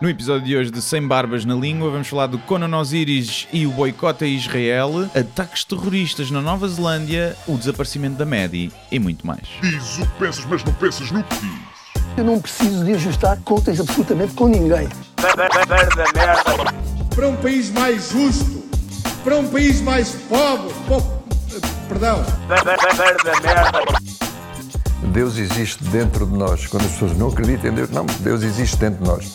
No episódio de hoje de Sem Barbas na Língua, vamos falar do Conan Osiris e o boicote a Israel, ataques terroristas na Nova Zelândia, o desaparecimento da Medi e muito mais. Diz o que pensas, mas não pensas no que diz. Eu não preciso de ajustar contas absolutamente com ninguém. para um país mais justo, para um país mais pobre, po- perdão, Deus existe dentro de nós. Quando as pessoas não acreditam em Deus, não, Deus existe dentro de nós.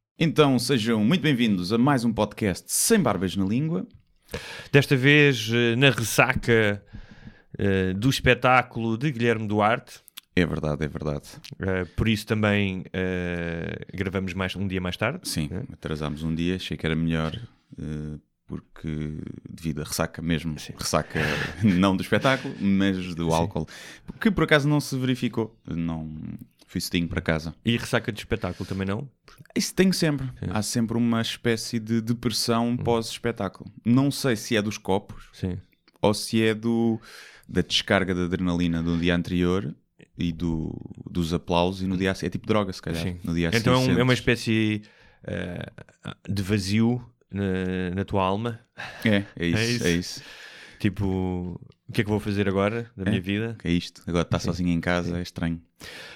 Então sejam muito bem-vindos a mais um podcast Sem Barbas na Língua. Desta vez eh, na ressaca eh, do espetáculo de Guilherme Duarte. É verdade, é verdade. Eh, por isso também eh, gravamos mais, um dia mais tarde. Sim, atrasámos um dia, achei que era melhor, porque devido à ressaca mesmo, ressaca não do espetáculo, mas do álcool, que por acaso não se verificou, não fui cedinho para casa. E ressaca de espetáculo também não? Isso tenho sempre. Há sempre uma espécie de depressão pós-espetáculo. Não sei se é dos copos Sim. ou se é do, da descarga de adrenalina do dia anterior e do, dos aplausos e no dia. É tipo droga, se calhar. Sim. No dia Então é, um- é uma espécie eh, de vazio na, na tua alma. É, é isso, É é isso. isso. Tipo, o que é que vou fazer agora da minha vida? É isto. Agora está sozinho em casa, é estranho.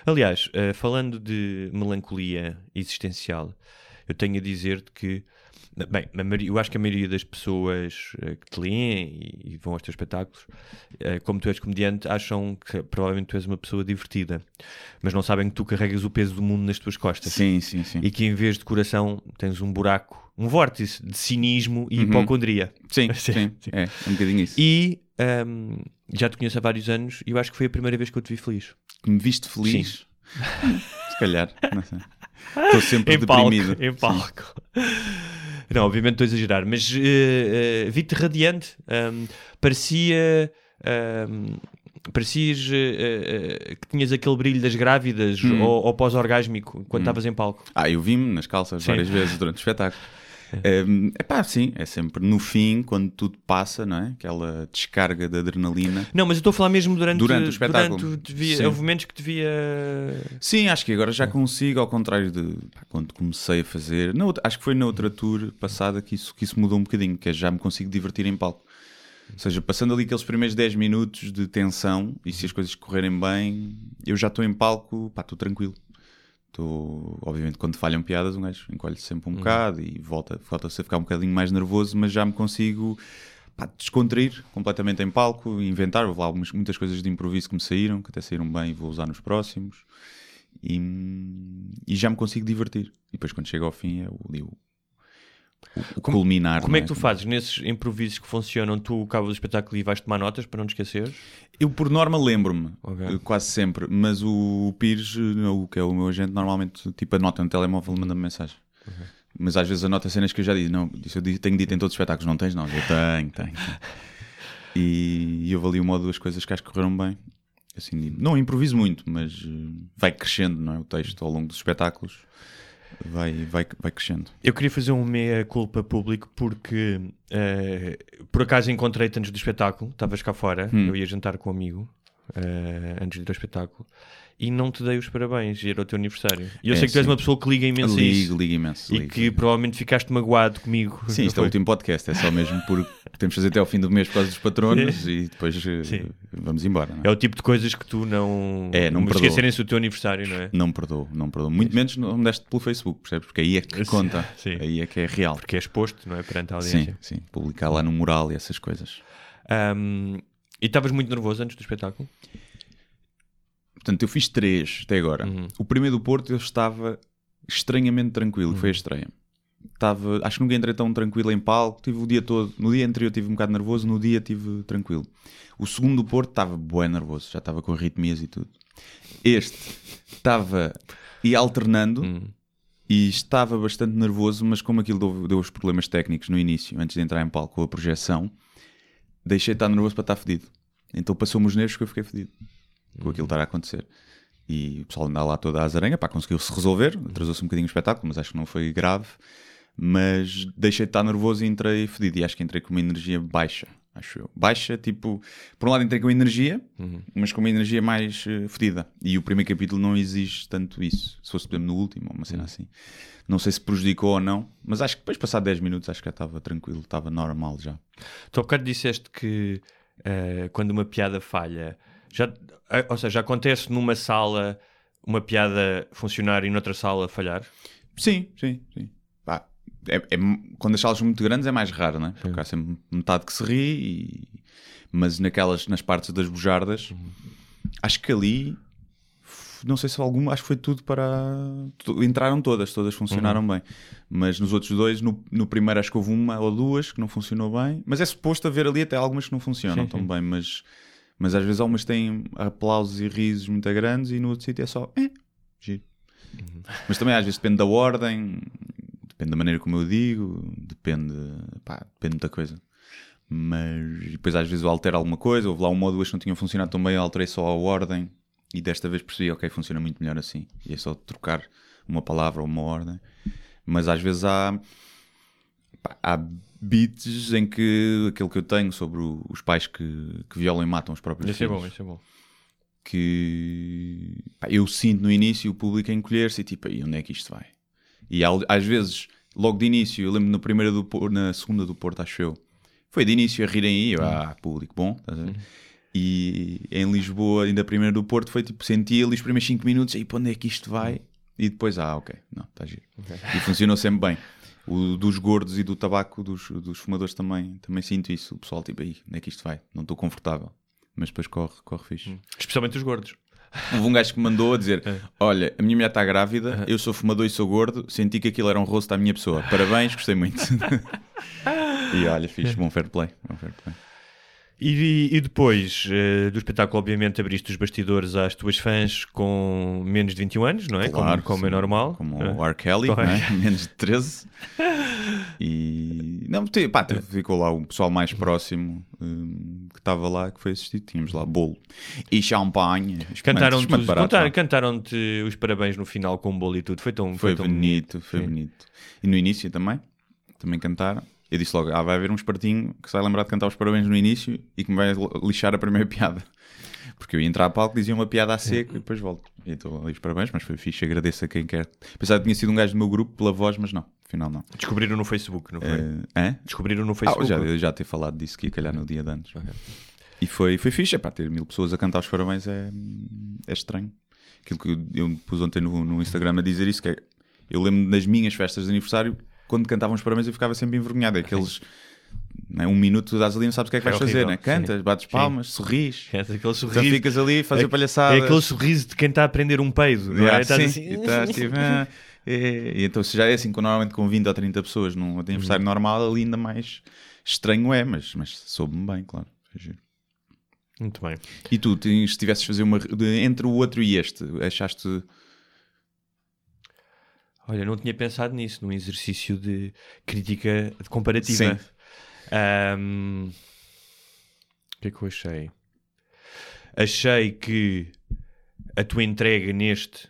Aliás, eh, falando de melancolia existencial, eu tenho a dizer-te que, bem, maioria- eu acho que a maioria das pessoas eh, que te leem e, e vão aos teus espetáculos, eh, como tu és comediante, acham que provavelmente tu és uma pessoa divertida, mas não sabem que tu carregas o peso do mundo nas tuas costas. Sim, sim, sim. E que em vez de coração tens um buraco, um vórtice de cinismo e hipocondria. Sim, Sim, sim, sim. É, um bocadinho isso. E ahm, já te conheço há vários anos e eu acho que foi a primeira vez que eu te vi feliz. Que me viste feliz? Se calhar, não sei. Estou sempre em palco, deprimido. em Sim. palco. Não, obviamente estou a exagerar, mas eh, eh, vi-te radiante. ahm, parecia. ahm, parecias eh, que tinhas aquele brilho das grávidas Hum. ou, ou pós-orgásmico quando estavas em palco. Ah, eu vi-me nas calças Sim. várias vezes durante o espetáculo. É pá, sim, é sempre no fim, quando tudo passa, não é? Aquela descarga de adrenalina. Não, mas eu estou a falar mesmo durante, Durante o espetáculo. durante o- devia- Sim. houve momentos que devia. Sim, acho que agora já consigo, ao contrário de pá, quando comecei a fazer. na outra- acho que foi na outra tour passada que isso, que isso mudou um bocadinho, que é já me consigo divertir em palco. Ou seja, passando ali aqueles primeiros 10 minutos de tensão e se as coisas correrem bem, eu já estou em palco, pá, estou tranquilo. Estou, obviamente, quando falham piadas, um gajo encolhe sempre um bocado e volta, volta-se a ficar um bocadinho mais nervoso, mas já me consigo pá, descontrair completamente em palco, inventar. Houve lá algumas, muitas coisas de improviso que me saíram, que até saíram bem e vou usar nos próximos. E, e já me consigo divertir. E depois, quando chega ao fim, é o, ali o, o, o culminar. Como é não que tu fazes nesses improvisos que funcionam? Tu acabas o espetáculo e vais tomar notas para não te esqueceres? Eu, por norma, lembro-me, Ok. eh, quase sempre, mas o Pires, eh, o que é o meu agente, normalmente tipo, anota no telemóvel e manda-me mensagem. Mas às vezes anota cenas que eu já disse. Não, isso eu tenho dito em todos os espetáculos. Não tens? Não, eu tenho, tenho. E eu ali uma ou duas coisas que acho que correram bem. Assim, não improviso muito, mas eh, vai crescendo, não é? O texto ao longo dos espetáculos vai, vai, vai crescendo. Eu queria fazer um meia-culpa público porque eh, por acaso encontrei-te antes do espetáculo, estavas cá fora, Hum. eu ia jantar com um amigo eh, antes ao espetáculo e não te dei os parabéns, era o teu aniversário. E eu É, sei que tu és sim. uma pessoa que liga imenso a isso Ligo, ligo imenso. e ligo, que ligo. provavelmente ficaste magoado comigo. Sim, isto é o foi? último podcast, é só mesmo porque temos de fazer até ao fim do mês por causa dos patronos e depois eh, Sim. vamos embora. Não, É o tipo de coisas que tu não. É, não me esquecerem-se do teu aniversário, não é? não perdoo, não perdoo. Muito menos não me deste pelo Facebook, percebes? Porque aí é que Sim, conta, sim. aí é que é real. Porque é exposto, não é? Perante a Sim, audiência. sim, publicar lá no mural e essas coisas. Ahm, e estavas muito nervoso antes do espetáculo? Portanto, eu fiz três até agora. Uhum. O primeiro do Porto eu estava estranhamente tranquilo, foi a estreia. Estava, acho que nunca entrei tão tranquilo em palco, tive o dia todo, no dia anterior tive um bocado nervoso, no dia tive tranquilo. O segundo do Porto estava bué nervoso, já estava com arritmias e tudo. Este estava e alternando, e estava bastante nervoso, mas como aquilo deu, deu os problemas técnicos no início, antes de entrar em palco com a projeção, deixei de estar nervoso para estar fedido. Então passou-me os nervos que eu fiquei fedido com aquilo estar a acontecer. E o pessoal anda lá toda a azarenha, pá, conseguiu-se resolver, atrasou-se um bocadinho o espetáculo, mas acho que não foi grave. Mas deixei de estar nervoso e entrei fedido. E acho que entrei com uma energia baixa, acho eu. Baixa, tipo, por um lado entrei com energia, mas com uma energia mais eh, fedida. E o primeiro capítulo não exige tanto isso. Se fosse, por exemplo, no último, uma cena assim. Não sei se prejudicou ou não, mas acho que depois, passar 10 minutos, acho que já estava tranquilo, estava normal já. Tu há bocado disseste que eh, quando uma piada falha, já, eh, ou seja, acontece numa sala uma piada funcionar e noutra sala falhar? Sim, sim, sim. Pá, é, é- quando as salas são muito grandes é mais raro, né? Porque há sempre metade que se ri, e- mas naquelas, nas partes das bujardas, acho que ali, não sei se alguma, acho que foi tudo para. Entraram todas, todas funcionaram bem. Mas nos outros dois, no, no primeiro acho que houve uma ou duas que não funcionou bem, mas é suposto haver ali até algumas que não funcionam Sim, tão sim. bem, mas. Mas às vezes algumas têm aplausos e risos muito grandes e no outro sítio é só. Eh, giro. Mas também às vezes depende da ordem, depende da maneira como eu digo, depende, pá, depende de muita coisa. Mas depois às vezes eu altero alguma coisa, houve lá uma ou duas que não tinham funcionado tão bem, eu alterei só a ordem e desta vez percebi, ok, funciona muito melhor assim. E é só trocar uma palavra ou uma ordem. Mas às vezes há, pá, há beats em que aquele que eu tenho sobre o- os pais que, que violam e matam os próprios Isso é filhos bom, isso é bom. que pá, eu sinto no início o público a encolher-se e tipo, aí onde é que isto vai? E às vezes, logo de início, eu lembro na primeira do na segunda do Porto, acho eu, foi de início a rirem aí, eu, ah, público bom, estás a ver? E em Lisboa, ainda a primeira do Porto, foi tipo, senti ali os primeiros 5 minutos, aí para onde é que isto vai? E depois, ah, ok, não, está giro. E funcionou sempre bem. O dos gordos e do tabaco, dos, dos fumadores também, também sinto isso. O pessoal, tipo, aí, onde é que isto vai? Não estou confortável. Mas depois corre, corre fixe. Especialmente os gordos. Houve um gajo que me mandou a dizer: Olha, a minha mulher está grávida, eu sou fumador e sou gordo, senti que aquilo era um rosto à minha pessoa. Parabéns, gostei muito. e olha, fixe, bom fair play. Bom fair play. E, e depois eh, do espetáculo, obviamente, abriste os bastidores às tuas fãs com menos de 21 anos, não é? como como é normal. Como Eh, o R. Kelly, né? menos de 13. E não, pá, te- ficou lá o pessoal mais próximo hum, que estava lá, que foi assistir. Tínhamos lá bolo e champanhe. Cantaram-te os- cantaram- vá. cantaram-te os parabéns no final com o bolo e tudo. Foi tão, Foi, tão bonito, foi Sim. bonito. E no início também, também cantaram. Eu disse logo, ah, vai haver um espartinho que se vai lembrar de cantar os parabéns no início e que me vai lixar a primeira piada. Porque eu ia entrar a palco, dizia uma piada a seco e depois volto. E então ali os parabéns, mas foi fixe, agradeço a quem quer. Pensava que tinha sido um gajo do meu grupo pela voz, mas não, afinal não. Descobriram no Facebook, não foi? Hã? Descobriram no Ah, Facebook. já, eu já ter falado disso que ia calhar no dia de antes. E foi, foi fixe, é pá, ter mil pessoas a cantar os parabéns é, é estranho. Aquilo que eu, eu pus ontem no, no Instagram a dizer isso, que é, eu lembro das minhas festas de aniversário, quando cantavam os parabéns eu ficava sempre envergonhado. É Aqueles, né, um minuto tu dás ali e não sabes o que é que É vais fazer, horrível, né? Cantas, sim. bates Sim. palmas, sorris. É aquele Então sorriso. ficas ali a fazer é, palhaçadas. é aquele sorriso de quem está a aprender um peido, não é? Yeah, sim, assim, e estás tipo, ah, é. E então se já é assim, normalmente com 20 ou 30 pessoas num aniversário Uhum. normal, ali ainda mais estranho é, mas, mas soube-me bem, claro. Foi giro. Muito bem. E tu, se tivesses de fazer uma. entre o outro e este, achaste. Olha, não tinha pensado nisso, num exercício de crítica comparativa. Sim. Ahm, O que é que eu achei? Achei que a tua entrega neste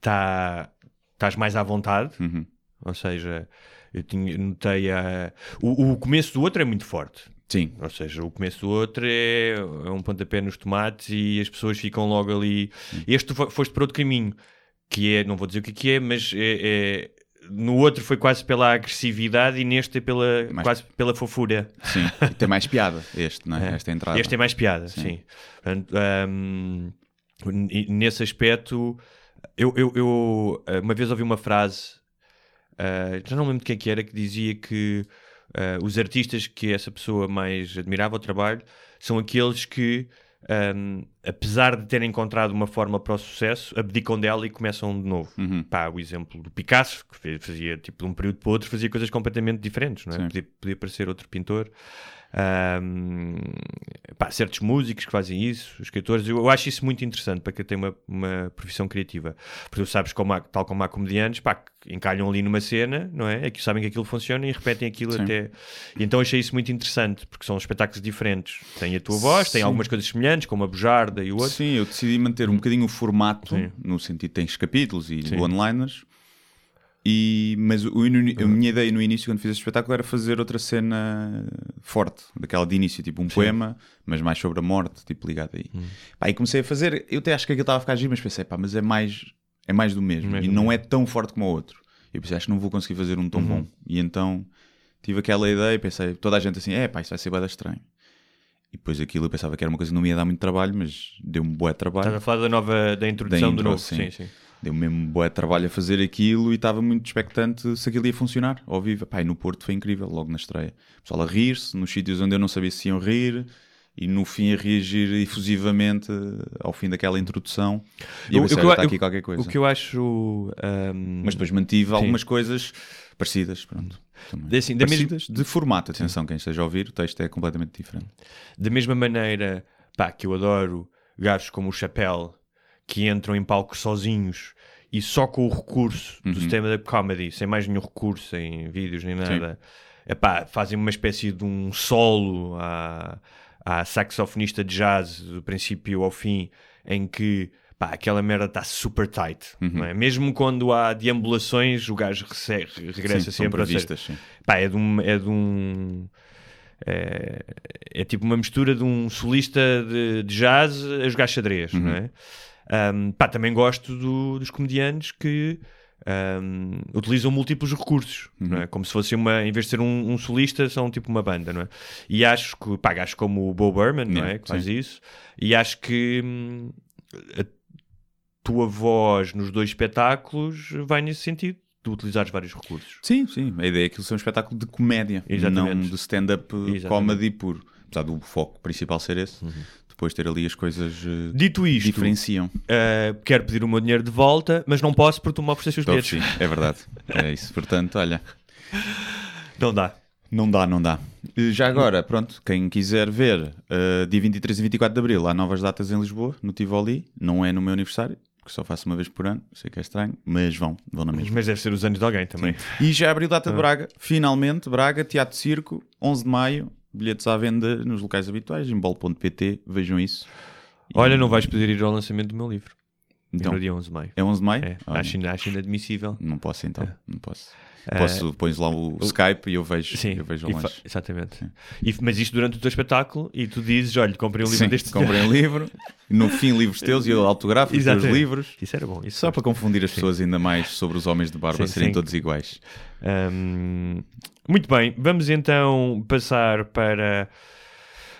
tá, estás mais à vontade, Uhum. ou seja, eu tinha, notei a. O, o começo do outro é muito forte. Sim. Ou seja, o começo do outro é, é um pontapé nos tomates e as pessoas ficam logo ali. Este fo- foste para outro caminho, que é, não vou dizer o que é que é, mas é, é- no outro foi quase pela agressividade e neste é pela, Mais- quase pela fofura. Sim. E tem mais piada, este, não é? Esta entrada. Este é mais piada, sim. Sim. Portanto, hum, nesse aspecto, eu, eu, eu, uh, uma vez ouvi uma frase, uh, já não lembro de quem que era, que dizia que uh, os artistas que essa pessoa mais admirava o trabalho são aqueles que, hum, apesar de terem encontrado uma forma para o sucesso, abdicam dela e começam de novo. Uhum. Pá, o exemplo do Picasso, que fazia tipo de um período para o outro, fazia coisas completamente diferentes, não é? Podia, podia parecer outro pintor. Ahm, pá, certos músicos que fazem isso, escritores, eu, eu acho isso muito interessante para quem tem uma, uma profissão criativa. Porque tu sabes, como há- tal como há comediantes, pá, que encalham ali numa cena, não é? É que sabem que aquilo funciona e repetem aquilo Sim. até. E então achei isso muito interessante, porque são espetáculos diferentes. Tem a tua voz, tem Sim. algumas coisas semelhantes, como a bujarda e o outro. Sim, eu decidi manter um bocadinho o formato, Sim. no sentido tens capítulos e one-liners. E, mas o- a minha ideia no início, quando fiz este espetáculo, era fazer outra cena forte, daquela de início, tipo um poema, mas mais sobre a morte, tipo ligado aí. Hum. Pá, e comecei a fazer, eu até acho que aquilo estava a ficar giro, mas pensei, pá, mas é mais, é mais do mesmo, Mais e do não é tão forte como o outro. E eu pensei, acho que não vou conseguir fazer um tão Uhum. bom. E então tive aquela ideia e pensei, toda a gente assim, é pá, isso vai ser bada estranho. E depois aquilo eu pensava que era uma coisa que não me ia dar muito trabalho, mas deu-me bué trabalho. Estás a falar da nova, da introdução Da do intro, novo. sim. Sim, sim. Deu mesmo bué trabalho a fazer aquilo e estava muito expectante se aquilo ia funcionar ao vivo. Pá, no Porto foi incrível, logo na estreia. O pessoal a rir-se, nos sítios onde eu não sabia se iam rir e no fim a reagir efusivamente ao fim daquela introdução. E eu, Eu- pensei, eu- "Olha, está eu- aqui qualquer coisa. O que eu acho. ahm, Mas depois mantive algumas coisas parecidas, pronto. De- assim, mesma- parecidas de formato, atenção, quem esteja a ouvir, o texto é completamente diferente. da mesma maneira pá, que eu adoro gajos como o Chapelle que entram em palcos sozinhos e só com o recurso do stand-up comedy, sem mais nenhum recurso, sem vídeos nem nada, epá, fazem uma espécie de um solo à, à saxofonista de jazz do princípio ao fim, em que pá, aquela merda está super tight, não é? Mesmo quando há deambulações, o gajo rece- regressa Sim, sempre. previstas, sim. Pá, é de um. É, de um é, é tipo uma mistura de um solista de, de jazz a jogar xadrez, não é? Um, pá, também gosto do- dos comediantes que um, utilizam múltiplos recursos, não é? Como se fosse uma, em vez de ser um, um solista, são tipo uma banda, não é? E acho que, pá, gajos como o Bo Burnham, não é? Que faz sim. isso, e acho que hum, a tua voz nos dois espetáculos vai nesse sentido, de utilizares vários recursos. Sim, sim. A ideia é que aquilo seja um espetáculo de comédia, Exatamente. não de stand-up Exatamente. comedy puro. Apesar do foco principal ser esse, depois ter ali as coisas eh, Dito isto, diferenciam. Uh, quero pedir o meu dinheiro de volta, mas não posso porque tu me ofereceste os bilhetes. sim, é verdade. É isso. Portanto, olha, Não dá. não dá, não dá. Eh, Já agora, pronto, quem quiser ver, eh, dia 23 e 24 de Abril, há novas datas em Lisboa, no Tivoli. Não é no meu aniversário, porque só faço uma vez por ano. Sei que é estranho, mas vão, vão na mesma. Mas deve ser os anos de alguém também. E já abriu data Ah. de Braga, finalmente, Braga, Teatro Circo, 11 de maio, bilhetes à venda nos locais habituais, em bol.pt, vejam isso. Olha, não vais poder ir ao lançamento do meu livro. Então, no dia 11 de maio. é 11 de maio? É, acho, acho inadmissível. Não posso então, não posso. Posso, pões lá o Skype e eu vejo, Sim, eu vejo e fa- longe. exatamente. E- mas isto durante o teu espetáculo e tu dizes: olha, comprei um livro Sim, deste comprei um livro, no fim livros teus e eu autografo os teus livros. Isso era bom. Isso Só para confundir as pessoas ainda mais sobre os homens de barba Sim, serem sim. todos iguais. Hum, muito bem, vamos então passar para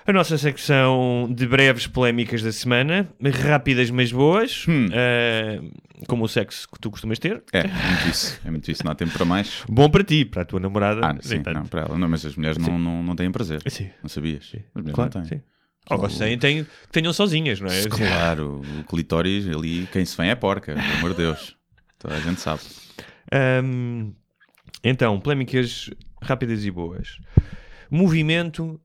a nossa secção de breves polémicas da semana, rápidas mas boas, Hum. uh, como o sexo que tu costumas ter. É, muito isso, é muito isso, não há tempo para mais. Bom para ti, para a tua namorada. Ah, sim, não, para ela. Não, mas as mulheres não, não, não têm prazer. Sim. Não sabias? As mulheres Claro, não têm. sim. Ou sem, tem, tenham sozinhas, não é? Claro, o clitóris ali, quem se vem é porca, pelo amor de Deus. Toda a gente sabe. Hum, então, polémicas rápidas e boas. Movimento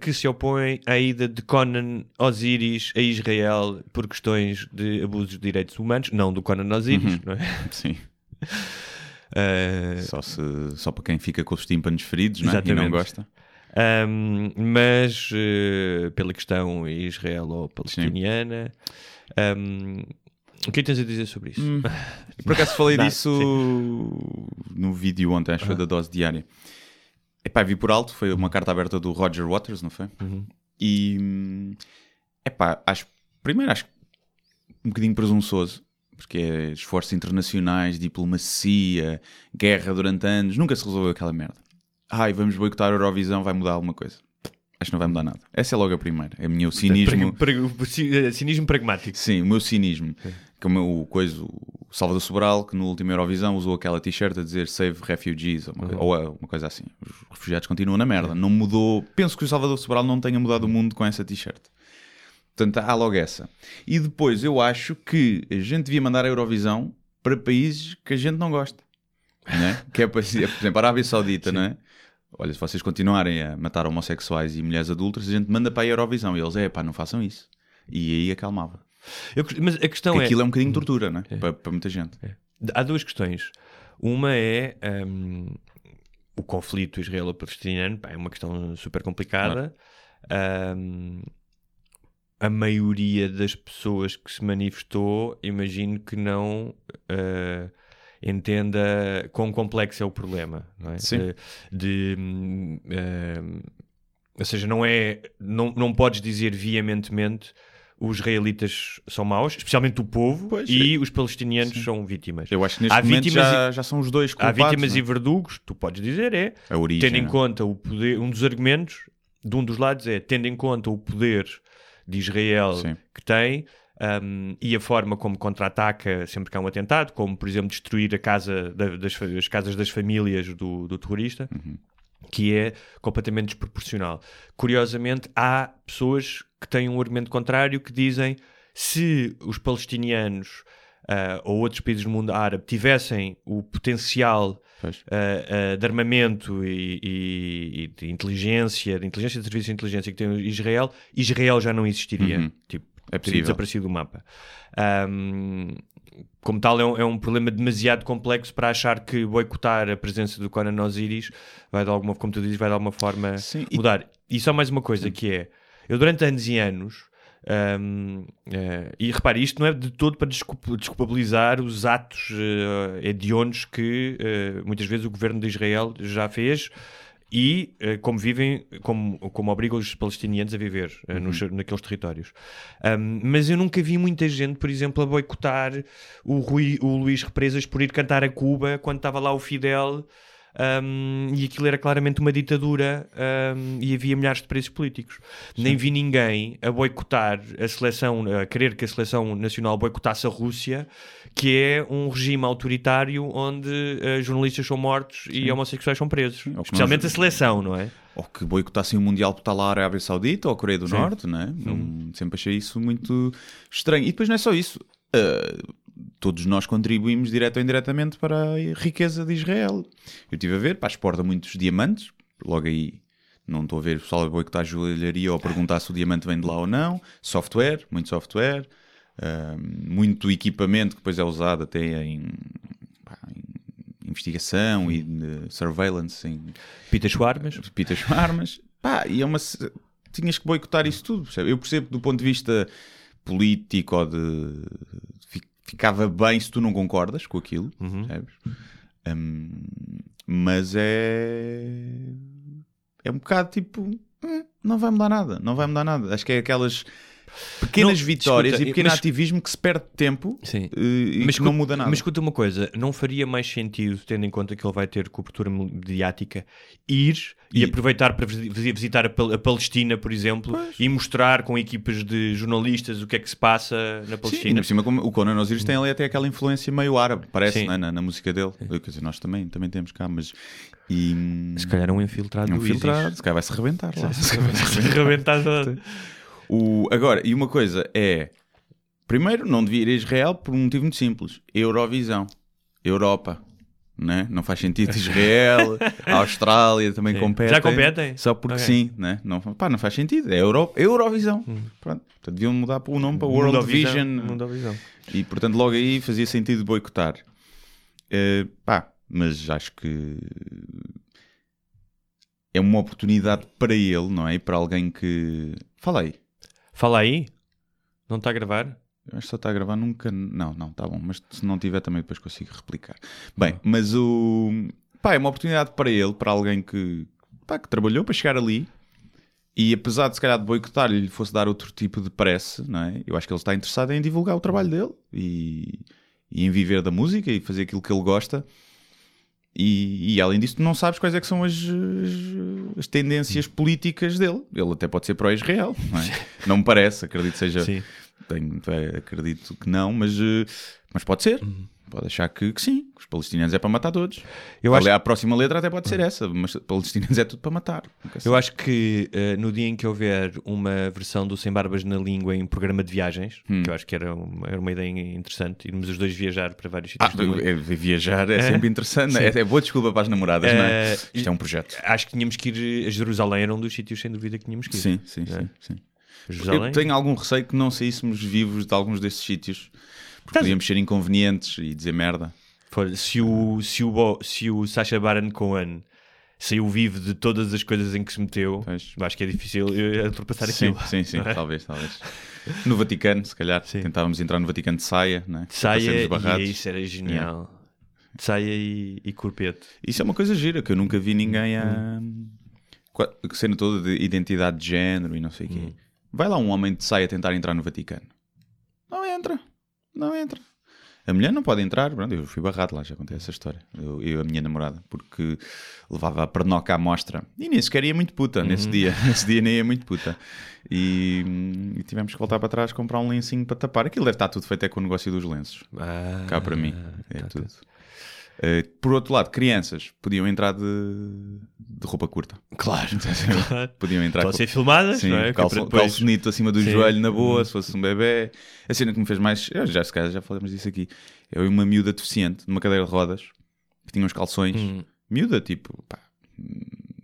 que se opõe à ida de Conan Osiris a Israel por questões de abusos de direitos humanos, não do Conan Osiris, Uhum. não é? Sim. Eh, Só, se, só para quem fica com os tímpanos feridos não é? e não gosta. hum, mas eh, pela questão israelo-palestiniana, hum, o que é que tens a dizer sobre isso? Hum. Por acaso falei disso no vídeo ontem, acho que foi da dose diária. Epá, vi por alto, foi uma carta aberta do Roger Waters, não foi? Uhum. E hum, epá, acho, primeiro acho um bocadinho presunçoso, porque é esforços internacionais, diplomacia, guerra durante anos, nunca se resolveu aquela merda. Ai, vamos boicotar a Eurovisão, vai mudar alguma coisa. Acho que não vai mudar nada. Essa é logo a primeira. É o meu cinismo. Prag- ci- eh, cinismo pragmático. Sim, o meu cinismo. Que o meu coisa, o Salvador Sobral, que no último Eurovisão usou aquela t-shirt a dizer Save Refugees, ou uma, coisa, ou, uh, uma coisa assim. Os refugiados continuam na merda. Não mudou. Penso que o Salvador Sobral não tenha mudado o mundo com essa t-shirt. Portanto, há logo essa. E depois, eu acho que a gente devia mandar a Eurovisão para países que a gente não gosta. Não é? Que é, por exemplo, a Arábia Saudita, não é? olha, se vocês continuarem a matar homossexuais e mulheres adultas, a gente manda para a Eurovisão. E eles, é pá, não façam isso. E aí acalmava. Eu, mas a questão Porque é. aquilo é um bocadinho de tortura, né? Para, para muita gente. Há duas questões. Uma é hum, o conflito israelo-palestiniano, é uma questão super complicada. Hum, a maioria das pessoas que se manifestou, imagino que não eh, entenda quão complexo é o problema, não é? Sim. Eh, de, hum, hum, ou seja, não é, não, não podes dizer veementemente os israelitas são maus, especialmente o povo, Pois, e os palestinianos são vítimas. Eu acho que neste Há momento já, já são os dois Há culpados. vítimas não e é? verdugos, tu podes dizer é, A origem. tendo em não é? conta o poder, um dos argumentos de um dos lados é, tendo em conta o poder de Israel Sim. que tem um, e a forma como contra-ataca sempre que há um atentado, como por exemplo destruir a casa da- das, as casas das famílias do, do terrorista, Uhum. que é completamente desproporcional. Curiosamente, há pessoas que têm um argumento contrário que dizem se os palestinianos ah, ou outros países do mundo árabe tivessem o potencial ah, ah, de armamento e, e- e de inteligência, de inteligência de serviços de inteligência que tem Israel, Israel já não existiria. Uhum. Tipo, É teria possível. desaparecido do mapa. Ahm, como tal, é um, é um problema demasiado complexo para achar que boicotar a presença do Conan Osiris vai de alguma, como tu dizes, vai de alguma forma Sim, e- mudar. E só mais uma coisa que é, eu durante anos e anos ahm, eh, e repare, isto não é de todo para desculpa- desculpabilizar os atos eh, hediondos que eh, muitas vezes o governo de Israel já fez e eh, como vivem, como, como obriga os palestinianos a viver eh, nos- naqueles territórios. Ahm, mas eu nunca vi muita gente, por exemplo, a boicotar o, Rui, o Luís Represas por ir cantar a Cuba quando estava lá o Fidel. Ahm, e aquilo era claramente uma ditadura ahm, e havia milhares de presos políticos. Nem vi ninguém a boicotar a seleção, a querer que a seleção nacional boicotasse a Rússia, que é um regime autoritário onde eh, jornalistas são mortos e homossexuais são presos. ou que Especialmente nós- a seleção, não é? Ou que boicotassem o Mundial por estar lá a Arábia Saudita ou a Coreia do Sim. Norte, não é? Não- sempre achei isso muito estranho. E depois não é só isso. Uh, todos nós contribuímos direto ou indiretamente para a riqueza de Israel. Eu estive a ver, pá, exporta muitos diamantes. Logo aí, não estou a ver o pessoal a boicotar a joalharia ou a perguntar se o diamante vem de lá ou não. Software, muito software. Uh, muito equipamento que depois é usado até em, pá, em investigação e de surveillance em, Pita Schwarmas. pitas armas. Pá, e é uma. Tinhas que boicotar isso tudo. percebe? Eu percebo do ponto de vista político ou de. Fi- Ficava bem se tu não concordas com aquilo, percebes? Hum, mas é. É um bocado tipo. hum, não vai mudar nada, não vai mudar nada. Acho que é aquelas pequenas Não, vitórias escuta, e pequeno mas- ativismo que se perde tempo Sim. eh, e que escuta- não muda nada. Mas escuta uma coisa, não faria mais sentido, tendo em conta que ele vai ter cobertura mediática, ir e, E- aproveitar para visi- visi- visitar a, Pal- a Palestina, por exemplo, e mostrar com equipas de jornalistas o que é que se passa na Sim, Palestina? ainda por cima, como o Conan Osiris tem ali até aquela influência meio árabe, parece, Sim. é? na, na música dele. Quer dizer, nós também, também temos cá, mas. E, Se calhar um infiltrado um do filtrado, se calhar vai-se rebentar lá. Arrebentar toda. O, agora, e uma coisa é: primeiro, não devia ir a Israel por um motivo muito simples: Eurovisão, Europa. Né? Não faz sentido Israel, a Austrália também Sim. competem. Já competem? Só porque Ok. sim, né? não, pá, não faz sentido. É Euro, Eurovisão. Pronto. Portanto, deviam mudar o nome para World Mundovisão, Vision. Mundovisão. E portanto, logo aí fazia sentido boicotar. Eh, pá, mas acho que é uma oportunidade para ele, não é? E para alguém que. Fala aí. Fala aí. Não está a gravar? Eu acho que só está a gravar nunca. Não, não, tá bom. Mas se não tiver, também depois consigo replicar. Bem, mas o. Pá, é uma oportunidade para ele, para alguém que. Pá, que trabalhou para chegar ali. E apesar de se calhar de boicotar lhe fosse dar outro tipo de prece, não é? Eu acho que ele está interessado em divulgar o trabalho dele e, e em viver da música e fazer aquilo que ele gosta. E, e além disso, tu não sabes quais é que são as, as, as tendências políticas dele. Ele até pode ser pró-Israel, não é? Não me parece, acredito que seja. Sim. Tenho, é, acredito que não, mas, eh, mas pode ser. Pode achar que, que sim, os palestinianos é para matar todos. Eu acho- A próxima letra até pode ser essa, mas palestinianos é tudo para matar. Eu acho que eh, no dia em que houver uma versão do Sem Barbas na Língua em programa de viagens, Hum. que eu acho que era uma, era uma ideia interessante, irmos os dois viajar para vários Ah, sítios mundo. é- viajar é, sempre interessante. É, é boa desculpa para as namoradas, não é? Eh, Isto é um projeto. Acho que tínhamos que ir a Jerusalém, era um dos sítios sem dúvida que tínhamos que ir. Sim, sim, É. sim, sim. Eu tenho algum receio que não saíssemos vivos de alguns desses sítios. Porque podíamos ser inconvenientes e dizer merda. Se o, se o, se o Sacha Baron Cohen saiu vivo de todas as coisas em que se meteu, Pois. acho que é difícil ultrapassar Sim, aquilo. sim, sim, não é? talvez, talvez. No Vaticano, se calhar, Sim. tentávamos entrar no Vaticano de saia, né? Para Saia e isso era genial. Saia e, e corpete. Isso é uma coisa gira, que eu nunca vi ninguém a. Hum. Cena toda de identidade de género e não sei o Hum. quê. Vai lá um homem de saia tentar entrar no Vaticano. Não entra. Não entra. A mulher não pode entrar. Pronto, eu fui barrado lá, já contei essa história. Eu e a minha namorada, porque levava a pernoca à mostra. E nem sequer ia muito puta nesse Uhum. dia. Nesse dia nem ia muito puta. E, e tivemos que voltar para trás comprar um lencinho para tapar. Aquilo deve estar tudo feito é com o negócio dos lenços. Ah, Cá para mim. É tá tudo. Uh, por outro lado, crianças podiam entrar de, de roupa curta. Claro. claro. Podiam entrar Estão a ser filmadas, sim, não é? Calço, depois- calçonito acima do Sim. joelho, na boa, se fosse um bebê. A cena que me fez mais. eu já, se calhar, já falamos disso aqui. Eu e uma miúda deficiente, numa cadeira de rodas, que tinha uns calções. Hum. Miúda, tipo, pá,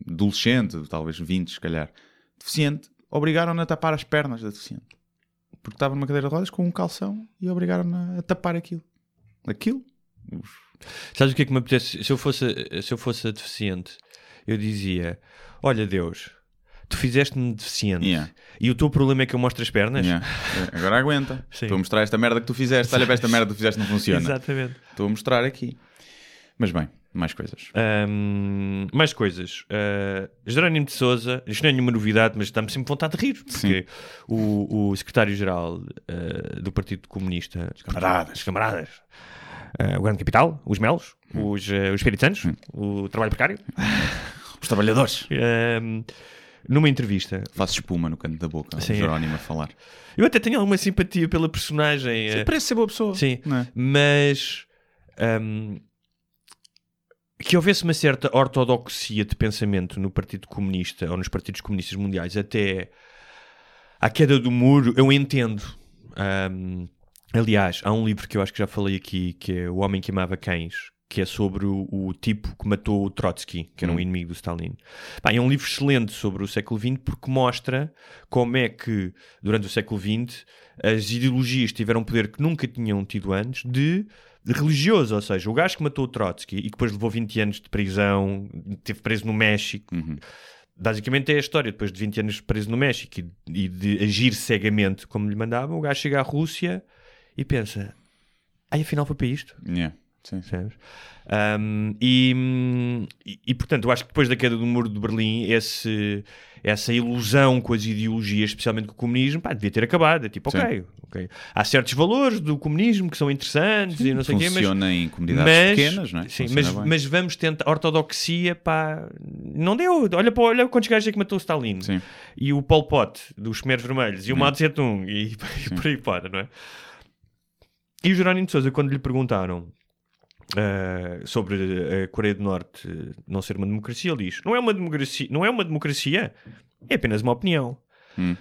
adolescente, talvez 20, se calhar. Deficiente, obrigaram-na a tapar as pernas da deficiente. Porque estava numa cadeira de rodas com um calção e obrigaram-na a tapar aquilo. Aquilo. Sabes o que é que me apetece? Se eu fosse, se eu fosse a deficiente, eu dizia: Olha, Deus, tu fizeste-me deficiente Yeah. e o teu problema é que eu mostro as pernas. Yeah. Agora aguenta. Estou a mostrar esta merda que tu fizeste. Olha para esta merda que tu fizeste, não funciona. Exatamente. Estou a mostrar aqui. Mas bem, mais coisas. Ahm, mais coisas. Uh, Jerónimo de Souza, isto não é nenhuma novidade, mas dá-me sempre vontade de rir, porque o, o secretário-geral uh, do Partido Comunista, os camaradas, os camaradas, uh, o Grande Capital, os Melos, os, uh, os Espíritos Santos, o Trabalho Precário, Os trabalhadores. ahm, numa entrevista, Faço espuma no canto da boca. Sim. O Jerónimo a falar. eu até tenho alguma simpatia pela personagem, uh, Parece ser boa pessoa. Sim, é? mas hum, que houvesse uma certa ortodoxia de pensamento no Partido Comunista ou nos partidos comunistas mundiais até à queda do muro, eu entendo. Hum, aliás, há um livro que eu acho que já falei aqui, que é O Homem que Amava Cães, que é sobre o, o tipo que matou o Trotsky, que era um inimigo do Stalin. É um livro excelente sobre o século XX porque mostra como é que, durante o século XX, as ideologias tiveram um poder que nunca tinham tido antes de, religioso, ou seja, o gajo que matou o Trotsky e que depois levou 20 anos de prisão, esteve preso no México. Basicamente é a história, depois de 20 anos preso no México e, e de agir cegamente como lhe mandavam, o gajo chega à Rússia e pensa, ai, afinal foi para isto? Yeah. Sim, sim. Um, e, e, e, portanto, eu acho que depois da queda do muro de Berlim, esse, essa ilusão com as ideologias, especialmente com o comunismo, pá, devia ter acabado. É tipo, Sim. ok, ok. Há certos valores do comunismo que são interessantes e não sei o quê, mas. Funciona em comunidades Mas, pequenas, não é? sim, mas, mas vamos tentar. Ortodoxia, pá, não deu. Olha, para, olha quantos gajos é que matou o Stalin. Sim. E o Pol Pot, dos Khmeres Vermelhos, e o Mao Tung, e, e por aí fora, não é? E o Jerónimo de Sousa, quando lhe perguntaram eh, sobre a Coreia do Norte não ser uma democracia, ele diz: não é uma democracia, não é uma democracia, é apenas uma opinião. Hum.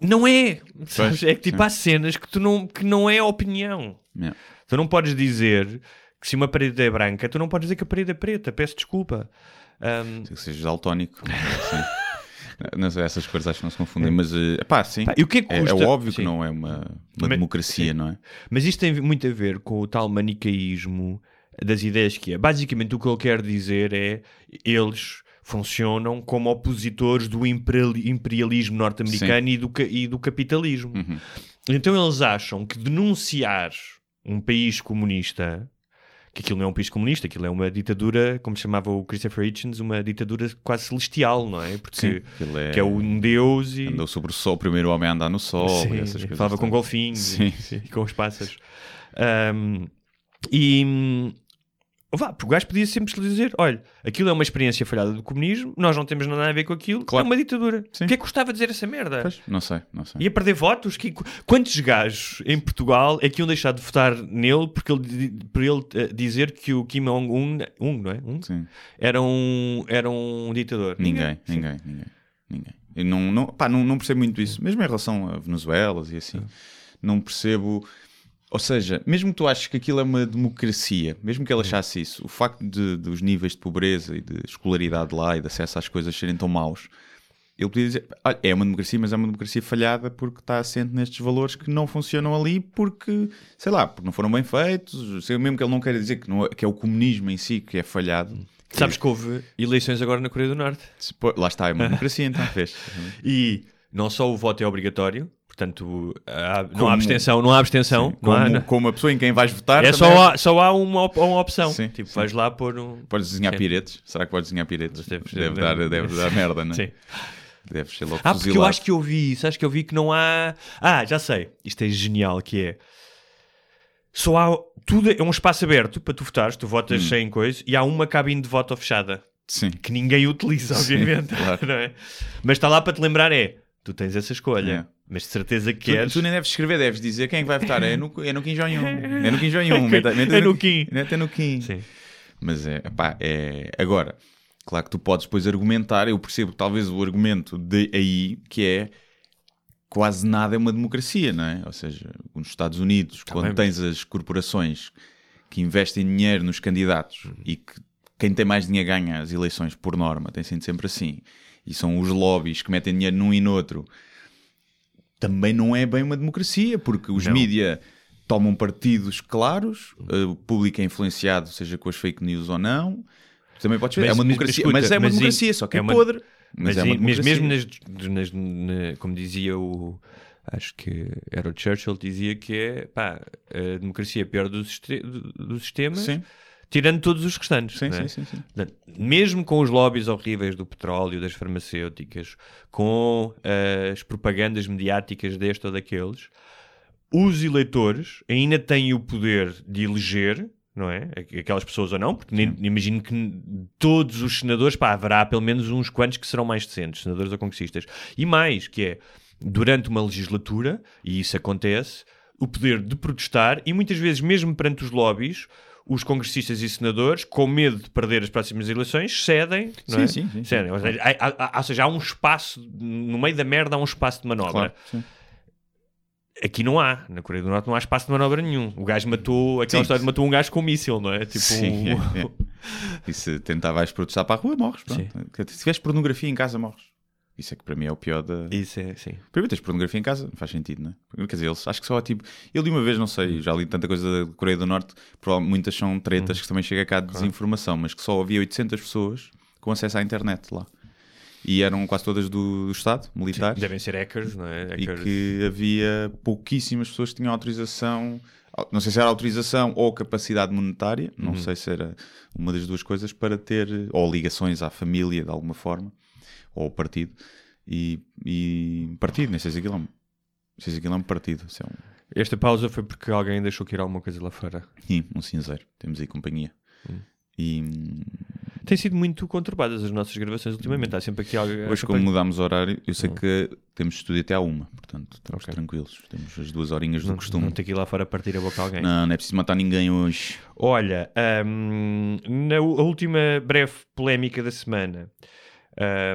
Não é, sabes? É que tipo sim. há cenas que tu não que não é opinião. Yeah. Tu não podes dizer que se uma parede é branca, tu não podes dizer que a parede é preta. Peço desculpa. Ahm, Que seja daltónico. Sim. Não sei, essas coisas acho que não se confundem, mas eh, pá, sim. Pá, e o que é que é, custa- é óbvio Sim. que não é uma, uma Mas- democracia, não é? Mas isto tem muito a ver com o tal manicaísmo das ideias que é. Basicamente o que ele quer dizer é eles funcionam como opositores do imperiali- imperialismo norte-americano e do, e do capitalismo. Uhum. Então eles acham que denunciar um país comunista, que aquilo não é um país comunista, aquilo é uma ditadura, como chamava o Christopher Hitchens, uma ditadura quase celestial, não é? Porque Sim, é- que é um deus e Andou sobre o sol, o primeiro homem a andar no sol, Sim, e essas coisas. falava com golfinhos e, e com os pássaros. Ahm, e, vá, porque o gajo podia sempre dizer: olha, aquilo é uma experiência falhada do comunismo, nós não temos nada a ver com aquilo, Claro. é uma ditadura. Sim. O que é que gostava de dizer essa merda? Pois, não sei, não sei. Ia perder votos? Que- quantos gajos em Portugal é que iam deixar de votar nele porque ele, por ele eh, dizer que o Kim Jong-un um, não é? Um? Sim. era, um, era um ditador? Ninguém, ninguém, ninguém, ninguém. Eu não, não, pá, não, não percebo muito isso, mesmo em relação a Venezuelas e assim. Não percebo. Ou seja, mesmo que tu aches que aquilo é uma democracia, mesmo que ele achasse isso, o facto de, dos níveis de pobreza e de escolaridade lá e de acesso às coisas serem tão maus, ele podia dizer: olha, é uma democracia, mas é uma democracia falhada porque está assente nestes valores que não funcionam ali porque, sei lá, porque não foram bem feitos, sei, mesmo que ele não queira dizer que, não é, que é o comunismo em si que é falhado. Sabes que houve eleições agora na Coreia do Norte Lá está, é uma democracia, então fez. e não só o voto é obrigatório, portanto há- não há abstenção, não há abstenção, Sim, não há- como, não- como a pessoa em quem vais votar. é só há, só há uma, op- uma opção. Sim, tipo, sim. vais lá pôr um. Podes desenhar Sim. piretes? Será que podes desenhar piretes? Deve- Deve, deve- dar, deve- dar merda, não é? Sim. Deve ser logo Ah, porque eu fuzilado. acho que eu vi isso, acho que eu vi que não há. Ah, já sei. Isto é genial, que é. Só há. Tudo é um espaço aberto para tu votares, tu Hum. votas sem coisa, e há uma cabine de voto fechada. Sim. Que ninguém utiliza, Sim, obviamente. claro. não é? Mas está lá para te lembrar: é. Tu tens essa escolha, É. mas de certeza que Tu, queres. tu nem deves escrever, deves dizer quem é que vai votar. É no, é no Kim Jong-un. É no Kim Jong-un. É no Kim. Mete no Kim. Sim. Mas é, pá, é. Agora, claro que tu podes depois argumentar. Eu percebo talvez o argumento de aí que é quase nada é uma democracia, não é? Ou seja, nos Estados Unidos, quando bem, tens as corporações que investem dinheiro nos candidatos e que quem tem mais dinheiro ganha as eleições por norma, tem sido sempre assim. E são os lobbies que metem dinheiro num e noutro. Também não é bem uma democracia, porque os Não. mídia tomam partidos claros, eh, o público é influenciado, seja com as fake news ou não. Também podes ver, Mas- é uma mas- democracia, mas mas, escuta, é uma mas democracia, só que é, é uma- podre. Mas, Mas, é mas mesmo nas, nas- na- como dizia o. Acho que era o Churchill, dizia que é pá, a democracia é pior do, do sistema, Sim, tirando todos os restantes. sim, não é? sim, sim, sim. Mesmo com os lobbies horríveis do petróleo, das farmacêuticas, com eh, as propagandas mediáticas deste ou daqueles, os eleitores ainda têm o poder de eleger, não é? Aqu- Aquelas pessoas ou não, porque nem, imagino que todos os senadores, pá, haverá pelo menos uns quantos que serão mais decentes, senadores ou congressistas. E mais, que é, durante uma legislatura, e isso acontece, o poder de protestar e muitas vezes, mesmo perante os lobbies, os congressistas e senadores, com medo de perder as próximas eleições, cedem. Não Sim, é? sim, sim. Cedem. Ou seja, há, ou seja, há um espaço, no meio da merda, há um espaço de manobra. Claro. Aqui não há. Na Coreia do Norte não há espaço de manobra nenhum. O gajo matou, aquela Sim. história de matou um gajo com um míssil, não é? Tipo, Sim, um- é, é. E se tentar vais protestar para a rua, morres. Se tiveres pornografia em casa, morres. Isso é que para mim é o pior da. Isso é, sim. Primeiro tens pornografia em casa, não faz sentido, não é? Quer dizer, eles acho que só tipo. Eu li uma vez, não sei, já li tanta coisa da Coreia do Norte, muitas são tretas Hum. que também chega cá de desinformação, mas que só havia 800 pessoas com acesso à internet lá. E eram quase todas do, do Estado, militares. Devem ser hackers, não é? e Hackers. que havia pouquíssimas pessoas que tinham autorização, não sei se era autorização ou capacidade monetária, não Uhum. sei se era uma das duas coisas, para ter, ou ligações à família de alguma forma, ou partido, e, e partido, nem sei se aquilo é um, sei se aquilo é um partido, se é um, Esta pausa foi porque alguém deixou que ir alguma coisa lá fora. sim, um cinzeiro, temos aí companhia. Hum. E Tem sido muito conturbadas as nossas gravações ultimamente. Há sempre aqui alguém. hoje, como mudámos o horário, eu sei Hum. que temos estúdio até à uma, portanto estamos Ok. tranquilos, temos as duas horinhas do não, costume. não tem que ir lá fora partir a boca a alguém. Não, não é preciso matar ninguém hoje. Olha, hum, na última breve polémica da semana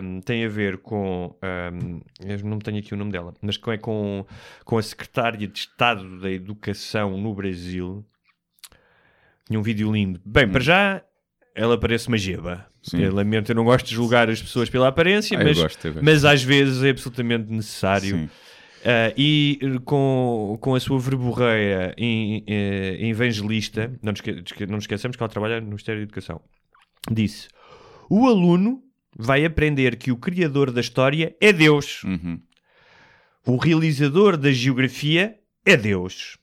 hum, tem a ver com. hum, eu não tenho aqui o nome dela, mas com, é com, com a secretária de Estado da Educação no Brasil. Tinha um vídeo lindo. Bem, para já. Ela parece uma geba. Eu lamento, eu não gosto de julgar as pessoas pela aparência, Ah, eu mas, gosto, eu gosto. mas às vezes é absolutamente necessário. Uh, e com, com a sua verborreia em, eh, evangelista, não nos, esque- não nos esqueçamos que ela trabalha no Ministério da Educação, disse: O aluno vai aprender que o criador da história é Deus, Uhum. o realizador da geografia é Deus.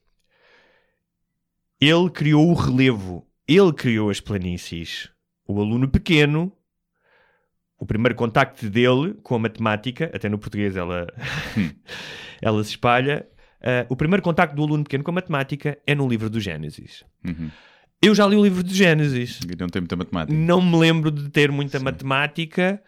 Ele criou o relevo, ele criou as planícies. O aluno pequeno, o primeiro contacto dele com a matemática, até no português ela, ela se espalha. ah, o primeiro contacto do aluno pequeno com a matemática é no livro do Gênesis. Uhum. Eu já li o livro de Gênesis. E não tem muita matemática. Não me lembro de ter muita matemática.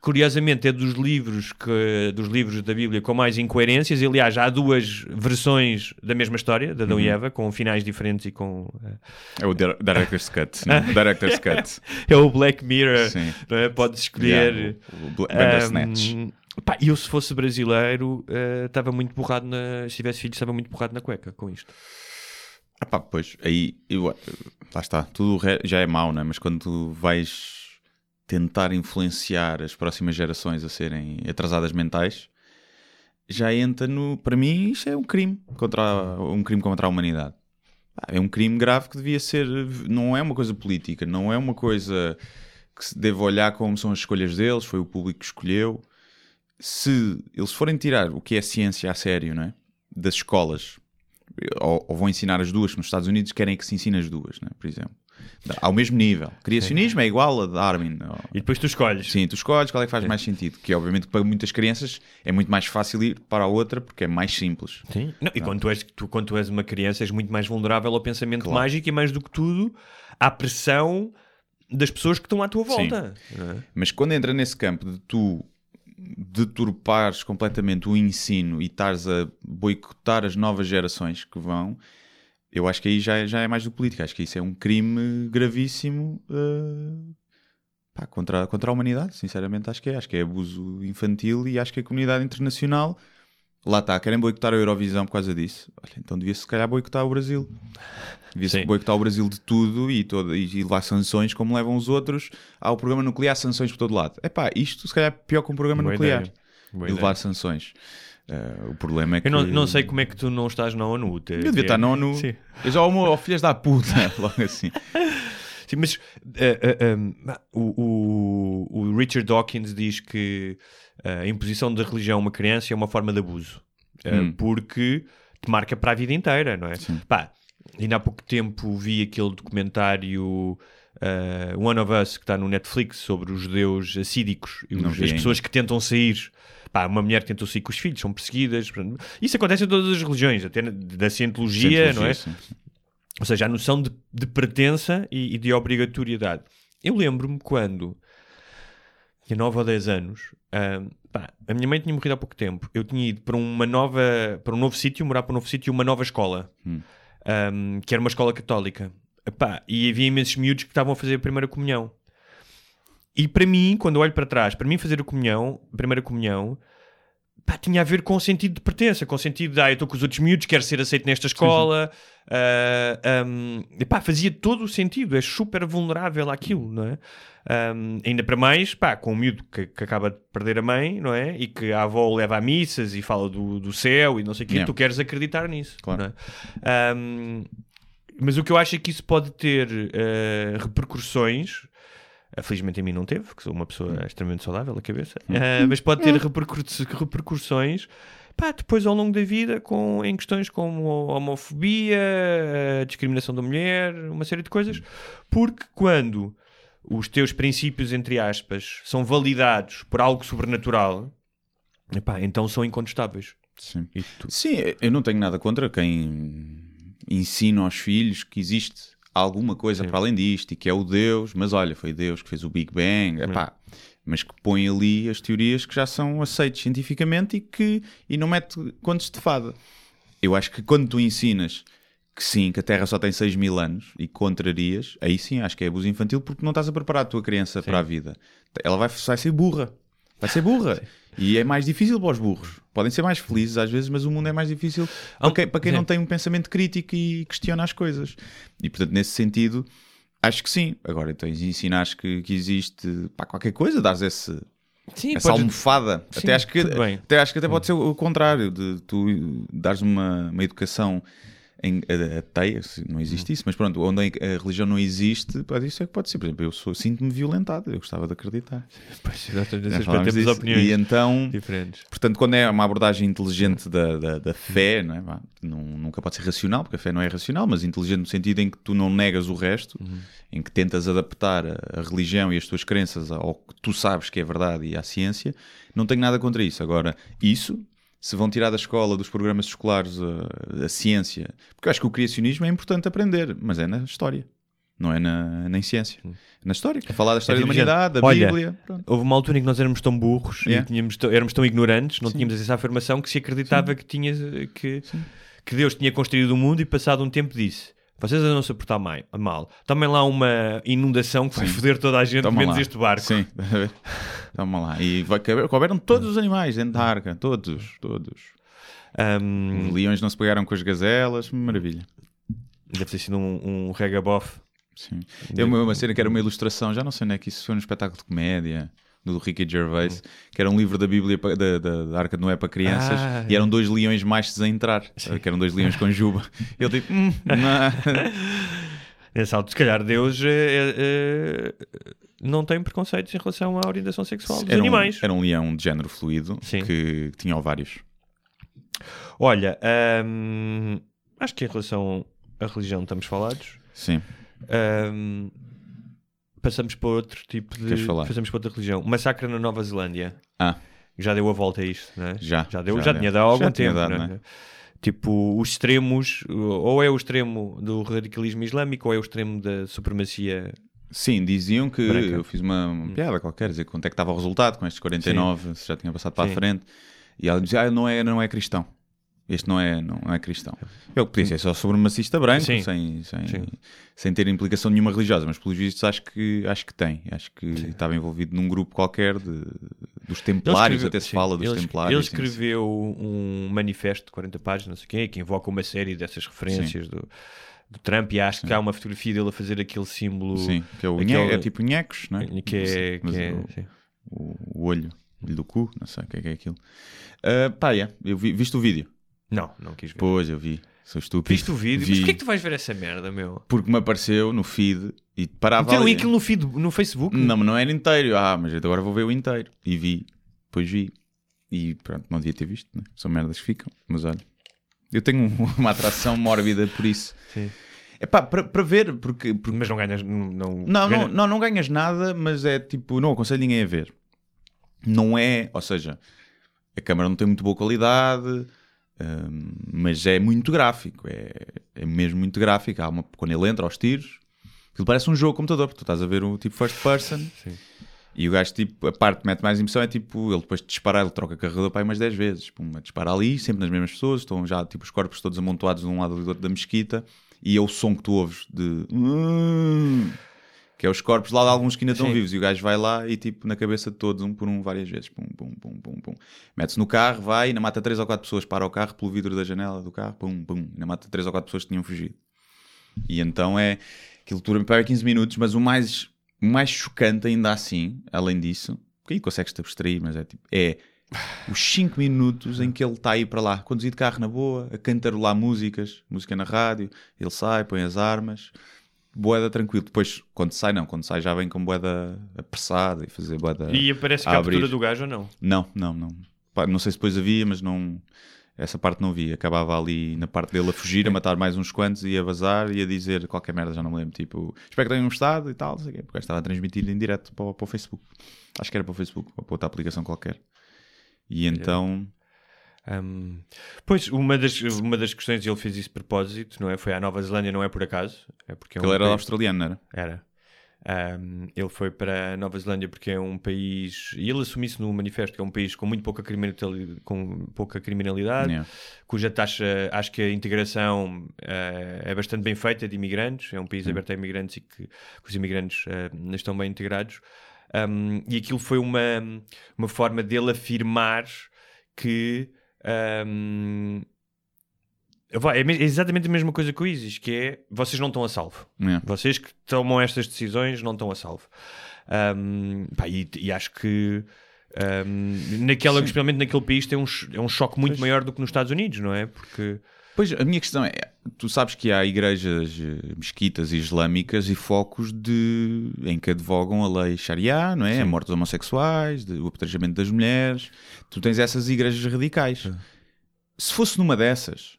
Curiosamente, é dos livros, que, dos livros da Bíblia com mais incoerências. Aliás, há duas versões da mesma história, de Adão e Eva, com finais diferentes e com. eh, É o dir- Director's Cut. não? Director's Cut. É o Black Mirror. Sim. não é? Podes escolher. Yeah, o- o Bl- Bandersnatch. Ahm, pá, eu, se fosse brasileiro, eh, estava muito borrado na. Se tivesse filhos, estava muito borrado na cueca com isto. Ah pá, pois, aí eu, lá está, tudo já é mau, não é? Mas quando tu vais tentar influenciar as próximas gerações a serem atrasadas mentais, já entra no. Para mim, isto é um crime contra a, um crime contra a humanidade. Pá, É um crime grave que devia ser. Não é uma coisa política, não é uma coisa que se deve olhar como são as escolhas deles, foi o público que escolheu. Se eles forem tirar o que é ciência a sério, não é? Das escolas, ou, ou vão ensinar as duas, nos Estados Unidos querem que se ensine as duas, né? por exemplo. Ao mesmo nível. Criacionismo é igual a Darwin. ou- E depois tu escolhes. Sim, tu escolhes qual é que faz mais sentido. Que obviamente para muitas crianças é muito mais fácil ir para a outra porque é mais simples. Sim. Não, e quando tu, és, tu, quando tu és uma criança, és muito mais vulnerável ao pensamento Claro. mágico e, mais do que tudo, à pressão das pessoas que estão à tua volta. é? Mas quando entra nesse campo de tu deturpares completamente o ensino e estares a boicotar as novas gerações que vão, eu acho que aí já, é- já é mais do que política. Acho que isso é um crime gravíssimo eh, pá, contra, contra a humanidade, sinceramente acho que é. Acho que é abuso infantil e acho que a comunidade internacional lá está, querem boicotar a Eurovisão por causa disso. Olha, então devia-se se calhar boicotar o Brasil. Devia-se boicotar o Brasil de tudo e, todo, e, e levar sanções como levam os outros ao programa nuclear, sanções por todo lado. É pá, isto se calhar é pior que um programa Boa nuclear. ideia. Boa E ideia. levar sanções. Eh, o problema é que. Eu não, não sei como é que tu não estás na ONU. Eu devia estar na ONU. Sim. Eu já amo ao filhas da puta, logo assim. Sim, mas eh, eh, um, o, o- o Richard Dawkins diz que eh, a imposição da religião a uma criança é uma forma de abuso. Eh, Hum. Porque te marca para a vida inteira, não é? Pá, ainda há pouco tempo vi aquele documentário eh, One of Us que está no Netflix sobre os judeus assídicos e as pessoas que tentam sair. Pá, uma mulher que tentou sair com os filhos, são perseguidas. Isso acontece em todas as religiões, até na- da cientologia, não é? Sim, sim. Ou seja, a noção de, de pertença e, e de obrigatoriedade. Eu lembro-me quando tinha 9 ou 10 anos, ahm, pá, a minha mãe tinha morrido há pouco tempo. Eu tinha ido para uma nova, para um novo sítio, morar para um novo sítio, uma nova escola, ahm, que era uma escola católica. Epá, e havia imensos miúdos que estavam a fazer a primeira comunhão. E para mim, quando olho para trás, para mim fazer a comunhão, a primeira comunhão, pá, tinha a ver com o sentido de pertença, com o sentido de, ah, eu estou com os outros miúdos, quero ser aceito nesta escola. Ah, um, epá, fazia todo o sentido, é super vulnerável àquilo, não é? Um, ainda para mais, pá, com um miúdo que, que acaba de perder a mãe, não é? E que a avó o leva a missas e fala do, do céu e não sei o quê, Yeah. tu queres acreditar nisso, Claro. é? Um, mas o que eu acho é que isso pode ter eh, repercussões. Felizmente em mim não teve, que sou uma pessoa extremamente saudável da cabeça, eh, mas pode ter repercurs- repercussões pá, depois ao longo da vida com, em questões como a homofobia, a discriminação da mulher, uma série de coisas, porque quando os teus princípios, entre aspas, são validados por algo sobrenatural, epá, então são incontestáveis. Sim. Tu- Sim, eu não tenho nada contra quem ensina aos filhos que existe alguma coisa para além disto e que é o Deus, mas olha, foi Deus que fez o Big Bang, epá, mas que põe ali as teorias que já são aceitas cientificamente e que e não mete contos de fada. Eu acho que quando tu ensinas que sim, que a Terra só tem 6 mil anos e contrarias, aí sim acho que é abuso infantil porque não estás a preparar a tua criança para a vida. Ela vai, vai ser burra. Vai ser burra. E é mais difícil para os burros. Podem ser mais felizes às vezes, mas o mundo é mais difícil para quem, para quem não tem um pensamento crítico e questiona as coisas. E portanto, nesse sentido, acho que sim. Agora tens de ensinar que, que existe pá, qualquer coisa, dares esse, Sim, essa podes- almofada. Sim, até, acho que, até acho que até pode ser o contrário, de tu dares uma, uma educação em, a- ateia, se não existe isso, mas pronto, onde a religião não existe, pode, isso é que pode ser. Por exemplo, eu sou- sinto-me violentado, eu gostava de acreditar. Pois, exatamente, falámos temos disso. opiniões E então, diferentes. portanto, quando é uma abordagem inteligente da, da, da fé, não é? Não- nunca pode ser racional, porque a fé não é racional, mas inteligente no sentido em que tu não negas o resto, em que tentas adaptar a, a religião e as tuas crenças ao que tu sabes que é verdade e à ciência, não tenho nada contra isso. Agora, isso, se vão tirar da escola, dos programas escolares, a, a ciência, porque eu acho que o criacionismo é importante aprender, mas é na história. Não é na, nem ciência. Na história. A falar da história tipo da humanidade, da olha, Bíblia. Pronto. Houve uma altura em que nós éramos tão burros Yeah. e tínhamos t- éramos tão ignorantes, não tínhamos essa afirmação que se acreditava que, tinha, que, que Deus tinha construído o mundo e passado um tempo disse. Vocês a se portar mal. Tomem lá uma inundação que vai foder toda a gente, Toma menos lá. este barco. Sim? Toma lá. E vai caber, couberam todos os animais dentro da arca. Todos, todos. Ahm, Os leões não se pegaram com as gazelas. Maravilha. deve ter sido um, um regabof. Sim. Eu uma, uma cena que era uma ilustração, já não sei onde é que isso foi, um espetáculo de comédia do Ricky Gervais, que era um livro da Bíblia da, da, da Arca de Noé para crianças Ah, e eram dois leões machos a entrar, que eram dois leões com juba. Ele tipo, hum, não. Nesse alto, se calhar Deus eh, eh, não tem preconceitos em relação à orientação sexual dos era, um, animais. era um leão de género fluido Sim. que tinha ovários. Olha, ahm, acho que em relação à religião estamos falados. Sim. Ahm, passamos para outro tipo de. Passamos para outra religião. Massacre na Nova Zelândia. Ah, Já deu a volta a isto, não é? Já, Já, deu, já já, deu. tinha dado há algum Já tempo. dado, não é? não é? Tipo, os extremos, ou é o extremo do radicalismo islâmico, ou é o extremo da supremacia. sim, diziam que Branca. eu fiz uma, uma piada qualquer, dizer quanto é que estava o resultado com estes 49, se já tinha passado para Sim. a frente. E ela dizia, ah, não é, não é cristão. Este não é, não é cristão. Eu podia ser só supremacista branco, Sim. sem, sem, Sim. sem ter implicação nenhuma religiosa, mas pelos vistos acho que, acho que tem. Acho que estava envolvido num grupo qualquer de, dos templários, escreveu- até se sim, fala dos ele, templários. Ele sim, escreveu um manifesto de 40 páginas, não sei o quê, que invoca uma série dessas referências do, do Trump e acho que há uma fotografia dele a fazer aquele símbolo. Sim, que é, o aquele- é tipo nhecos, não é? Que é. Que é- o- sim. o, olho, olho do cu, não sei o que é, que é aquilo. Ah, pá, yeah, eu vi, viste o vídeo? Não, não quis ver. Pois, eu vi. Sou estúpido. Viste o vídeo? Vi, Mas porquê é que tu vais ver essa merda, meu? Porque me apareceu no feed e parava Meteram ali. aquilo no feed, no Facebook? Não, mas não era inteiro. Ah, mas agora vou ver o inteiro. E vi. Depois vi. E pronto, não devia ter visto. Né? São merdas que ficam. Mas olha. Eu tenho um- uma atração mórbida por isso. Sim. É pá, para ver, porque, porque Mas não ganhas. Não, não, Não, ganha- não, não, não ganhas nada, mas é tipo, não aconselho ninguém a ver. Não é, ou seja, a câmera não tem muito boa qualidade, hum, mas é muito gráfico, é, é mesmo muito gráfico. Há uma, quando ele entra aos tiros, aquilo parece um jogo de computador, porque tu estás a ver o tipo first person. E o gajo, tipo, a parte que mete mais emoção é tipo, ele depois de disparar, ele troca carregador para aí umas 10 vezes. Pum, a disparar ali, sempre nas mesmas pessoas, estão já tipo os corpos todos amontoados de um lado e do outro da mesquita, e é o som que tu ouves de. Que é os corpos lá de alguns que ainda estão Sim. vivos. E o gajo vai lá e tipo na cabeça de todos, um por um, várias vezes. Pum, pum, pum, pum, pum. Mete-se no carro, vai, ainda mata três ou quatro pessoas, para o carro pelo vidro da janela do carro, pum, pum. Ainda mata três ou quatro pessoas que tinham fugido. E então é. Aquilo dura para aí 15 minutos, mas o mais, o mais chocante ainda assim, além disso, porque aí consegues-te abstrair, mas é tipo. É os 5 minutos em que ele está aí para lá, conduzir de carro na boa, a cantarolar músicas, música na rádio, ele sai, põe as armas, boeda tranquilo. Depois, quando sai, não, quando sai já vem com boeda apressada e fazer boeda. E aparece a a abrir. captura do gajo ou não? Não, não, não. Pá, não sei se depois havia, mas não. Essa parte não vi. Acabava ali na parte dele a fugir, a matar mais uns quantos e a vazar e a dizer qualquer merda, já não me lembro. Tipo, espero que tenham gostado e tal, não sei o quê, porque estava a transmitir em direto para, o- para o Facebook. Acho que era para o Facebook, ou para outra aplicação qualquer. E então. Hum, pois, uma das, uma das questões, e ele fez isso de propósito, não é? Foi à Nova Zelândia, não é por acaso. É porque é Ele um era país- australiano, não era? Era. Um, ele foi para a Nova Zelândia porque é um país, e ele assumiu isso no manifesto, que é um país com muito pouca criminalidade, com pouca criminalidade Yeah. cuja taxa, acho que a integração eh, é bastante bem feita de imigrantes, é um país aberto a imigrantes e que, que os imigrantes eh, estão bem integrados. Um, e aquilo foi uma, uma forma dele afirmar que um, é é exatamente a mesma coisa que o ISIS, que é vocês não estão a salvo. Yeah. Vocês que tomam estas decisões não estão a salvo. Um, pá, e, e acho que um, naquela, especialmente naquele país tem um, é um choque muito maior do que nos Estados Unidos, não é? Porque Pois, a minha questão é, tu sabes que há igrejas, eh, mesquitas islâmicas e focos de, em que advogam a lei Sharia, não é? A morte dos homossexuais, de- o apedrejamento das mulheres. Tu tens essas igrejas radicais. Se fosse numa dessas,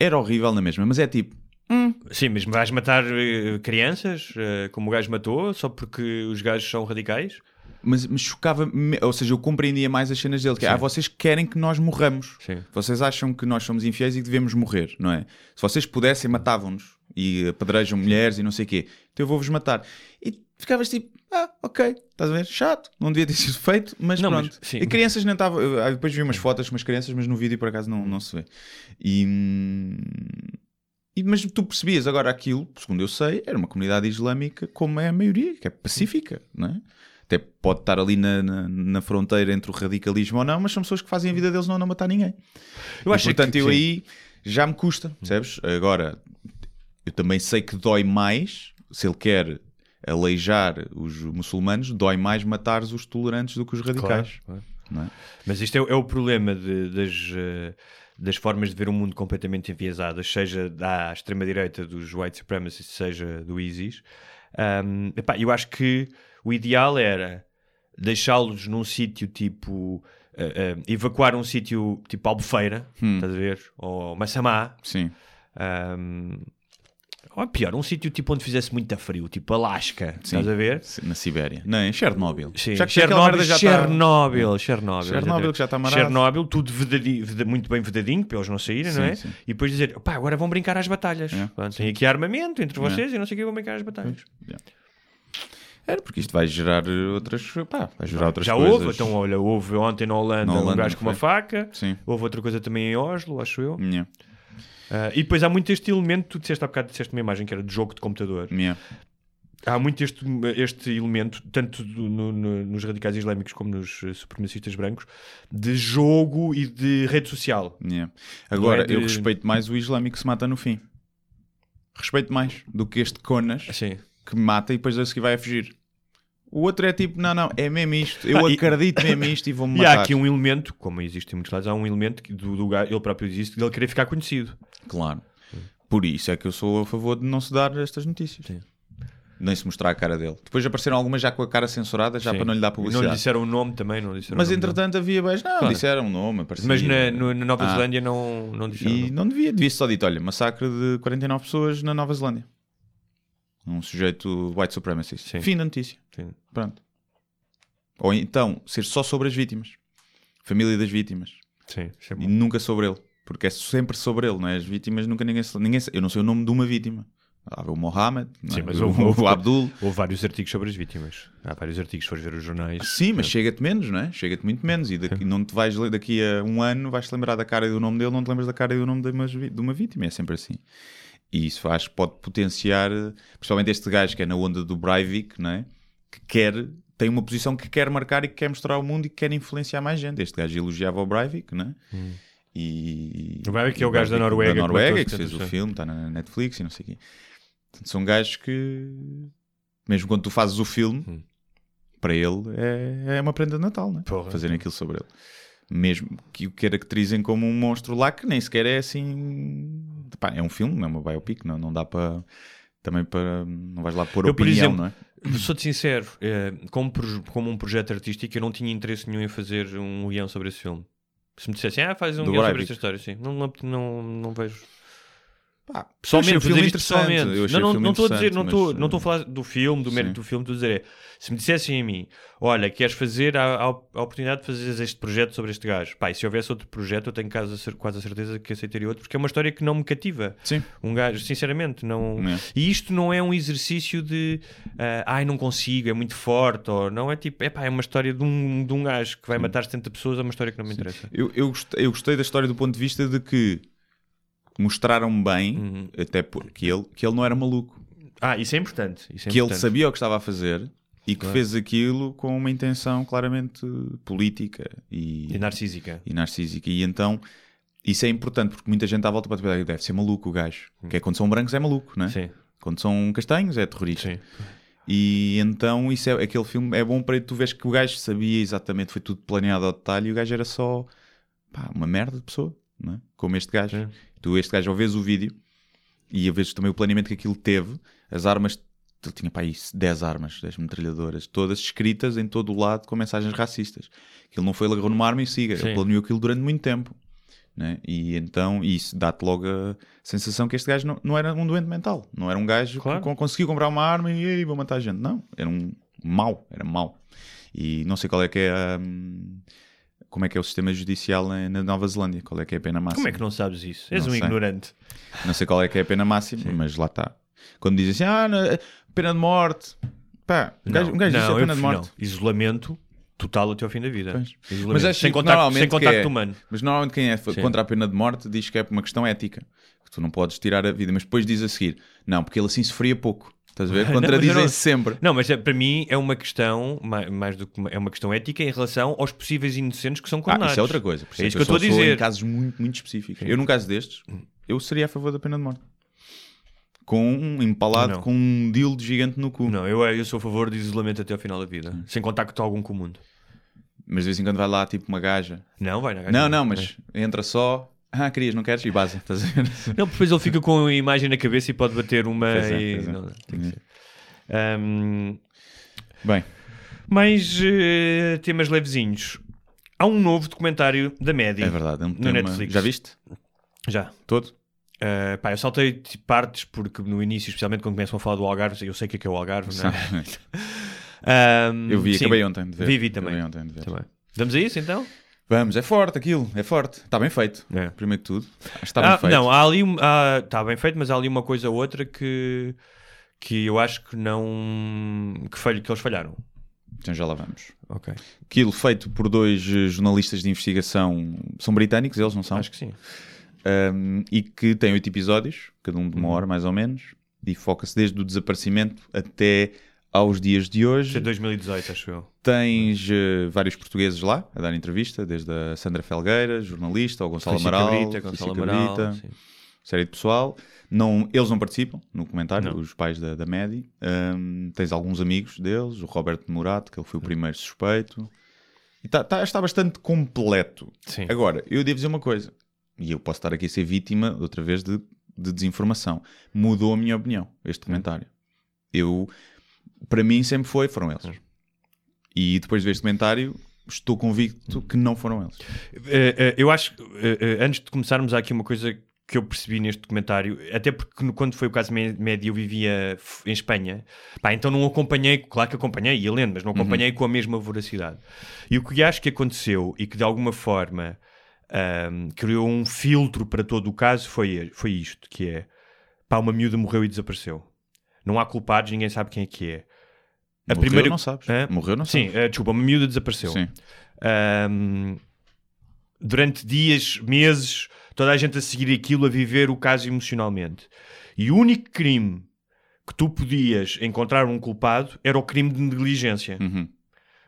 era horrível na mesma, mas é tipo, sim, mas vais matar eh, crianças eh, como o gajo matou só porque os gajos são radicais? Mas me chocava, ou seja, eu compreendia mais as cenas dele, que é, ah, vocês querem que nós morramos. Sim. Vocês acham que nós somos infiéis e que devemos morrer, não é? Se vocês pudessem, matavam-nos. e apedrejam mulheres e não sei o quê. Então eu vou-vos matar. E ficavas tipo, ah, ok, estás a ver? Chato, não devia ter sido feito, mas Não, pronto. mas- e crianças nem estavam. ah, Depois vi umas fotos com as crianças, mas no vídeo por acaso não, não se vê. E- mas tu percebias agora aquilo, segundo eu sei, era uma comunidade islâmica como é a maioria, que é pacífica, não é? Até pode estar ali na, na, na fronteira entre o radicalismo ou não, mas são pessoas que fazem a vida deles não, não matar ninguém. Eu E, acho portanto, que- eu sim. aí já me custa, percebes? Agora, eu também sei que dói mais, se ele quer aleijar os muçulmanos, dói mais matar os tolerantes do que os radicais. Claro, é? Mas isto é, é o problema de- das, eh, das formas de ver o mundo completamente enviesadas, seja da extrema-direita dos white supremacists, seja do ISIS. Ahm, epá, eu acho que o ideal era deixá-los num sítio tipo. eh, eh, evacuar um sítio tipo Albufeira, Hum. estás a ver? Ou Massamá. Sim. ahm, ou pior, um sítio tipo onde fizesse muito frio, tipo Alasca, Sim. estás a ver? Na Sibéria. Não, em Chernobyl. Sim, Já que Chernobyl, já está- Chernobyl, Chernobyl, Chernobyl exatamente. que já está amarrado. Chernobyl, tudo vedadinho- veda- muito bem vedadinho, para eles não saírem, não Sim, é? sim. E depois dizer, pá, agora vão brincar às batalhas. É, tem aqui armamento entre vocês e não sei o que vão brincar às batalhas. Era porque isto vai gerar eh, outras. Pá, vai gerar outras Já coisas. houve, então olha, houve ontem na Holanda, Na um Holanda, gajo não com uma faca, Sim. houve outra coisa também em Oslo, acho eu. Yeah. Ah, e depois há muito este elemento, tu disseste há bocado, disseste uma imagem que era de jogo de computador. Yeah. Há muito este, este elemento, tanto no- no- nos radicais islâmicos como nos eh, supremacistas brancos, de jogo e de rede social. Yeah. Agora, é de- eu respeito mais o islâmico que se mata no fim. Respeito mais do que este Conas Sim. que mata e depois a seguir vai a fugir. O outro é tipo, não, não, é mesmo isto. Eu Ah, e- acredito mesmo isto e vou-me E matar. há aqui um elemento, como existe em muitos lados, há um elemento que do, do gajo, ele próprio diz isso, dele querer ficar conhecido. Claro. Por isso é que eu sou a favor de não se dar estas notícias. Sim. Nem se mostrar a cara dele. Depois apareceram algumas já com a cara censurada, já Sim. para não lhe dar E Não publicidade. lhe disseram o nome também, não disseram Mas o entretanto havia beijo. Não, Claro. disseram um nome, aparecia. Mas na, no- na Nova Ah. Zelândia não, não disseram. o E não devia, devia só dito: olha, massacre de 49 pessoas na Nova Zelândia. Um sujeito white supremacist. Sim. Fim da notícia. Sim. Pronto. Ou então ser só sobre as vítimas, família das vítimas, Sim, é e nunca sobre ele, porque é sempre sobre ele, não é? As vítimas nunca ninguém, ninguém eu não sei o nome de uma vítima. Há o Mohammed, não Sim, é? mas o, houve- houve- o Abdul. Houve vários artigos sobre as vítimas. Há vários artigos, se fores ver os jornais. Sim, mas chega-te menos, não é? Chega-te muito menos. E daqui, não te vais daqui a um ano, vais-te lembrar da cara e do nome dele, não te lembras da cara e do nome de uma, de uma vítima. É sempre assim. E isso faz, pode potenciar, principalmente este gajo que é na onda do Breivik, não é? Que quer, tem uma posição que quer marcar e que quer mostrar ao mundo e que quer influenciar mais gente. Este gajo elogiava o Breivik, não é? E, O Breivik é o gajo da Noruega que Da Noruega, matou que fez o 70%. filme, está na Netflix e não sei o quê. Portanto, são gajos que, mesmo quando tu fazes o filme, Hum. para ele é, é uma prenda de Natal, né? Porra. Fazerem aquilo sobre ele. Mesmo que o caracterizem como um monstro lá que nem sequer é assim. Pá, é um filme, é uma biopic, não, não dá para. Também para. Não vais lá pôr Eu, opinião, exemplo, não é? Sou-te sincero, eh, como, como um projeto artístico, eu não tinha interesse nenhum em fazer um guião sobre esse filme. Se me dissessem, ah, faz um Do guião sobre esta história, sim. Não, não, não, não vejo. Pá, Pessoalmente, achei o filme interessante. não, não, estou a dizer, não estou, mas, não estou a falar do filme, do mérito sim. do filme, estou a dizer é, se me dissessem a mim, olha, queres fazer a, a, a oportunidade de fazer este projeto sobre este gajo, pá, e se houvesse outro projeto, eu tenho quase quase a certeza que aceitaria outro, porque é uma história que não me cativa. Sim. Um gajo, sinceramente, não. É. E isto não é um exercício de ah, ai, não consigo, é muito forte, ou não é tipo, é pá, é uma história de um, de um gajo que vai matar 70 pessoas, é uma história que não me interessa. Eu, eu, gostei, eu gostei da história do ponto de vista de que mostraram bem, Uhum. até porque ele, que ele não era maluco. Ah, isso é importante. Isso é que ele importante. sabia o que estava a fazer e que Claro. fez aquilo com uma intenção claramente política e, E narcísica. e narcísica. E então isso é importante porque muita gente à volta pode pensar deve ser maluco o gajo. Que é quando são brancos é maluco, não é? Hum. Sim, Quando são castanhos é terrorista. sim. E então isso é, aquele filme é bom para tu veres que o gajo sabia exatamente, foi tudo planeado ao detalhe e o gajo era só pá, uma merda de pessoa, é? como este gajo. Sim. Tu, este gajo, ao vês o vídeo e a vês também o planeamento que aquilo teve, as armas, ele tinha para aí 10 armas, 10 metralhadoras, todas escritas em todo o lado com mensagens racistas. Aquilo não foi ele agarrou numa arma e siga, Sim. ele planeou aquilo durante muito tempo. Né? E então isso dá-te logo a sensação que este gajo não, não era um doente mental, não era um gajo Claro. que con- conseguiu comprar uma arma e "Ei, vou matar a gente. Não, era um mau, era mau. E não sei qual é que é a, hum, como é que é o sistema judicial na Nova Zelândia, qual é que é a pena máxima. Como é que não sabes isso? És Não um sei. ignorante. Não sei qual é que é a pena máxima, mas lá está. Quando dizem assim, ah, não, pena de morte. Pá, um gajo, um gajo diz não, a pena de morte. não. Isolamento total até ao fim da vida. Mas acho sem que contacto, normalmente sem contacto é- humano. Mas normalmente quem é Sim. contra a pena de morte diz que é por uma questão ética. Que tu não podes tirar a vida. Mas depois diz a seguir, não, porque ele assim sofria pouco. Estás a ver? Contradizem-se não- sempre. Não, mas é- para mim é uma questão, ma- mais do que uma, é uma questão ética em relação aos possíveis inocentes que são Ah, condenados. isso é outra coisa. Por É isso que eu estou a dizer. Em casos muito, muito específicos. Eu, num caso destes, eu seria a favor da pena de morte. Com um empalado, Não. com um dildo gigante no cu. Não, eu, eu sou a favor de isolamento até ao final da vida, sem contacto algum com o mundo. Mas de vez em quando vai lá, tipo, uma gaja. Não, vai na gaja. Não, não, mas entra só. Ah, querias, não queres? E base. Estás a ver? Não, depois ele fica com a imagem na cabeça e pode bater uma Pois é, e... pois é. não, tem que ser. Ahm, Bem, mais eh, temas levezinhos. Há um novo documentário da Média. é verdade. É um No tema... Netflix. Já viste? Já. Todo? Uh, pá, eu saltei partes porque no início, especialmente quando começam a falar do Algarve, eu sei o que é que é o Algarve, não é? Um, Eu vi, sim, acabei ontem de ver. Vi, vi também. Acabei ontem de ver. Também. Vamos a isso então? Vamos, é forte aquilo, é forte. Está bem feito. É. Primeiro que tudo. Acho que está bem Ah, feito. não, há ali está bem feito, mas há ali uma coisa ou outra que, que eu acho que não que, falho, que eles falharam. Então já lá vamos. Ok. Aquilo feito por dois eh, jornalistas de investigação. São britânicos, eles não são? Acho que sim. Um, e que tem oito episódios, cada um de Uhum. uma hora mais ou menos, e foca-se desde o desaparecimento até aos dias de hoje. é 2018, acho eu. Tens eh, vários portugueses lá a dar entrevista, desde a Sandra Felgueira, jornalista, ao Gonçalo Amaral, Cabrita, Gonçalo Felícia Amaral, Cabrita, sim. série de pessoal. Não, eles não participam no comentário, Não. os pais da, da Medi. Um, tens alguns amigos deles, o Roberto Morato, que ele foi o primeiro suspeito. E tá, tá- está bastante completo. Sim. Agora, eu devo dizer uma coisa, e eu posso estar aqui a ser vítima, outra vez, de, de desinformação. Mudou a minha opinião, este comentário. Eu, para mim, sempre foi, foram eles. E depois de ver este comentário, estou convicto que não foram eles. Eh, eh, eu acho que eh, antes de começarmos, há aqui uma coisa que eu percebi neste documentário, até porque no- quando foi o caso mé- médio eu vivia em Espanha, pá, então não acompanhei, claro que acompanhei, ia lendo, mas não acompanhei com a mesma voracidade. E o que eu acho que aconteceu e que de alguma forma ahm, criou um filtro para todo o caso foi, foi isto, que é pá, uma miúda morreu e desapareceu. Não há culpados, ninguém sabe quem é que é. A Morreu, primeira- não sabes. Hã? Morreu, não Sim, sabes. eh, desculpa, uma miúda desapareceu. Sim. Ahm, durante dias, meses, toda a gente a seguir aquilo, a viver o caso emocionalmente. E o único crime que tu podias encontrar um culpado era o crime de negligência. Uhum.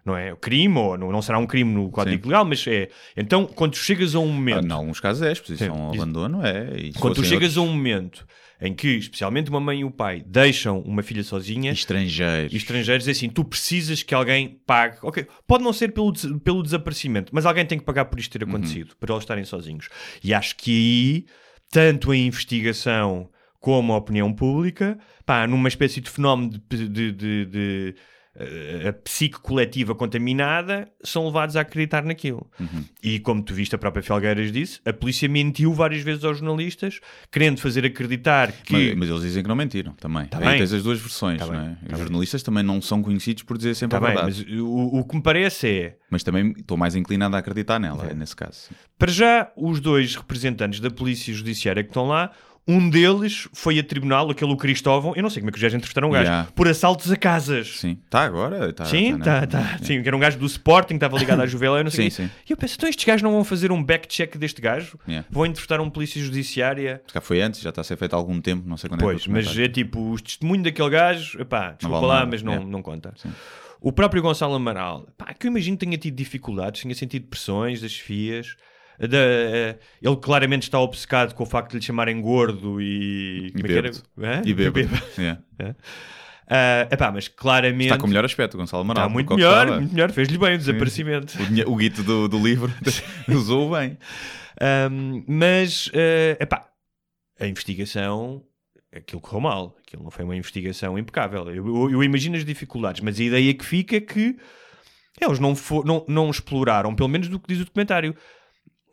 Não é? O crime, ou não, não será um crime no Código Sim. Legal, mas é. Então, quando tu chegas a um momento. Ah, em alguns casos é exposição Sim. ao Isso. abandono, é. Quando tu chegas a um momento em que, especialmente uma mãe e o pai, deixam uma filha sozinha, estrangeiros. estrangeiros, é assim, tu precisas que alguém pague. Ok, pode não ser pelo, pelo desaparecimento, mas alguém tem que pagar por isto ter acontecido, para eles estarem sozinhos. E acho que aí, tanto a investigação como a opinião pública, pá, numa espécie de fenómeno de, de, de- de, a psique coletiva contaminada, são levados a acreditar naquilo. E como tu viste, a própria Felgueiras disse, a polícia mentiu várias vezes aos jornalistas, querendo fazer acreditar que. Mas, mas eles dizem que não mentiram também. Tá Aí tens as duas versões, Tá não é? tá Os bem. jornalistas também não são conhecidos por dizer sempre Tá a bem, verdade. mas o, o que me parece é Mas também estou mais inclinado a acreditar nela, nesse caso. Para já, os dois representantes da Polícia Judiciária que estão lá, um deles foi a tribunal, aquele o Cristóvão, eu não sei como é que os gajos entrevistaram o gajo, Yeah. por assaltos a casas. Sim. Está agora? Tá, Sim, tá, tá, né? tá. Sim, que era um gajo do Sporting, estava ligado à Juveléu, eu não sei o Sim, sim. E eu penso, então estes gajos não vão fazer um back-check deste gajo? Yeah. Vão entrevistar um polícia judiciária? Se cá foi antes, já está a ser feito há algum tempo, não sei quando é Pois, que eu mas é tipo, os testemunhos daquele gajo, epá, desculpa vale lá, nada, mas não, yeah. não conta. Sim. O próprio Gonçalo Amaral, pá, que eu imagino que tenha tido dificuldades, tenha sentido pressões das FIAs. Da, eh, ele claramente está obcecado com o facto de lhe chamarem gordo e. E é? E bêbado. Yeah. Ah, epá, mas claramente. Está com o melhor aspecto, Gonçalo Amaral. Está muito melhor, estava. muito melhor. Fez-lhe bem o desaparecimento. O, o guito do, do livro usou bem. Ahm, mas, eh, epá, a investigação, aquilo correu mal. Aquilo não foi uma investigação impecável. Eu, eu- eu imagino as dificuldades, mas a ideia que fica é que eles não, fo- não, não exploraram, pelo menos do que diz o documentário,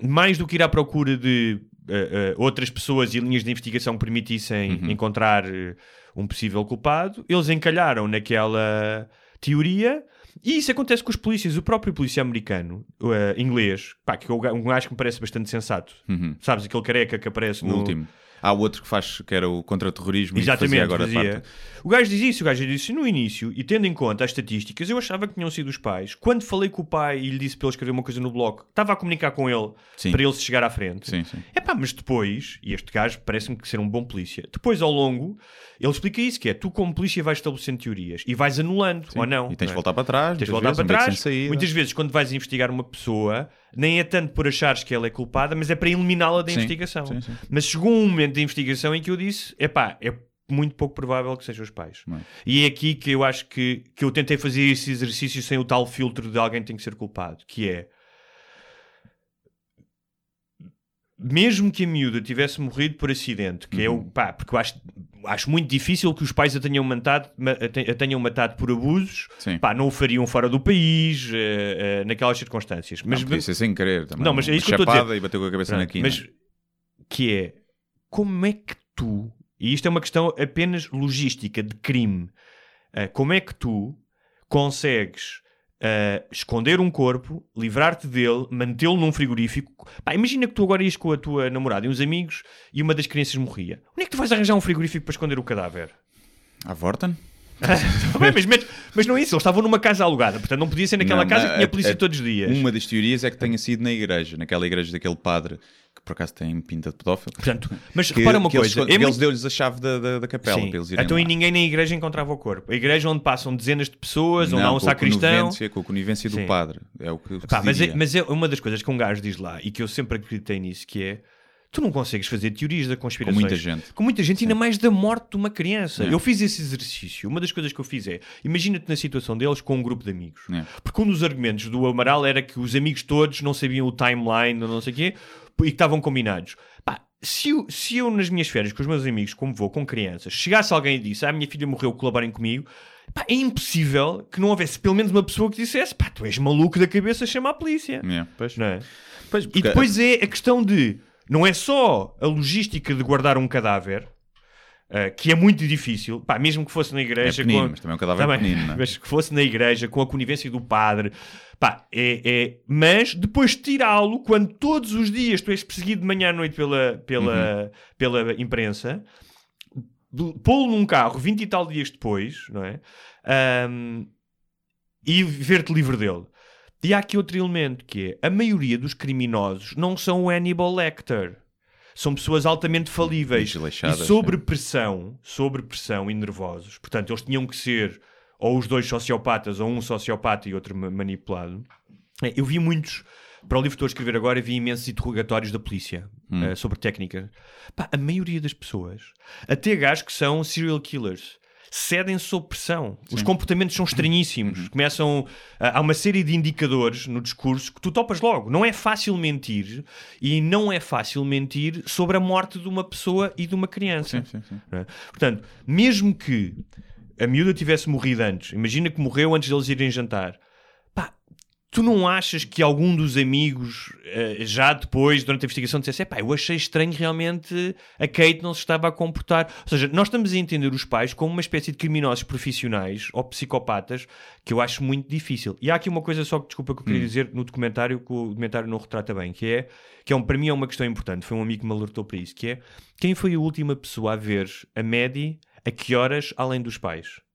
mais do que ir à procura de eh, eh, outras pessoas e linhas de investigação que permitissem encontrar eh, um possível culpado, eles encalharam naquela teoria. E isso acontece com os polícias. O próprio polícia americano, uh, inglês, pá, que é um gajo que me parece bastante sensato. Sabes, aquele careca que aparece Uhum. O no... último. Há outro que faz, que era o contra-terrorismo e que fazia agora fazia. parte. O gajo diz isso, o gajo diz isso no início, e tendo em conta as estatísticas, eu achava que tinham sido os pais. Quando falei com o pai e lhe disse para ele escrever uma coisa no blog, estava a comunicar com ele Sim. para ele se chegar à frente. Sim, sim. É pá, mas depois, e este gajo parece-me que ser um bom polícia, depois ao longo, ele explica isso, que é, tu como polícia vais estabelecendo teorias e vais anulando, ou não. E tens de é? voltar para trás, Tens de voltar vezes, para trás. Muitas vezes, quando vais investigar uma pessoa, nem é tanto por achares que ela é culpada, mas é para eliminá-la da Sim, investigação. sim, sim. Mas chegou um momento da investigação em que eu disse: epá, é muito pouco provável que sejam os pais. Não é? E é aqui que eu acho que, que eu tentei fazer esse exercício sem o tal filtro de alguém tem que ser culpado, que é. Mesmo que a miúda tivesse morrido por acidente, que é Uhum. o pá, porque eu acho, acho muito difícil que os pais a tenham matado, ma- a te- a tenham matado por abusos, Sim. pá, não o fariam fora do país, eh, eh, naquelas circunstâncias. Mas Mas, podia ser sem querer também. Não, mas é isso que eu estou a chapada dizer. e bateu com a cabeça na Pronto, quina. mas que é como é que tu, e isto é uma questão apenas logística de crime, ah, como é que tu consegues ah, esconder um corpo, livrar-te dele, mantê-lo num frigorífico? Pá, imagina que tu agora ias com a tua namorada e uns amigos e uma das crianças morria. Onde é que tu vais arranjar um frigorífico para esconder o cadáver? À Vorten? Bem, mas, mete- mas não é isso, eles estavam numa casa alugada, portanto não podia ser naquela Não, casa que tinha a- polícia a- todos os dias. Uma das teorias é que tenha sido na igreja, naquela igreja daquele padre que por acaso tem pinta de pedófilo. Portanto, mas Que, repara uma que eles, coisa, que é eles muito- deu-lhes a chave da, da, da capela Sim. para eles irem Então lá. e ninguém na igreja encontrava o corpo. A igreja onde passam dezenas de pessoas, onde há um a sacristão. conivência- Com a conivência do Sim. padre. É o que, Pá, se mas, é, mas é uma das coisas que um gajo diz lá e que eu sempre acreditei nisso, que é tu não consegues fazer teorias da conspiração. Com muita gente. Com muita gente, ainda mais da morte de uma criança. É. Eu fiz esse exercício. Uma das coisas que eu fiz é, imagina-te na situação deles com um grupo de amigos. É. Porque um dos argumentos do Amaral era que os amigos todos não sabiam o timeline ou não sei o quê e que estavam combinados. Pá, se eu, se eu nas minhas férias com os meus amigos, como vou, com crianças, chegasse alguém e disse, ah, a minha filha morreu, colaborem comigo, pá, é impossível que não houvesse pelo menos uma pessoa que dissesse, pá, tu és maluco da cabeça, chama a polícia. É, pois. Não é? Pois, E porque- depois é a questão de não é só a logística de guardar um cadáver, eh, que é muito difícil, pá, mesmo que fosse na é igreja. pequenino, com- mas também é um cadáver Tá bem, pequenino, não é? Mas que fosse na igreja com a conivência do padre, pá, é, é- mas depois tirá-lo quando todos os dias tu és perseguido de manhã à noite pela, pela, Uhum. pela imprensa, pô-lo num carro 20 e tal dias depois, não é? Ahm, e ver-te livre dele. E há aqui outro elemento que é a maioria dos criminosos não são o Hannibal Lecter. São pessoas altamente falíveis e sob pressão, sob pressão e nervosos. Portanto, eles tinham que ser ou os dois sociopatas ou um sociopata e outro ma- manipulado. É, Eu vi muitos, para o livro que estou a escrever agora, vi imensos interrogatórios da polícia eh, sobre técnica. Pá, a maioria das pessoas, até gajos que são serial killers, cedem sob pressão. Os comportamentos são estranhíssimos. Começam. ah, há uma série de indicadores no discurso que tu topas logo. Não é fácil mentir e não é fácil mentir sobre a morte de uma pessoa e de uma criança. Sim, sim, sim. é? Portanto, mesmo que a miúda tivesse morrido antes, imagina que morreu antes deles irem jantar. Tu não achas que algum dos amigos, eh, já depois, durante a investigação, dissesse: pá, eu achei estranho realmente a Kate não se estava a comportar. Ou seja, nós estamos a entender os pais como uma espécie de criminosos profissionais ou psicopatas que eu acho muito difícil. E há aqui uma coisa só que, desculpa, que eu queria dizer no documentário, que o documentário não retrata bem, que é, que é um, para mim é uma questão importante. Foi um amigo que me alertou para isso, que é quem foi a última pessoa a ver a Maddie a que horas além dos pais?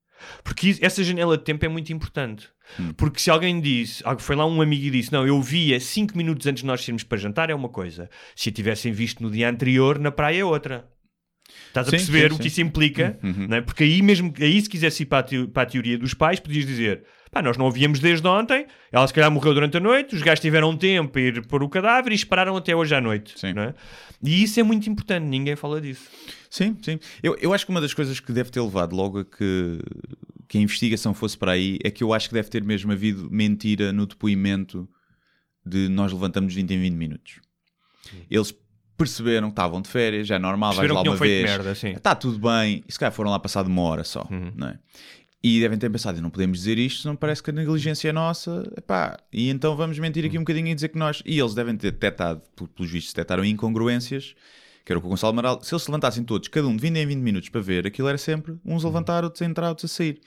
Porque essa janela de tempo é muito importante. Porque se alguém disse, ah, foi lá um amigo e disse, não, eu via 5 minutos antes de nós irmos para jantar, é uma coisa. Se a tivessem visto no dia anterior, na praia é outra. Estás a Sim, perceber sim, o que sim. isso implica? não é? Porque aí mesmo, aí se quisesse ir para a, para a teoria dos pais, podias dizer, pá, nós não a víamos desde ontem, ela se calhar morreu durante a noite, os gajos tiveram tempo para ir pôr o cadáver e esperaram até hoje à noite. Sim. é? E isso é muito importante, ninguém fala disso. Sim, sim. Eu, eu acho que uma das coisas que deve ter levado logo a que, que a investigação fosse para aí é que eu acho que deve ter mesmo havido mentira no depoimento de nós levantamos 20 em 20 minutos. Eles perceberam que estavam de férias, já é normal, vais lá uma vez. merda. Está tudo bem, e se calhar foram lá passado uma hora só, não é? E devem ter pensado, não podemos dizer isto, não parece que a negligência é nossa, epá, e então vamos mentir aqui um bocadinho e dizer que nós... E eles devem ter detectado, pel- pelos vistos, detectaram incongruências, que era o que o Gonçalo Amaral... Se eles se levantassem todos, cada um de 20 em 20 minutos para ver, aquilo era sempre uns a levantar, outros a entrar, outros a sair.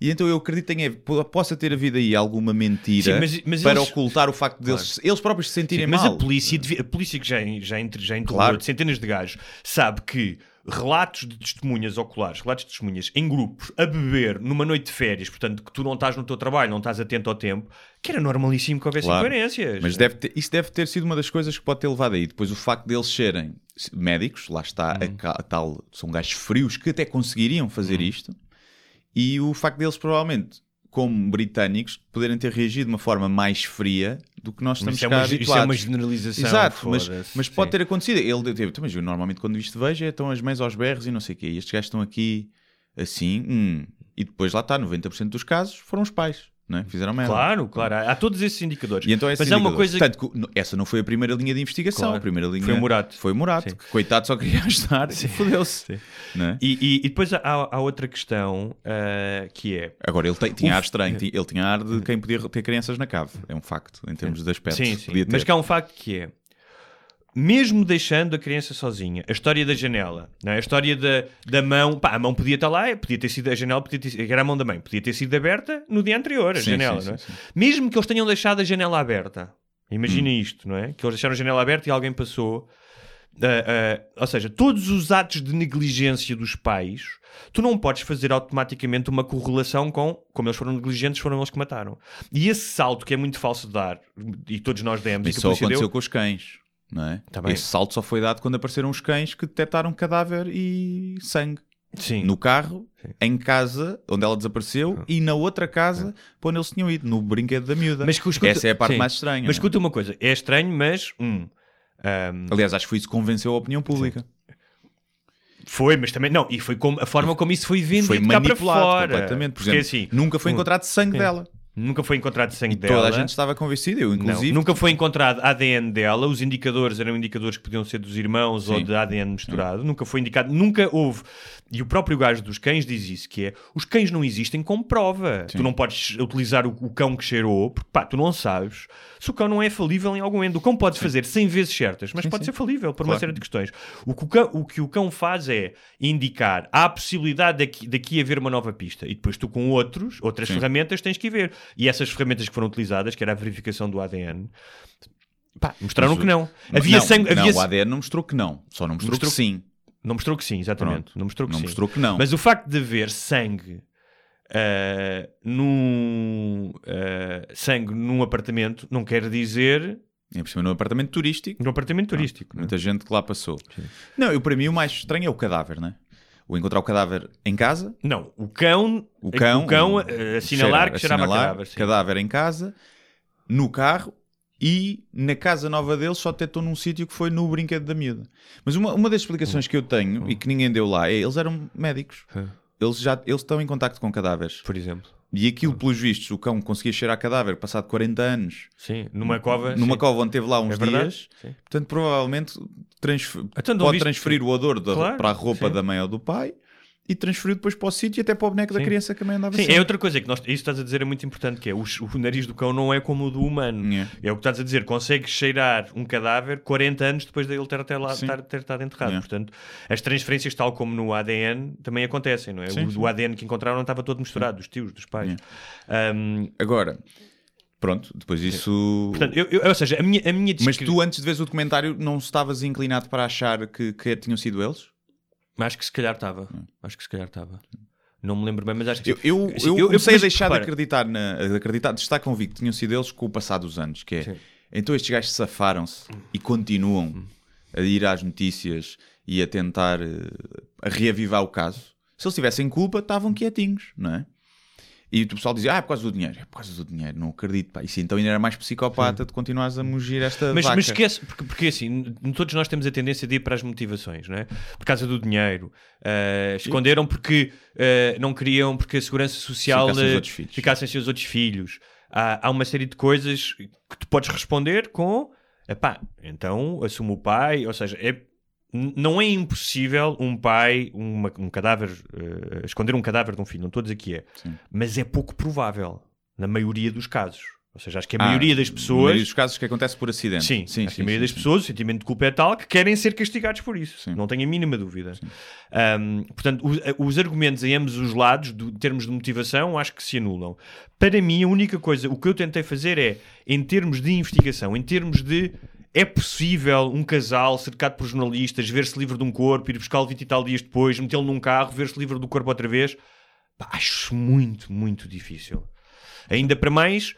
E então eu acredito que tenha, possa ter havido aí alguma mentira Sim, mas- mas para eles- ocultar o facto deles, eles próprios se sentirem Mas mal. a polícia, a polícia que já, já, já interrogou Claro. centenas de gajos, sabe que relatos de testemunhas oculares, relatos de testemunhas em grupos, a beber numa noite de férias, portanto, que tu não estás no teu trabalho, não estás atento ao tempo, que era normalíssimo que houvesse Claro. incoerências. Mas deve ter- isso deve ter sido uma das coisas que pode ter levado aí. Depois o facto deles serem médicos, lá está, a, Uhum. a tal, são gajos frios que até conseguiriam fazer isto. E o facto deles provavelmente, como britânicos, poderem ter reagido de uma forma mais fria do que nós Mas estamos é cá uma- isso é habituados. uma generalização, Exato, mas, mas sim. pode ter acontecido. Ele teve, mas eu normalmente quando isto vejo é, estão as mães aos berros e não sei o quê. E estes gajos estão aqui assim, hum. e depois lá está, 90% dos casos foram os pais, é? Que fizeram merda. Claro, claro, há, todos esses indicadores. E então é mas há uma coisa Tanto que no- essa não foi a primeira linha de investigação. Claro. A primeira linha Foi o Morato. Foi o Morato, Sim. que coitado só queria ajudar e fodeu-se. é? E, e- e depois há, há outra questão ah, que é. Agora, ele tem- tinha Uf. ar estranho. tinha- Ele tinha ar de quem podia ter crianças na cave. É um facto, em termos de aspecto. Sim, sim. Ter. Mas que há um facto que é. Mesmo deixando a criança sozinha, a história da janela, é? a história da, da mão, pá, a mão podia estar lá, podia ter sido a janela, podia ter, era a mão da mãe, podia ter sido aberta no dia anterior, a Sim, janela, sim, não é? sim. Mesmo que eles tenham deixado a janela aberta, imagina Hum. isto, não é? Que eles deixaram a janela aberta e alguém passou. ah, ah, ou seja, todos os atos de negligência dos pais, tu não podes fazer automaticamente uma correlação com como eles foram negligentes, foram eles que mataram. E esse salto que é muito falso de dar, e todos nós demos, e só aconteceu deu, com os cães. Não é? Tá. Esse salto só foi dado quando apareceram os cães que detectaram cadáver e sangue. Sim. No carro, em casa, onde ela desapareceu, e na outra casa, para onde eles tinham ido, no brinquedo da miúda. Mas que escuta- Essa é a parte sim. mais estranha. Mas é? escuta uma coisa, é estranho, mas um, ahm, Aliás, acho que foi isso que convenceu a opinião pública. foi, mas também não, e foi como, a forma como isso foi vendido Foi cá para manipulado fora. completamente. Por Porque exemplo, assim, nunca foi um, encontrado sangue sim. dela. Nunca foi encontrado sangue E dela. toda a gente estava convencida, eu Não, inclusive. nunca foi encontrado ADN dela, os indicadores eram indicadores que podiam ser dos irmãos ou Sim. de ADN misturado, nunca foi indicado, nunca houve. E o próprio gajo dos cães diz isso, que é, os cães não existem como prova. Tu não podes utilizar o, o cão que cheirou, porque pá, tu não sabes se o cão não é falível em algum endo. O cão pode fazer 100 vezes certas, mas pode ser falível por uma Claro. série de questões. O que o, cão, o que o cão faz é indicar, há a possibilidade daqui, daqui haver uma nova pista, e depois tu com outros, outras ferramentas tens que ir ver. E essas ferramentas que foram utilizadas, que era a verificação do ADN, pá, mostraram Mas que não. Havia não, sangue... não, havia o ADN não mostrou que não. Só não mostrou, Mostrou que sim. Não mostrou que sim, exatamente. Pronto. Não mostrou que Não sim. mostrou que não. Mas o facto de haver sangue ah, num ah, sangue num apartamento não quer dizer E por cima num apartamento turístico. num apartamento turístico. não é? Muita gente que lá passou. Não, eu para mim o mais estranho é o cadáver, né? O encontrar o cadáver em casa, Não, o cão, o cão, o cão ah, assinalar que cheirava a assinalar, cadáver. sim. cadáver em casa, no carro e na casa nova dele só detectou num sítio que foi no brinquedo da miúda. Mas uma, uma das explicações que eu tenho e que ninguém deu lá é eles eram médicos. Eles já eles estão em contacto com cadáveres. Por exemplo. E aquilo, pelos vistos, o cão conseguia cheirar cadáver passado 40 anos Sim, numa cova. numa sim. cova onde teve lá uns É dias. sim. Portanto, provavelmente transfer- Então, pode transferir o odor da- Claro, para a roupa sim. da mãe ou do pai e transferiu depois para o sítio e até para o boneco da Sim. criança que mãe andava Sim, é outra coisa que nós, isso estás a dizer é muito importante, que é o, o nariz do cão não é como o do humano. É. É o que estás a dizer, consegue cheirar um cadáver 40 anos depois dele ter, até lá, ter, ter estado enterrado. É. Portanto, as transferências, tal como no ADN, também acontecem, não é? Sim, o, sim. ADN que encontraram não estava todo misturado, dos tios, dos pais. Ahm, Agora, pronto, depois isso. portanto, eu, eu- ou seja, a minha, a minha Mas descri- tu, antes de veres o documentário, não estavas inclinado para achar que, que tinham sido eles? Acho que se calhar estava. Acho que se calhar estava. Não me lembro bem, mas acho que Eu, eu, Sim, eu comecei mas a deixar repara, de acreditar, na, de acreditar, de estar convicto que tinham sido eles com o passar dos anos, que é, Sim. então estes gajos safaram-se e continuam a ir às notícias e a tentar eh, a reavivar o caso. Se eles tivessem culpa, estavam quietinhos, não é? E o pessoal dizia, ah, é por causa do dinheiro. É por causa do dinheiro, não acredito. Pá. Isso então ainda era mais psicopata de continuares a mugir esta Mas, vaca. mas esquece, porque, porque assim, todos nós temos a tendência de ir para as motivações, não é? Por causa do dinheiro. Ah, esconderam porque ah, não queriam, porque a segurança social Ficassem filhos. ficassem sem os outros filhos. Há, há uma série de coisas que tu podes responder com epá, então assumo o pai, ou seja, é, não é impossível um pai, uma- um cadáver, eh, esconder um cadáver de um filho, não estou a dizer que é, Sim. mas é pouco provável, na maioria dos casos. Ou seja, acho que a maioria das pessoas. maioria dos casos que acontece por acidente. Sim, sim, acho que a maioria das pessoas, o sentimento de culpa é tal que querem ser castigados por isso. Sim. Não tenho a mínima dúvida. Ahm, portanto, os, os argumentos em ambos os lados, do, em termos de motivação, acho que se anulam. Para mim, a única coisa, o que eu tentei fazer é, em termos de investigação, em termos de. É possível um casal cercado por jornalistas ver-se livre de um corpo, ir buscá-lo 20 e tal dias depois, metê-lo num carro, ver-se livre do corpo outra vez? Pá, acho muito, muito difícil. Ainda para mais,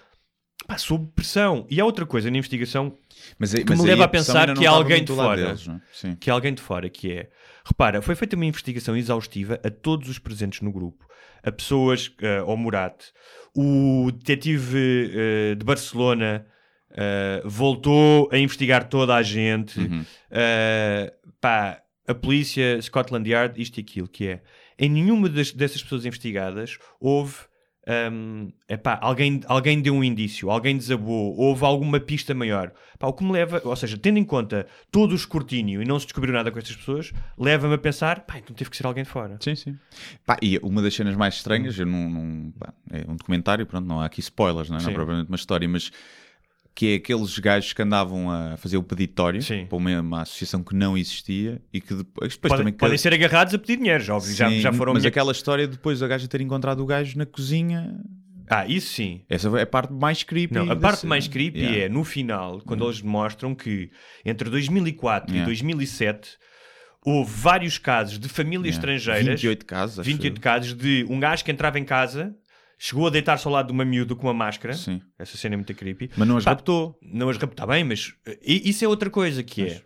pá, sob pressão. E há outra coisa na investigação Mas, aí- que mas me leva a pensar que há estava alguém de fora. deles, é? Que é alguém de fora, que é... Repara, foi feita uma investigação exaustiva a todos os presentes no grupo. A pessoas, eh, ao Murat, o detetive eh, de Barcelona eh, voltou a investigar toda a gente. Uhum. Eh, pá, a polícia, Scotland Yard, isto e aquilo, que é... Em nenhuma das- dessas pessoas investigadas houve... hum, epá, alguém, alguém deu um indício, alguém desabou, houve alguma pista maior. Pá, o que me leva, ou seja, tendo em conta todo o escrutínio e não se descobriu nada com estas pessoas, leva-me a pensar, pá, então teve que ser alguém de fora. Sim, sim. Pá, e uma das cenas mais estranhas, eu não, não- pá, é um documentário, pronto, não há aqui spoilers, não é, não é propriamente uma história, mas que é aqueles gajos que andavam a fazer o peditório Sim. para uma, uma associação que não existia e que depois, depois Podem, também podem ser agarrados a pedir dinheiro, já, já, Sim, já foram. mas minha- aquela história depois a gaja ter encontrado o gajo na cozinha, Ah, isso sim. essa é a parte mais creepy. Não, a desse- parte mais creepy Yeah. É no final, quando eles demonstram que entre 2004 e Yeah. 2007 houve vários casos de famílias estrangeiras. 28 casos, acho 28 eu. casos de um gajo que entrava em casa, chegou a deitar-se ao lado de uma miúda com uma máscara. Sim. Essa cena é muito creepy. Mas não as Pá, raptou. Não as raptou, está bem, mas eh, isso é outra coisa que é.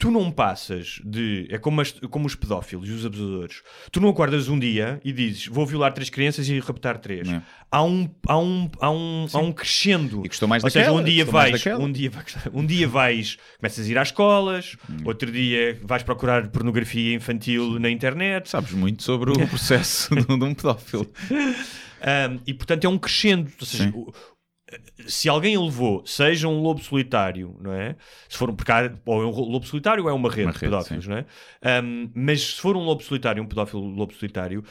Tu não passas de. É como, as- como os pedófilos e os abusadores. Tu não acordas um dia e dizes vou violar três crianças e raptar três. É. Há um, há um, há um, há um crescendo. E gostou mais Ou seja, um dia vais, um dia, um dia vais, começas a ir às escolas, Hum. outro dia vais procurar pornografia infantil na internet. Sabes muito sobre o processo de um pedófilo. Um, e portanto é um crescendo. Ou seja, o- se alguém o levou, seja um lobo solitário, não é? Se for um pecado, ou é um lobo solitário ou é uma rede Uma de rede, pedófilos, sim. não é? Um, mas se for um lobo solitário, um pedófilo lobo solitário,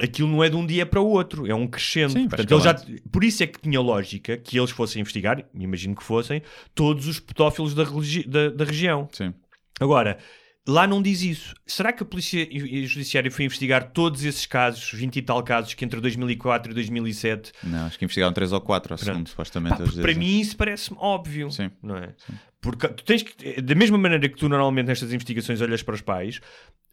aquilo não é de um dia para o outro, é um crescendo. Sim, Portanto, ele já, por isso é que tinha lógica que eles fossem investigar, imagino que fossem, todos os pedófilos da, da- da região. Sim. Agora, lá não diz isso. Será que a Polícia e o Judiciário foi investigar todos esses casos, 20 e tal casos, que entre 2004 e 2007... Não, acho que investigaram 3 ou 4, ao Pronto. segundo, supostamente. Pá, para mim isso parece-me óbvio, Sim. não é? Porque tu tens que, da mesma maneira que tu normalmente nestas investigações olhas para os pais,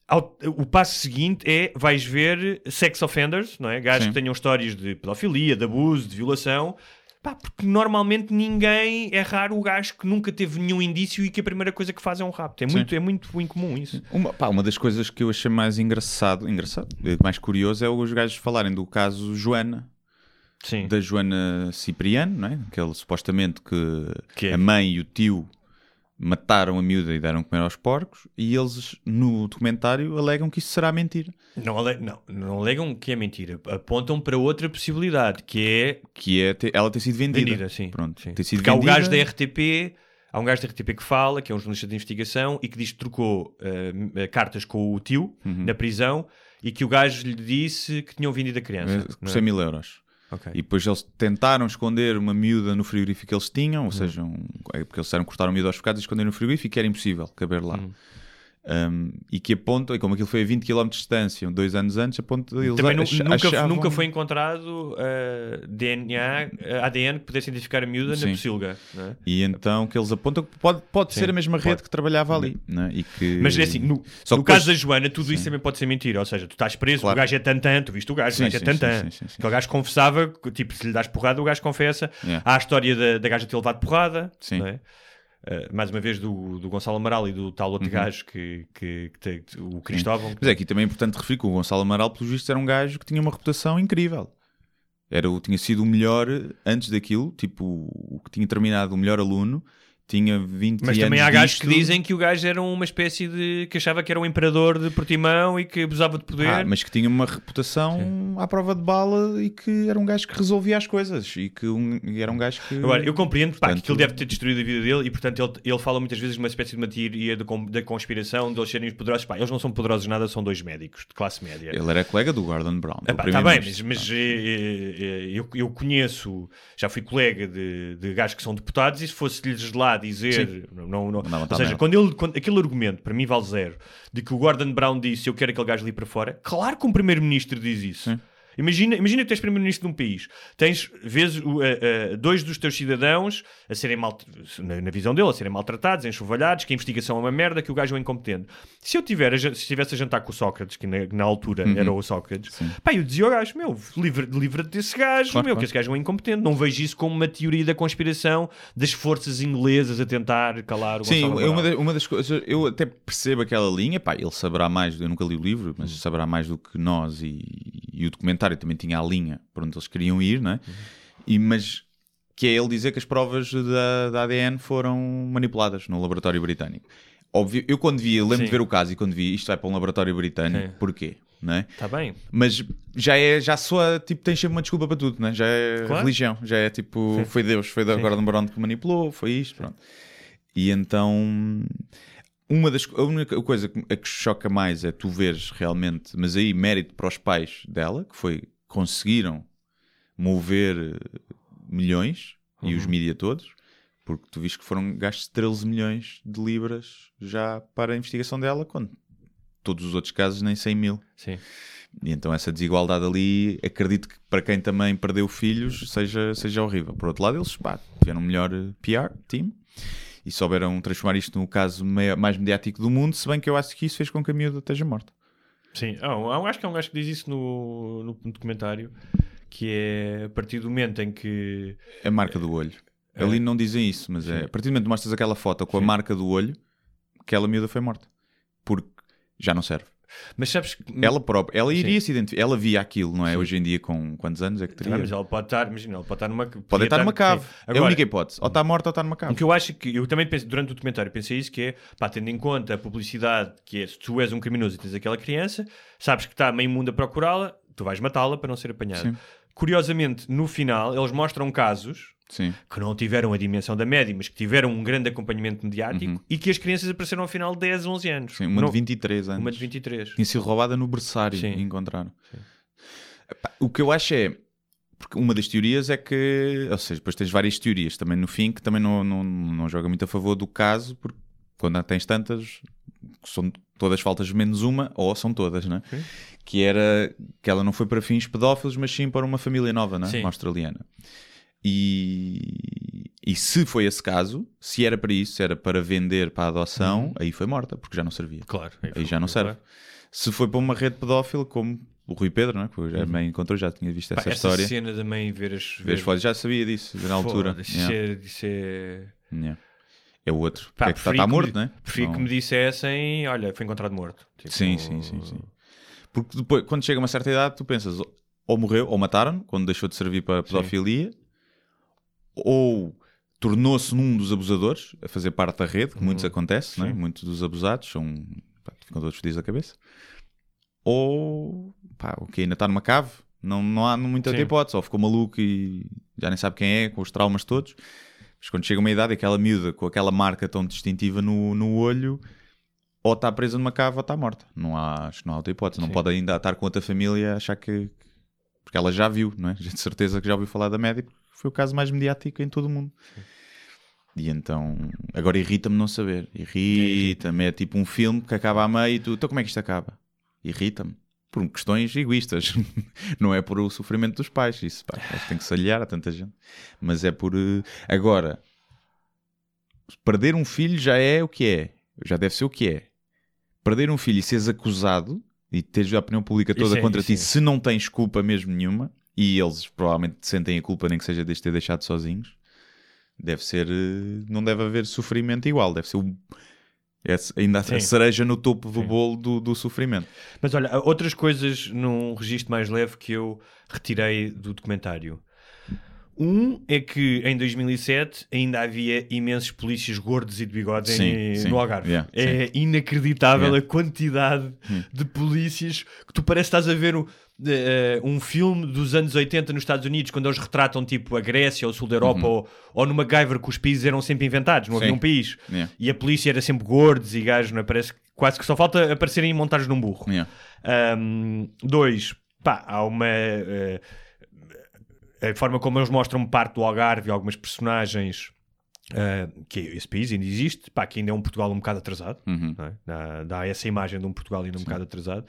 ao- o passo seguinte é vais ver sex offenders, não é? Gajos Sim. que tenham histórias de pedofilia, de abuso, de violação. Pá, porque normalmente ninguém é raro o gajo que nunca teve nenhum indício e que a primeira coisa que faz é um rapto. É muito, é muito incomum isso. Uma, pá, uma das coisas que eu achei mais engraçado, engraçado, eh, mais curioso é os gajos falarem do caso Joana, Sim. da Joana Cipriano, não é? Aquele supostamente que, Que é- a mãe e o tio mataram a miúda e deram comer aos porcos, e eles no documentário alegam que isso será mentira. Não, ale- não, não alegam que é mentira. Apontam para outra possibilidade, que é Que é ela ter sido vendida. vendida, sim. Pronto, sim. ter sido Porque há o vendida. gajo da RTP, há um gajo da RTP que fala, que é um jornalista de investigação, e que diz que trocou eh, cartas com o tio Uhum. na prisão e que o gajo lhe disse que tinham vendido a criança. Eh, não é? 100 mil euros. Ok. E depois eles tentaram esconder uma miúda no frigorífico que eles tinham, ou seja, um, é porque eles disseram que cortaram a miúda aos bocados e esconderam no frigorífico e era impossível caber lá. Hum. Um, e que apontam, e como aquilo foi a 20 km de distância, dois anos antes, apontam eles Também nu- ach- nunca, achavam- nunca foi encontrado eh, DNA, eh, ADN que pudesse identificar a miúda Sim. na pocilga. é? E então que eles apontam que pode, pode Sim, ser a mesma rede pode. que trabalhava ali. Né? E que... Mas é assim, no, Só no caso da Joana, tudo isso também pode ser mentira. Ou seja, tu estás preso, Claro. o gajo é tantã, tu viste o gajo, Sim, o gajo é sim, tantã. sim, sim, sim, sim. Aquele gajo confessava, tipo, se lhe das porrada, o gajo confessa. Yeah. Há a história da, da gaja ter levado porrada, Sim. não é? Uh, mais uma vez do, do Gonçalo Amaral e do tal outro gajo que, que, que te- o Cristóvão. Mas é aqui também é importante referir que o Gonçalo Amaral, pelos vistos, era um gajo que tinha uma reputação incrível. Era, o- tinha sido o melhor antes daquilo, tipo, o que tinha terminado o melhor aluno, tinha 20 Mas anos também há gajos disto. que dizem que o gajo era uma espécie de. que achava que era um imperador de Portimão e que abusava de poder. Ah, mas que tinha uma reputação à prova de bala e que era um gajo que resolvia as coisas e que um- e era um gajo que. Agora, eu compreendo pá, Portanto- que ele deve ter destruído a vida dele e, portanto, ele, ele fala muitas vezes de uma espécie de con- da conspiração de eles serem os poderosos. Pá, eles não são poderosos nada, são dois médicos de classe média. Ele era colega do Gordon Brown. Está bem, mas, mas, eh, eh, eu, eu conheço, já fui colega de, de gajos que são deputados e se fosse-lhes lá dizer, não, não, não- ou tá seja, quando ele, quando, aquele argumento para mim vale zero, de que o Gordon Brown disse eu quero aquele gajo ali para fora, claro que um primeiro-ministro diz isso. Imagina, imagina que tens primeiro-ministro de um país, tens o, eh, eh, dois dos teus cidadãos a serem mal, na, na visão dele, a serem maltratados, enxovalhados, que a investigação é uma merda, que o gajo é incompetente. Se eu tiver, se estivesse a jantar com o Sócrates, que na, na altura Uhum. era o Sócrates, pá, eu dizia ao gajo, meu, livra- livra-te desse gajo, Claro, meu, claro. que esse gajo é um incompetente. Não vejo isso como uma teoria da conspiração das forças inglesas a tentar calar o Sim, Gonçalo é uma, da- uma das coisas, eu até percebo aquela linha, pá, ele saberá mais, eu nunca li o livro, mas saberá mais do que nós e, e o documentário também tinha a linha para onde eles queriam ir, não é? E, mas que é ele dizer que as provas da, da ADN foram manipuladas no laboratório britânico. Óbvio, eu quando vi, lembro Sim. de ver o caso e quando vi isto vai para um laboratório britânico, Sim. porquê? Não é? Está bem. Mas já é, já soa, tipo, tens sempre uma desculpa para tudo, né? Já é Claro. religião, já é tipo, foi Deus, foi o Gordon Brown que manipulou, foi isto, pronto. E então, uma das, a única coisa que, a que choca mais é tu veres realmente, mas aí mérito para os pais dela, que foi, conseguiram mover milhões, e os mídia todos, porque tu viste que foram gastos 13 milhões de libras já para a investigação dela, quando todos os outros casos nem 100 mil. Sim. E então essa desigualdade ali, acredito que para quem também perdeu filhos seja, seja horrível. Por outro lado, eles pá, tiveram um melhor eh, PR, team, e souberam transformar isto no caso mais mediático do mundo, se bem que eu acho que isso fez com que a miúda esteja morta. Sim, ah, acho que é um gajo que diz isso no, no documentário, que é a partir do momento em que A marca do olho. Ali não dizem isso, mas é a partir do momento que mostras aquela foto com a marca do olho, aquela miúda foi morta. Porque já não serve. Mas sabes que. Ela própria, ela iria se identificar, ela via aquilo, não é? Hoje em dia, com quantos anos é que teria? Ah, mas ela pode estar, imagina, ela pode estar numa. Pode estar numa cave. É a Agora, única hipótese. Ou está morta ou está numa O cave. que eu acho que eu também penso, durante o documentário, pensei isso: que é pá, tendo em conta a publicidade que é se tu és um criminoso e tens aquela criança, sabes que está meio mundo a procurá-la, tu vais matá-la para não ser apanhado. Sim. Curiosamente, no final, eles mostram casos Sim. que não tiveram a dimensão da média, mas que tiveram um grande acompanhamento mediático e que as crianças apareceram ao final de 10, 11 anos. Uhum. Sim, uma Não- de 23 anos. Uma de 23. Tinha sido roubada no berçário Sim. e encontraram. Epá, O que eu acho é. Porque uma das teorias é que. Ou seja, depois tens várias teorias também no fim que também não, não, não joga muito a favor do caso, porque quando tens tantas, são todas faltas menos uma, ou são todas, né? Que era que ela não foi para fins pedófilos, mas sim para uma família nova, né? Sim. Uma australiana. E, e se foi esse caso, se era para isso, se era para vender para a adoção, Uhum. aí foi morta, porque já não servia. Claro. Aí já não serve. Se foi para uma rede pedófila, como o Rui Pedro, não é? Porque já me encontrou, já tinha visto Uhum. Pá, essa essa história. cena também ver as. Ver as fotos, já sabia disso, na altura. Foda-se, Yeah. Isso é. Isso é... Yeah. É o outro. Pá, que é que está, está que morto, me- não é? Prefiro Não- que me dissessem, olha, foi encontrado morto. Tipo, Sim, sim, sim, sim. Porque depois, quando chega a uma certa idade, tu pensas ou morreu, ou mataram, quando deixou de servir para a pedofilia, ou tornou-se num dos abusadores, a fazer parte da rede, que muitos acontece, não é? muitos dos abusados são, pá, ficam todos felizes da cabeça, ou pá, o que ainda está numa cave, não, não há muita Sim. hipótese, ou ficou maluco e já nem sabe quem é, com os traumas todos. Mas quando chega uma idade, aquela miúda com aquela marca tão distintiva no, no olho, ou está presa numa cave ou está morta. Não há, acho que não há outra hipótese. Não Sim. pode ainda estar com outra família achar que. Porque ela já viu, não é? De certeza que já ouviu falar da porque foi o caso mais mediático em todo o mundo. E então. Agora irrita-me não saber. Irrita-me. É tipo um filme que acaba a meio e tu. Então como é que isto acaba? Irrita-me. Por questões egoístas. não é por o sofrimento dos pais. Isso, pá, acho que tem que se aliar a tanta gente. Mas é por. eh, Agora. Perder um filho já é o que é. Já deve ser o que é. Perder um filho e seres acusado e teres a opinião pública toda Isso contra ti é. se não tens culpa mesmo nenhuma e eles provavelmente sentem a culpa nem que seja de ter deixado sozinhos deve ser eh, não deve haver sofrimento igual deve ser o, é ainda a cereja no topo do Sim. bolo do, do sofrimento Mas olha, outras coisas num registro mais leve que eu retirei do documentário. Um é que em 2007 ainda havia imensos polícias gordos e de bigode Sim, em- sim. no Algarve. Yeah, é inacreditável Yeah. Hum. a quantidade de polícias que tu parece que estás a ver um, eh, um filme dos anos 80 nos Estados Unidos, quando eles retratam tipo a Grécia ou o sul da Europa ou, ou no MacGyver que os países eram sempre inventados, não havia Uhum. Sim. um país. E a polícia era sempre gordos e gajos, não é? Parece que quase que só falta aparecerem montados num burro. Um, dois, pá, há uma. eh, a forma como eles mostram parte do Algarve e algumas personagens. eh, que esse país ainda existe, pá, que ainda é um Portugal um bocado atrasado, Uhum. é? dá, dá essa imagem de um Portugal ainda um bocado atrasado.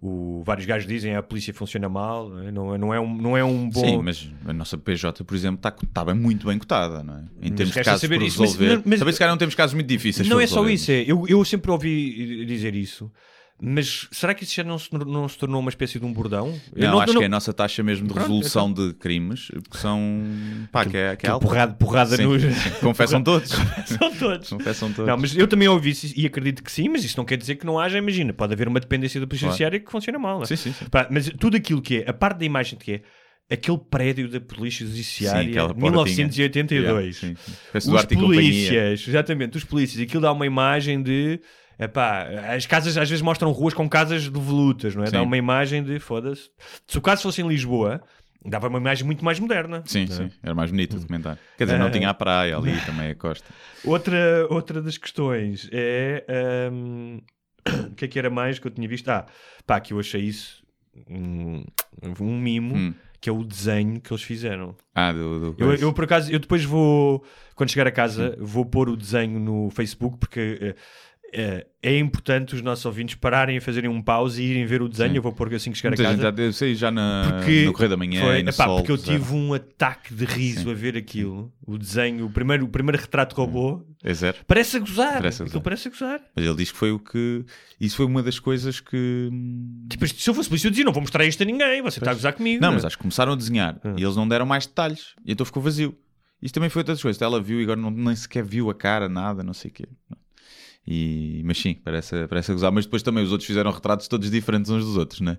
O, vários gajos dizem a polícia funciona mal, não é, não é, não é um, não é um bom. Sim, mas a nossa PJ, por exemplo, está tá bem, muito bem cotada, não é? Em termos de casos saber por isso. Mas- resolver. mas- Também se calhar não temos casos muito difíceis não é só isso, é, eu, eu sempre ouvi dizer isso. Mas será que isso já não se, não se tornou uma espécie de um bordão? Eu Não, acho que é a nossa taxa mesmo de Pronto, resolução de crimes, que são. pá, que é, que é porrada, porrada Sim. nos. Confessam todos. São todos. Confessam todos. Não, mas eu também ouvi isso e acredito que sim, mas isso não quer dizer que não haja, imagina, pode haver uma dependência da polícia Claro. judiciária que funciona mal. não é? Sim, sim, sim. Pá, mas tudo aquilo que é, a parte da imagem que é, aquele prédio da polícia judiciária, de portinha. 1982. Yeah, sim, sim. Os polícias, exatamente, os polícias, aquilo dá uma imagem de. Epá, as casas às vezes mostram ruas com casas devolutas, não é? Dá Sim. uma imagem de foda-se. Se o caso fosse em Lisboa, dava uma imagem muito mais moderna. Sim, é? sim. Era mais bonito o documentário. Quer dizer, não Ah. tinha a praia ali, também a costa. Outra, outra das questões é. hum, o que é que era mais que eu tinha visto? Ah, pá, que eu achei isso um, um mimo, Hum. que é o desenho que eles fizeram. Ah, do. do Eu, eu, por acaso, eu depois vou, quando chegar a casa, vou pôr o desenho no Facebook porque eh, é importante os nossos ouvintes pararem a fazerem um pause e irem ver o desenho. Sim. Eu vou pôr assim que chegar Muita a gente casa. já, eu sei já na, Porque no Correio da Manhã foi, e epá, Sol. porque eu puseram. tive um ataque de riso Sim. a ver aquilo. O desenho, o primeiro, o primeiro retrato robô. É zero. Parece a gozar. Parece a gozar. parece a gozar. Mas ele diz que foi o que. Isso foi uma das coisas que. Tipo, se eu fosse polícia, eu dizia: não vou mostrar isto a ninguém, você está a gozar comigo. Não, é? mas acho que começaram a desenhar Hum. e eles não deram mais detalhes. E então ficou vazio. Isto também foi outras coisas. Ela viu e agora não, nem sequer viu a cara, nada, não sei o quê. E, mas sim, parece, parece a gozar. Mas depois também os outros fizeram retratos todos diferentes uns dos outros, né?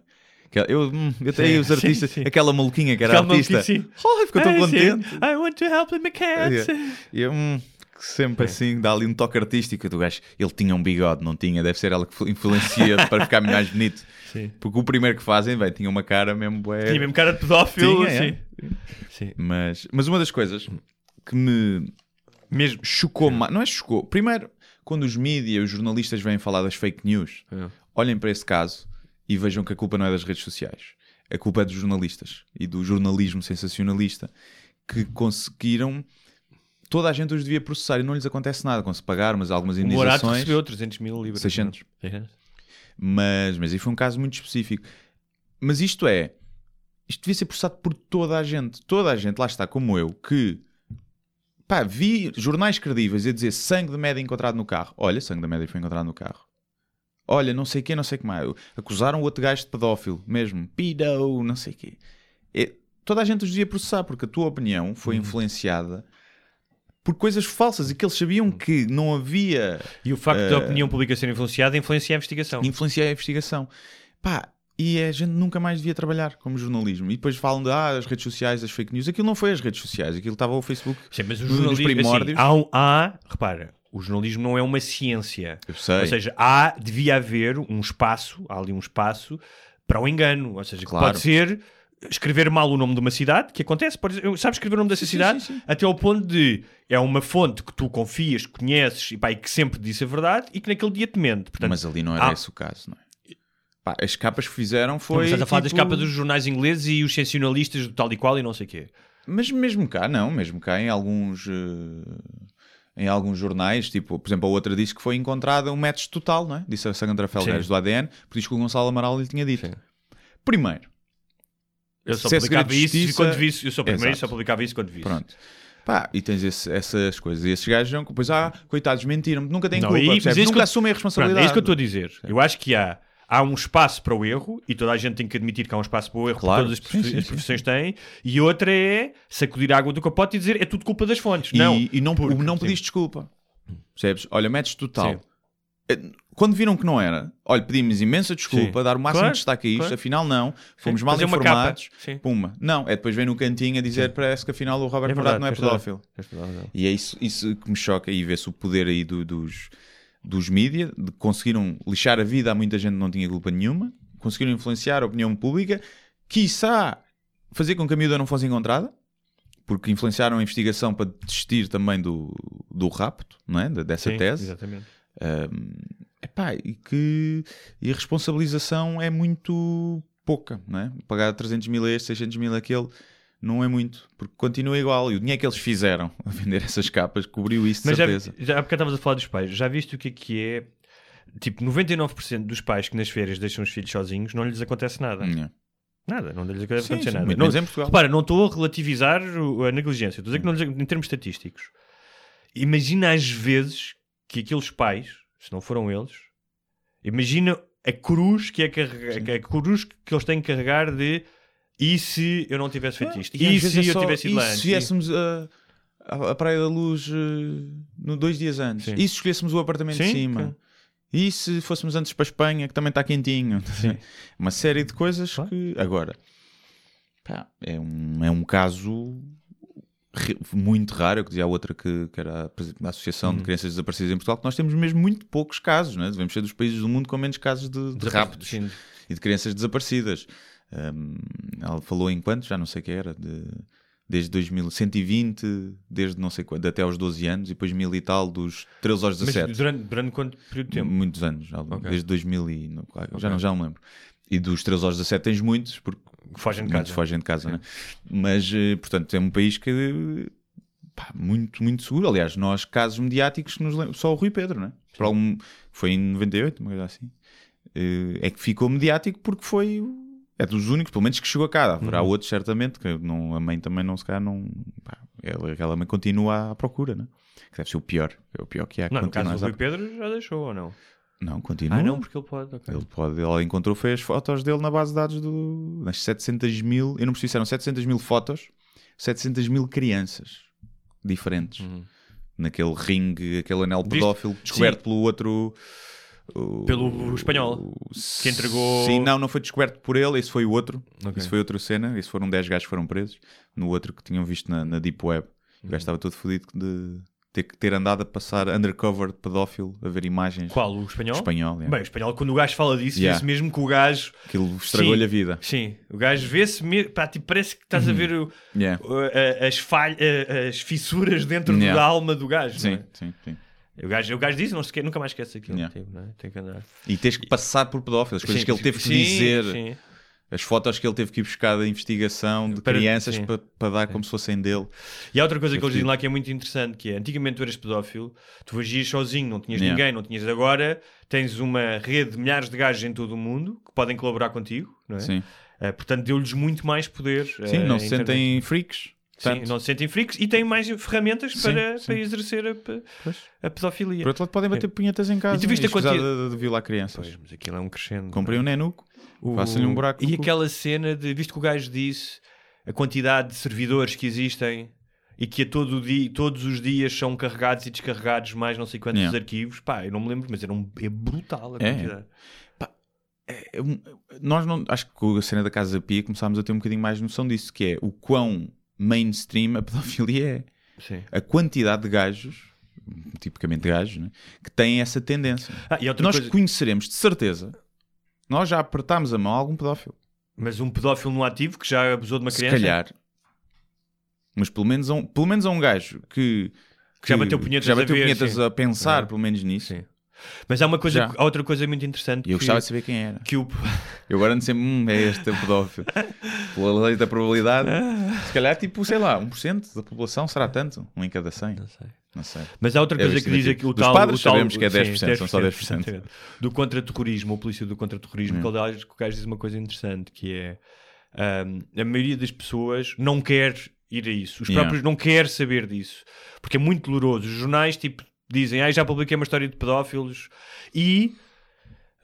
Eu, hum, eu até Sim, os sim, artistas, sim. aquela maluquinha que era Aquela artista, maluquinha, sim. oh, ficou tão sim. contente. I want to help the cats. E eu, hum, sempre assim, dá ali um toque artístico do gajo. Ele tinha um bigode, não tinha? Deve ser ela que influencia para ficar mais bonito. Sim. Porque o primeiro que fazem, bem, tinha uma cara mesmo. bué- Tinha mesmo cara de pedófilo. Tinha, é. sim. Sim. Mas, mas uma das coisas que me mesmo chocou mais, não é chocou, primeiro, quando os mídias, os jornalistas vêm falar das fake news, É. olhem para esse caso e vejam que a culpa não é das redes sociais. A culpa é dos jornalistas e do jornalismo sensacionalista que conseguiram. Toda a gente os devia processar e não lhes acontece nada com se pagar, mas algumas O Morato indenizações. recebeu 300 mil libras. 600. não é? Mas, mas aí foi um caso muito específico. Mas isto é, isto devia ser processado por toda a gente. Toda a gente, lá está, como eu, que pá, vi jornais credíveis a dizer sangue de média encontrado no carro. Olha, sangue de média foi encontrado no carro. Olha, não sei o quê, não sei o que mais. Acusaram o outro gajo de pedófilo, mesmo. Pedo, não sei o quê. É, toda a gente os devia processar, porque a tua opinião foi influenciada por coisas falsas e que eles sabiam que não havia E o facto Eh, da opinião pública ser influenciada influencia a investigação. influenciar a investigação. Pá, e a gente nunca mais devia trabalhar como jornalismo. E depois falam de ah, as redes sociais, as fake news. Aquilo não foi as redes sociais, aquilo estava o Facebook. Sim, mas o nos jornalismo, primórdios. assim, há, um- há, repara, o jornalismo não é uma ciência. Eu sei. Ou seja, há, devia haver um espaço, há ali um espaço para o engano. Ou seja, Claro. pode ser escrever mal o nome de uma cidade, que acontece, pode, sabes escrever o nome dessa Sim, cidade, sim, sim. até ao ponto de é uma fonte que tu confias, conheces e, pá, e que sempre disse a verdade e que naquele dia te mente. Portanto, Mas ali não era há- esse o caso, não é? Pá, as capas que fizeram não foi. estás a falar tipo- das capas dos jornais ingleses e os sensacionalistas do tal e qual e não sei o quê. Mas mesmo cá, não, mesmo cá em alguns. eh, Em alguns jornais, tipo, por exemplo, a outra disse que foi encontrada um match total, não é? Disse a Sandra Felgueiros Sim. do ADN, porque diz que o Gonçalo Amaral lhe tinha dito. Primeiro, Eu só é publicava isso justiça- quando vi isso. Eu só primeiro Exato. só publicava isso quando vi isso. Pronto. Pá, e tens esse- essas coisas. E esses gajos, não- pois, ah, coitados, mentiram nunca têm Não, culpa, é isso nunca eu- assumem a Pronto, responsabilidade. é isso que eu estou a dizer. Eu acho que há, há um espaço para o erro e toda a gente tem que admitir que há um espaço para o erro Claro. todas as, Sim, sim, as sim, profissões têm. E outra é sacudir a água do capote e dizer é tudo culpa das fontes. E não, e não, porque- não sim. pediste desculpa. Percebes? Olha, metes total. Sim. Eh, quando viram que não era, olha, pedimos imensa desculpa, Sim. dar o máximo Claro, de destaque a isto, claro. afinal não, fomos Sim, mal fazer informados. Sim. puma. Não, é depois vem no cantinho a dizer, parece que afinal o Robert É Morado verdade, não é toda- pedófilo. a razão. E é isso, isso que me choca e vê-se o poder aí do- dos, dos mídia, de conseguiram lixar a vida a muita gente que não tinha culpa nenhuma, conseguiram influenciar a opinião pública, quiçá fazer com que a miúda não fosse encontrada, porque influenciaram a investigação para desistir também do, do rapto, não é? De- Dessa Sim, tese. Exatamente. Um, epá, e que e a responsabilização é muito pouca, não é? Pagar 300 mil a este, 600 mil àquele, não é muito, porque continua igual. E o dinheiro que eles fizeram a vender essas capas cobriu isso, de Mas já, certeza. já há bocado estavas a falar dos pais. Já viste o que é que é? Tipo, 99% dos pais que nas férias deixam os filhos sozinhos não lhes acontece nada. Não. Nada, não lhes acontece Sim, sim, nada. não, Portugal. repara, não estou a relativizar a negligência, estou a dizer que não lhes, em termos estatísticos. Imagina às vezes que aqueles pais, se não foram eles, imagina a cruz que é carrega- a cruz que eles têm que carregar de e se eu não tivesse feito isto? E E, se é eu só- tivesse ido e lá se antes? viéssemos a, a, Praia da Luz eh, no dois dias antes? Sim. E se escolhêssemos o apartamento de Sim, cima? sim. E se fôssemos antes para a Espanha, que também está quentinho? Uma série de coisas Claro. que. Agora, pá, é, um, é um caso muito raro. Eu que dizia a outra que, que era a Associação Uhum. de Crianças Desaparecidas em Portugal, que nós temos mesmo muito poucos casos, né? devemos ser dos países do mundo com menos casos de, de raptos Sim. e de crianças desaparecidas. Um, ela falou em quantos? Já não sei o que era, de, desde 2000, 120, desde não sei quando, até aos 12 anos, e depois mil e tal, dos 13 aos Mas 17. durante, durante quanto período de tempo? Muitos anos, já- Ok. desde 2000 e não, já, não, Ok. já não lembro. E dos 13 aos 17 tens muitos, porque Fogem de casa. fogem de casa, né? Mas, eh, portanto, é um país que pá, muito, muito seguro. Aliás, nós, casos mediáticos, nos lem- só o Rui Pedro, né? Por algum, foi em 98, uma coisa assim. Eh, É que ficou mediático porque foi. É dos únicos, pelo menos, que chegou a cá. Haverá Uhum. outros, certamente, que não, a mãe também não se calhar não. Pá, ela, aquela mãe continua à procura, né? Que deve ser o pior. É o pior que há. Não, no caso do à- Rui Pedro já deixou ou não? Não, continua. Ah, não, porque ele pode. ok. Ele pode, ela encontrou foi as fotos dele na base de dados do, nas 700 mil, eu não percebi se eram 700 mil fotos, 700 mil crianças diferentes Uhum. naquele ringue, aquele anel Viste? pedófilo descoberto Sim. pelo outro. O- Pelo espanhol, o- que entregou- Sim, não, não foi descoberto por ele, esse foi o outro. Ok. Isso foi outra cena. Esse foram 10 gajos que foram presos. No outro que tinham visto na, na Deep Web. O Uhum. gajo estava todo fodido de ter que ter andado a passar undercover de pedófilo, a ver imagens. Qual? O espanhol? Espanhol, yeah. Bem, o espanhol, quando o gajo fala disso, Yeah. vê-se mesmo que o gajo. Aquilo estragou-lhe a vida. Sim, o gajo vê-se mesmo. Pá, tipo, parece que estás a ver o- Yeah. o- a- as, falhas, as fissuras dentro da alma do gajo. Sim, é? sim, sim. O gajo, o gajo disse, não se nunca mais esquece aquilo. Yeah. tipo, não é? Tem que andar. E tens que passar por pedófilos, coisas Sim, que ele teve que sim, dizer, sim. as fotos que ele teve que ir buscar da investigação de Para- crianças para, para dar como se fossem dele. E há outra coisa que eles Sim. dizem lá que é muito interessante, que é, antigamente tu eras pedófilo, tu agias sozinho, não tinhas Yeah. ninguém, não tinhas agora, tens uma rede de milhares de gajos em todo o mundo que podem colaborar contigo, não é? Sim, Eh, portanto, deu-lhes muito mais poder. sim eh, não se internet. sentem freaks. Sim, tanto. não se sentem freaks e têm mais ferramentas Sim, para, sim. para exercer a, a pedofilia. Por outro lado, podem bater punhetas em casa E tu viste a escusar quantia- de, de violar crianças. Pois, mas aquilo é um crescendo. Comprei um nenuco, O- faça-lhe um buraco E aquela cena de, visto que o gajo disse, a quantidade de servidores que existem e que a todo dia, todos os dias são carregados e descarregados mais não sei quantos Yeah. arquivos, pá, eu não me lembro, mas era um, é brutal a É. quantidade. É um- nós não, acho que com a cena da Casa Pia começámos a ter um bocadinho mais noção disso, que é o quão mainstream a pedofilia é. Sim. A quantidade de gajos, tipicamente gajos, né, que têm essa tendência. Ah, e nós coisa, conheceremos de certeza, nós já apertámos a mão a algum pedófilo. mas um pedófilo no ativo que já abusou de uma Se criança, calhar. Mas pelo menos, a um, pelo menos a um gajo que, Que já bateu punhetas já a bateu ver, punhetas a pensar, É. pelo menos nisso. Sim. Mas há uma coisa, Já. há outra coisa muito interessante E eu que, gostava de saber quem era. que o Eu agora ando sempre, hum, é este o pedófilo. Pela lei da probabilidade, se calhar, tipo, sei lá, 1% da população será tanto? Um em cada 100? não sei. Não sei. Mas há outra É coisa que diz aqui o Dos tal. padres o tal sabemos que é sim, 10%, são só 10%. exatamente. Do contra-terrorismo, o polícia do contra-terrorismo, que, aliás, que o gajo diz uma coisa interessante, que é ahm, a maioria das pessoas não quer ir a isso. Os Yeah. próprios não quer saber disso. Porque é muito doloroso. Os jornais, tipo, dizem, ah, já publiquei uma história de pedófilos e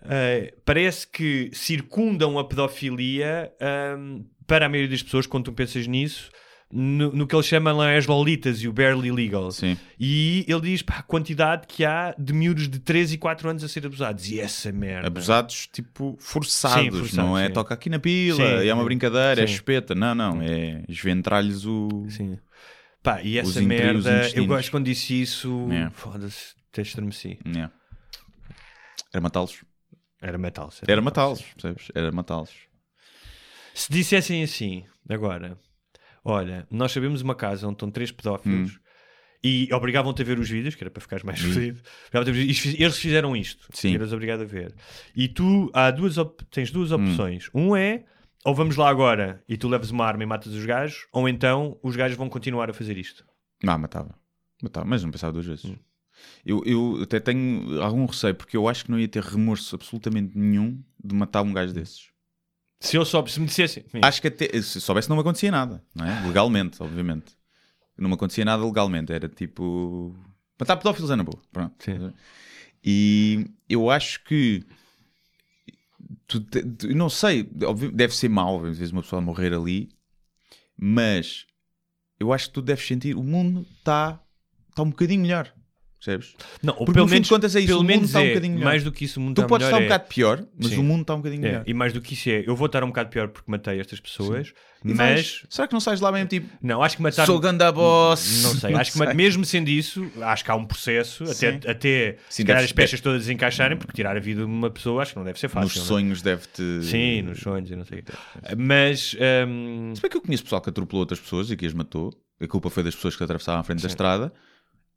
eh, parece que circundam a pedofilia ahm, para a maioria das pessoas, quando tu pensas nisso, no, no que ele chama lá as Lolitas e o Barely Legal. Sim. E ele diz pá, a quantidade que há de miúdos de 3 e 4 anos a ser abusados. E essa merda. Abusados, tipo, forçados, Sim, forçados, não é? sim. Toca aqui na pila, Sim, é uma brincadeira, é espeta. Não, não, é esventrar-lhes o. Sim. Pá, e essa merda, eu gosto quando disse isso. Foda-se, até estremeci. Era matá-los. Era metal. Era matá-los, percebes? Era matá-los. Se dissessem assim, agora, olha, nós sabemos uma casa onde estão três pedófilos Hum. e obrigavam-te a ver os vídeos, que era para ficares mais fodido. E fiz- Eles fizeram isto. Sim. Eras obrigado a ver. E tu há duas tens duas Hum. opções. Um é, ou vamos lá agora e tu levas uma arma e matas os gajos, ou então os gajos vão continuar a fazer isto. Não, matava. Matava, mas não pensava duas Hum. vezes. Eu, eu até tenho algum receio, porque eu acho que não ia ter remorso absolutamente nenhum de matar um gajo desses. Se eu só se me dissessem. Acho que até, se soubesse não me acontecia nada, não é? Legalmente, obviamente. Não me acontecia nada legalmente, era tipo... Matar pedófilos é na boa, pronto. Sim. E eu acho que... Tu, tu- não sei, deve ser mau, às vezes uma pessoa morrer ali, mas eu acho que tu deves sentir, o mundo está tá um bocadinho melhor, percebes? Não, ou Porque pelo no fim de menos, contas é isso, pelo o mundo menos está um é, bocadinho melhor. mais do que isso, o mundo Tu está podes estar um melhor é- bocado pior, mas Sim. o mundo está um bocadinho É, melhor. e mais do que isso é, eu vou estar um bocado pior porque matei estas pessoas, E mas vais- será que não sais lá mesmo tipo, não, acho que matar sou ganda boss? não sei, acho que ma- mesmo sendo isso, acho que há um processo até, Sim. até Sim, se calhar deve- as peças todas encaixarem, porque tirar a vida de uma pessoa acho que não deve ser fácil. Nos não é? sonhos deve-te... Sim, nos sonhos e não sei o quê. Mas hum, Se bem que eu conheço pessoal que atropelou outras pessoas e que as matou, a culpa foi das pessoas que atravessavam à frente da estrada.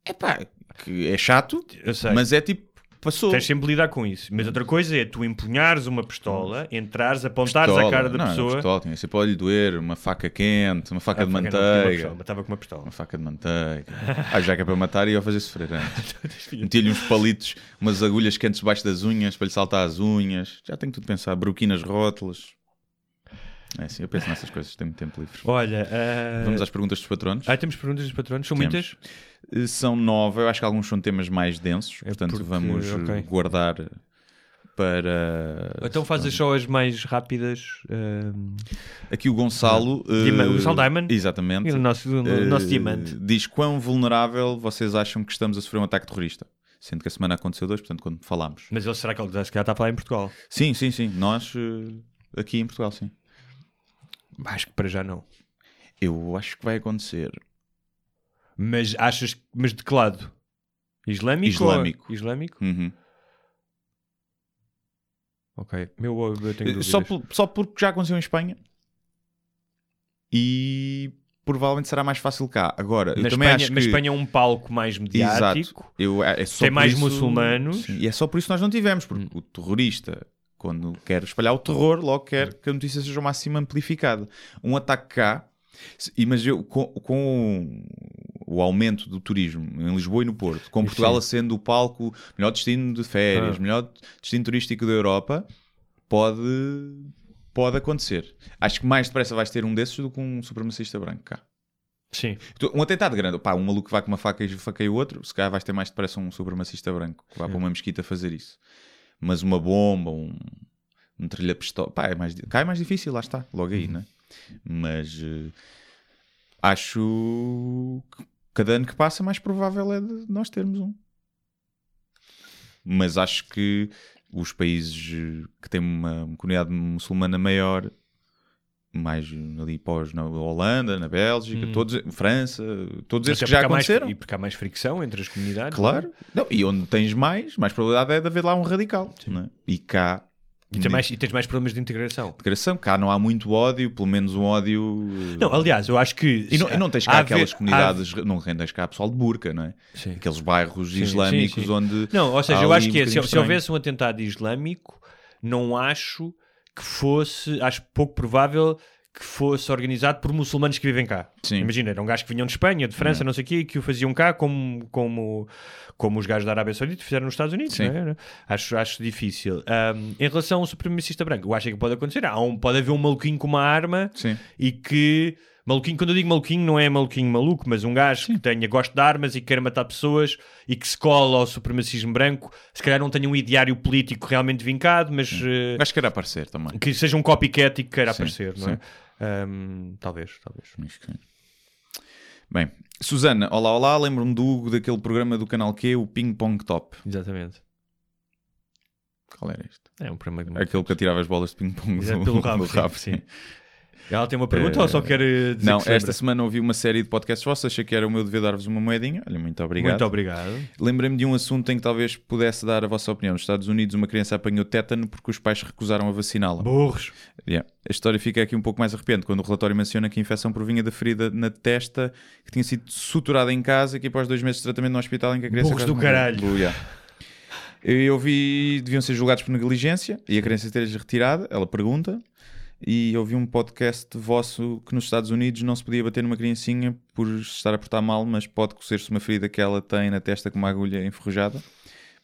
É pá, que é chato, eu sei. mas é tipo, passou. Tens sempre de lidar com isso. Mas outra coisa é tu empunhares uma pistola, entrares, apontares Pistola. a cara da não, pessoa. Não, pistola, tinha sempre olho doer, uma faca quente, uma faca Ah, de não manteiga. pistola, Matava com uma pistola. Uma faca de manteiga. ah, já que é para matar, ia fazer sofrer antes. Metia-lhe uns palitos, umas agulhas quentes debaixo das unhas para lhe saltar as unhas. Já tenho tudo a pensar. Broquinas rótulas. É assim, eu penso nessas coisas, tenho muito tempo livre. Olha, ah, Vamos às perguntas dos patronos. ah, temos perguntas dos patronos? São Temos. muitas? Eh, São nove, eu acho que alguns são temas mais densos, portanto porque- vamos eh, ok. guardar para. Então fazes só as mais rápidas. ah, Aqui o Gonçalo. eh, Dima- o Gonçalo Diamond? Exatamente. o nosso, o eh, nosso diamante. Diz quão vulnerável vocês acham que estamos a sofrer um ataque terrorista. Sendo que a semana aconteceu dois, portanto, quando falámos. Mas ele será que ele calhar está a falar em Portugal? Sim, sim, sim. Nós eh, aqui em Portugal, sim. Acho que para já não. Eu acho que vai acontecer. Mas achas. Mas de que lado? Islâmico? Islâmico. ou- Islâmico? Uhum. Ok. Meu, eu tenho Eh, dúvidas. Só, por- só porque já aconteceu em Espanha e provavelmente será mais fácil cá. Agora, Na também Espanha, acho que. na Espanha é um palco mais mediático. Exato. Eu, é é só Tem mais isso- muçulmanos. Sim, e é só por isso que nós não tivemos, porque o terrorista, quando quer espalhar o terror, logo quer que a notícia seja o máximo amplificada. Um ataque cá, eu, com, com o aumento do turismo em Lisboa e no Porto, com Portugal a sendo o palco, melhor destino de férias, Ah. melhor destino turístico da Europa, pode, pode acontecer. Acho que mais depressa vais ter um desses do que um supremacista branco cá. Sim. Um atentado grande, pá, um maluco que vai com uma faca e faqueia o outro, se calhar vais ter mais depressa um supremacista branco que vai para uma mesquita fazer isso. Mas uma bomba, um, um trilha pistola, pá, é mais, cá é mais difícil, lá está, logo aí, né? Mas eh, acho que cada ano que passa, mais provável é de nós termos um. Mas acho que os países que têm uma comunidade muçulmana maior, mais ali pós na Holanda, na Bélgica, todos, França, todos esses Até que já há mais- aconteceram. e porque há mais fricção entre as comunidades. Claro. Não, e onde tens mais, mais probabilidade é de haver lá um radical. é? E cá, E, tem mais, e tens mais problemas de integração. integração, cá não há muito ódio, pelo menos um ódio. eh, Não, aliás, eu acho que. E não, e não tens há cá aquelas ver- comunidades, não tens cá pessoal de burca, não é? Sim. Aqueles bairros Sim, islâmicos sim, onde. Não, ou seja, há eu acho um que é, se, se houvesse um atentado islâmico, não acho que fosse, acho pouco provável que fosse organizado por muçulmanos que vivem cá. Sim. Imagina, eram gajos que vinham de Espanha, de França, não sei o quê, que o faziam cá como, como, como os gajos da Arábia Saudita fizeram nos Estados Unidos. É? acho, acho difícil. Ahm, em relação ao supremacista branco, eu acho que pode acontecer. Há um, pode haver um maluquinho com uma arma Sim. e que. Maluquinho, quando eu digo maluquinho, não é maluquinho maluco, mas um gajo que tenha gosto de armas e que queira matar pessoas e que se cola ao supremacismo branco, se calhar não tenha um ideário político realmente vincado, mas eh, Acho que era aparecer também. que seja um copycat e que queira Sim, aparecer, não é? sim. Ahm, talvez, talvez. Sim. Bem, Susana, olá, olá. Lembro-me do Hugo daquele programa do canal Q, o Ping Pong Top. Exatamente. Qual era este? É um programa de Aquele que atirava as bolas de ping-pong do- pelo rabo, do sim, sim. Ela tem uma pergunta Eh, ou só quer eh, dizer Não, que esta semana ouvi uma série de podcasts vossos, achei que era o meu dever dar-vos uma moedinha. Olha, muito obrigado. Muito obrigado. Lembrei-me de um assunto em que talvez pudesse dar a vossa opinião. Nos Estados Unidos, uma criança apanhou tétano porque os pais recusaram a vaciná-la. Burros. Yeah. A história fica aqui um pouco mais arrependente quando o relatório menciona que a infecção provinha da ferida na testa que tinha sido suturada em casa e que após dois meses de tratamento no hospital em que a criança Burros do morreu. caralho. Yeah. Eu vi deviam ser julgados por negligência e a criança ter retirada. Ela pergunta. E eu vi um podcast vosso que nos Estados Unidos não se podia bater numa criancinha por estar a portar mal, mas pode cozer-se uma ferida que ela tem na testa com uma agulha enferrujada.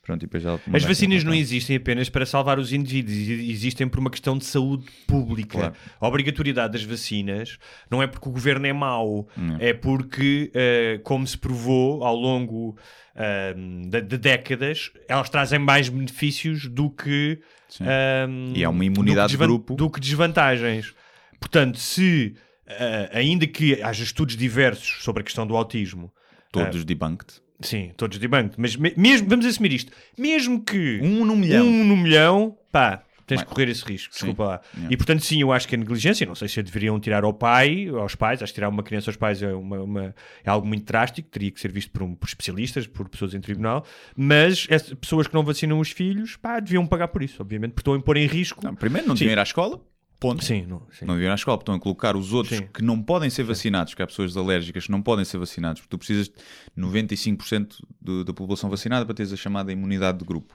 Pronto, As vacinas não existem apenas para salvar os indivíduos, existem por uma questão de saúde pública. Claro. A obrigatoriedade das vacinas não é porque o governo é mau, Não. é porque, eh, como se provou ao longo ah, de, de décadas, elas trazem mais benefícios do que. Sim. ah, E há uma imunidade de grupo. Do que desvantagens. Portanto, se, ah, ainda que haja estudos diversos sobre a questão do autismo, Todos debunked. Sim, todos de banco, mas me- mesmo, vamos assumir isto, mesmo que Um no milhão. um no milhão, pá, tens de correr esse risco, Sim. desculpa lá. Yeah. E portanto, sim, eu acho que a negligência, não sei se deveriam tirar ao pai, aos pais, acho que tirar uma criança aos pais é, uma, uma- é algo muito drástico, teria que ser visto por, um- por especialistas, por pessoas em tribunal, mas essas pessoas que não vacinam os filhos, pá, deviam pagar por isso, obviamente, porque estão a impor em risco. Não, primeiro, não Sim. ir à escola. Ponto. Sim, não, sim. Não deviam ir à escola, estão a colocar os outros Sim. que não podem ser vacinados, que há pessoas alérgicas que não podem ser vacinados, porque tu precisas de 95% do- da população vacinada para teres a chamada imunidade de grupo.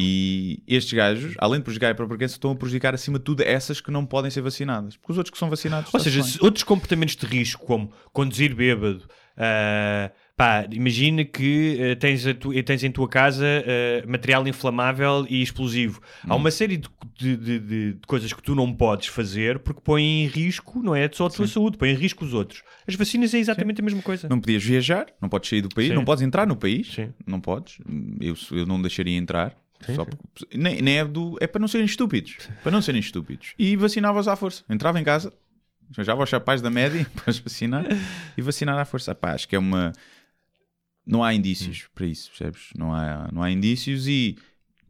E estes gajos, além de prejudicar a própria criança, estão a prejudicar acima de tudo essas que não podem ser vacinadas. Porque os outros que são vacinados. Ou seja, bem. outros comportamentos de risco, como conduzir bêbado, ah, pá, imagina que ah, tens, tu- tens em tua casa ah, material inflamável e explosivo. Há Hum. uma série de, de- de- de- coisas que tu não podes fazer porque põe em risco, não é só a tua saúde, põe em risco os outros. As vacinas é exatamente a mesma coisa. Não podias viajar, não podes sair do país, Sim. não podes entrar no país, Sim. não podes. Eu, eu não deixaria entrar. Sim, sim. porque- nem, nem é, do, é para não serem estúpidos. Para não serem estúpidos. E vacinava-os à força. Entrava em casa, arranjava os chapais da média para vacinar e vacinar à força. Pá, acho que é uma. Não há indícios Hum. para isso, percebes? Não há, não há indícios e,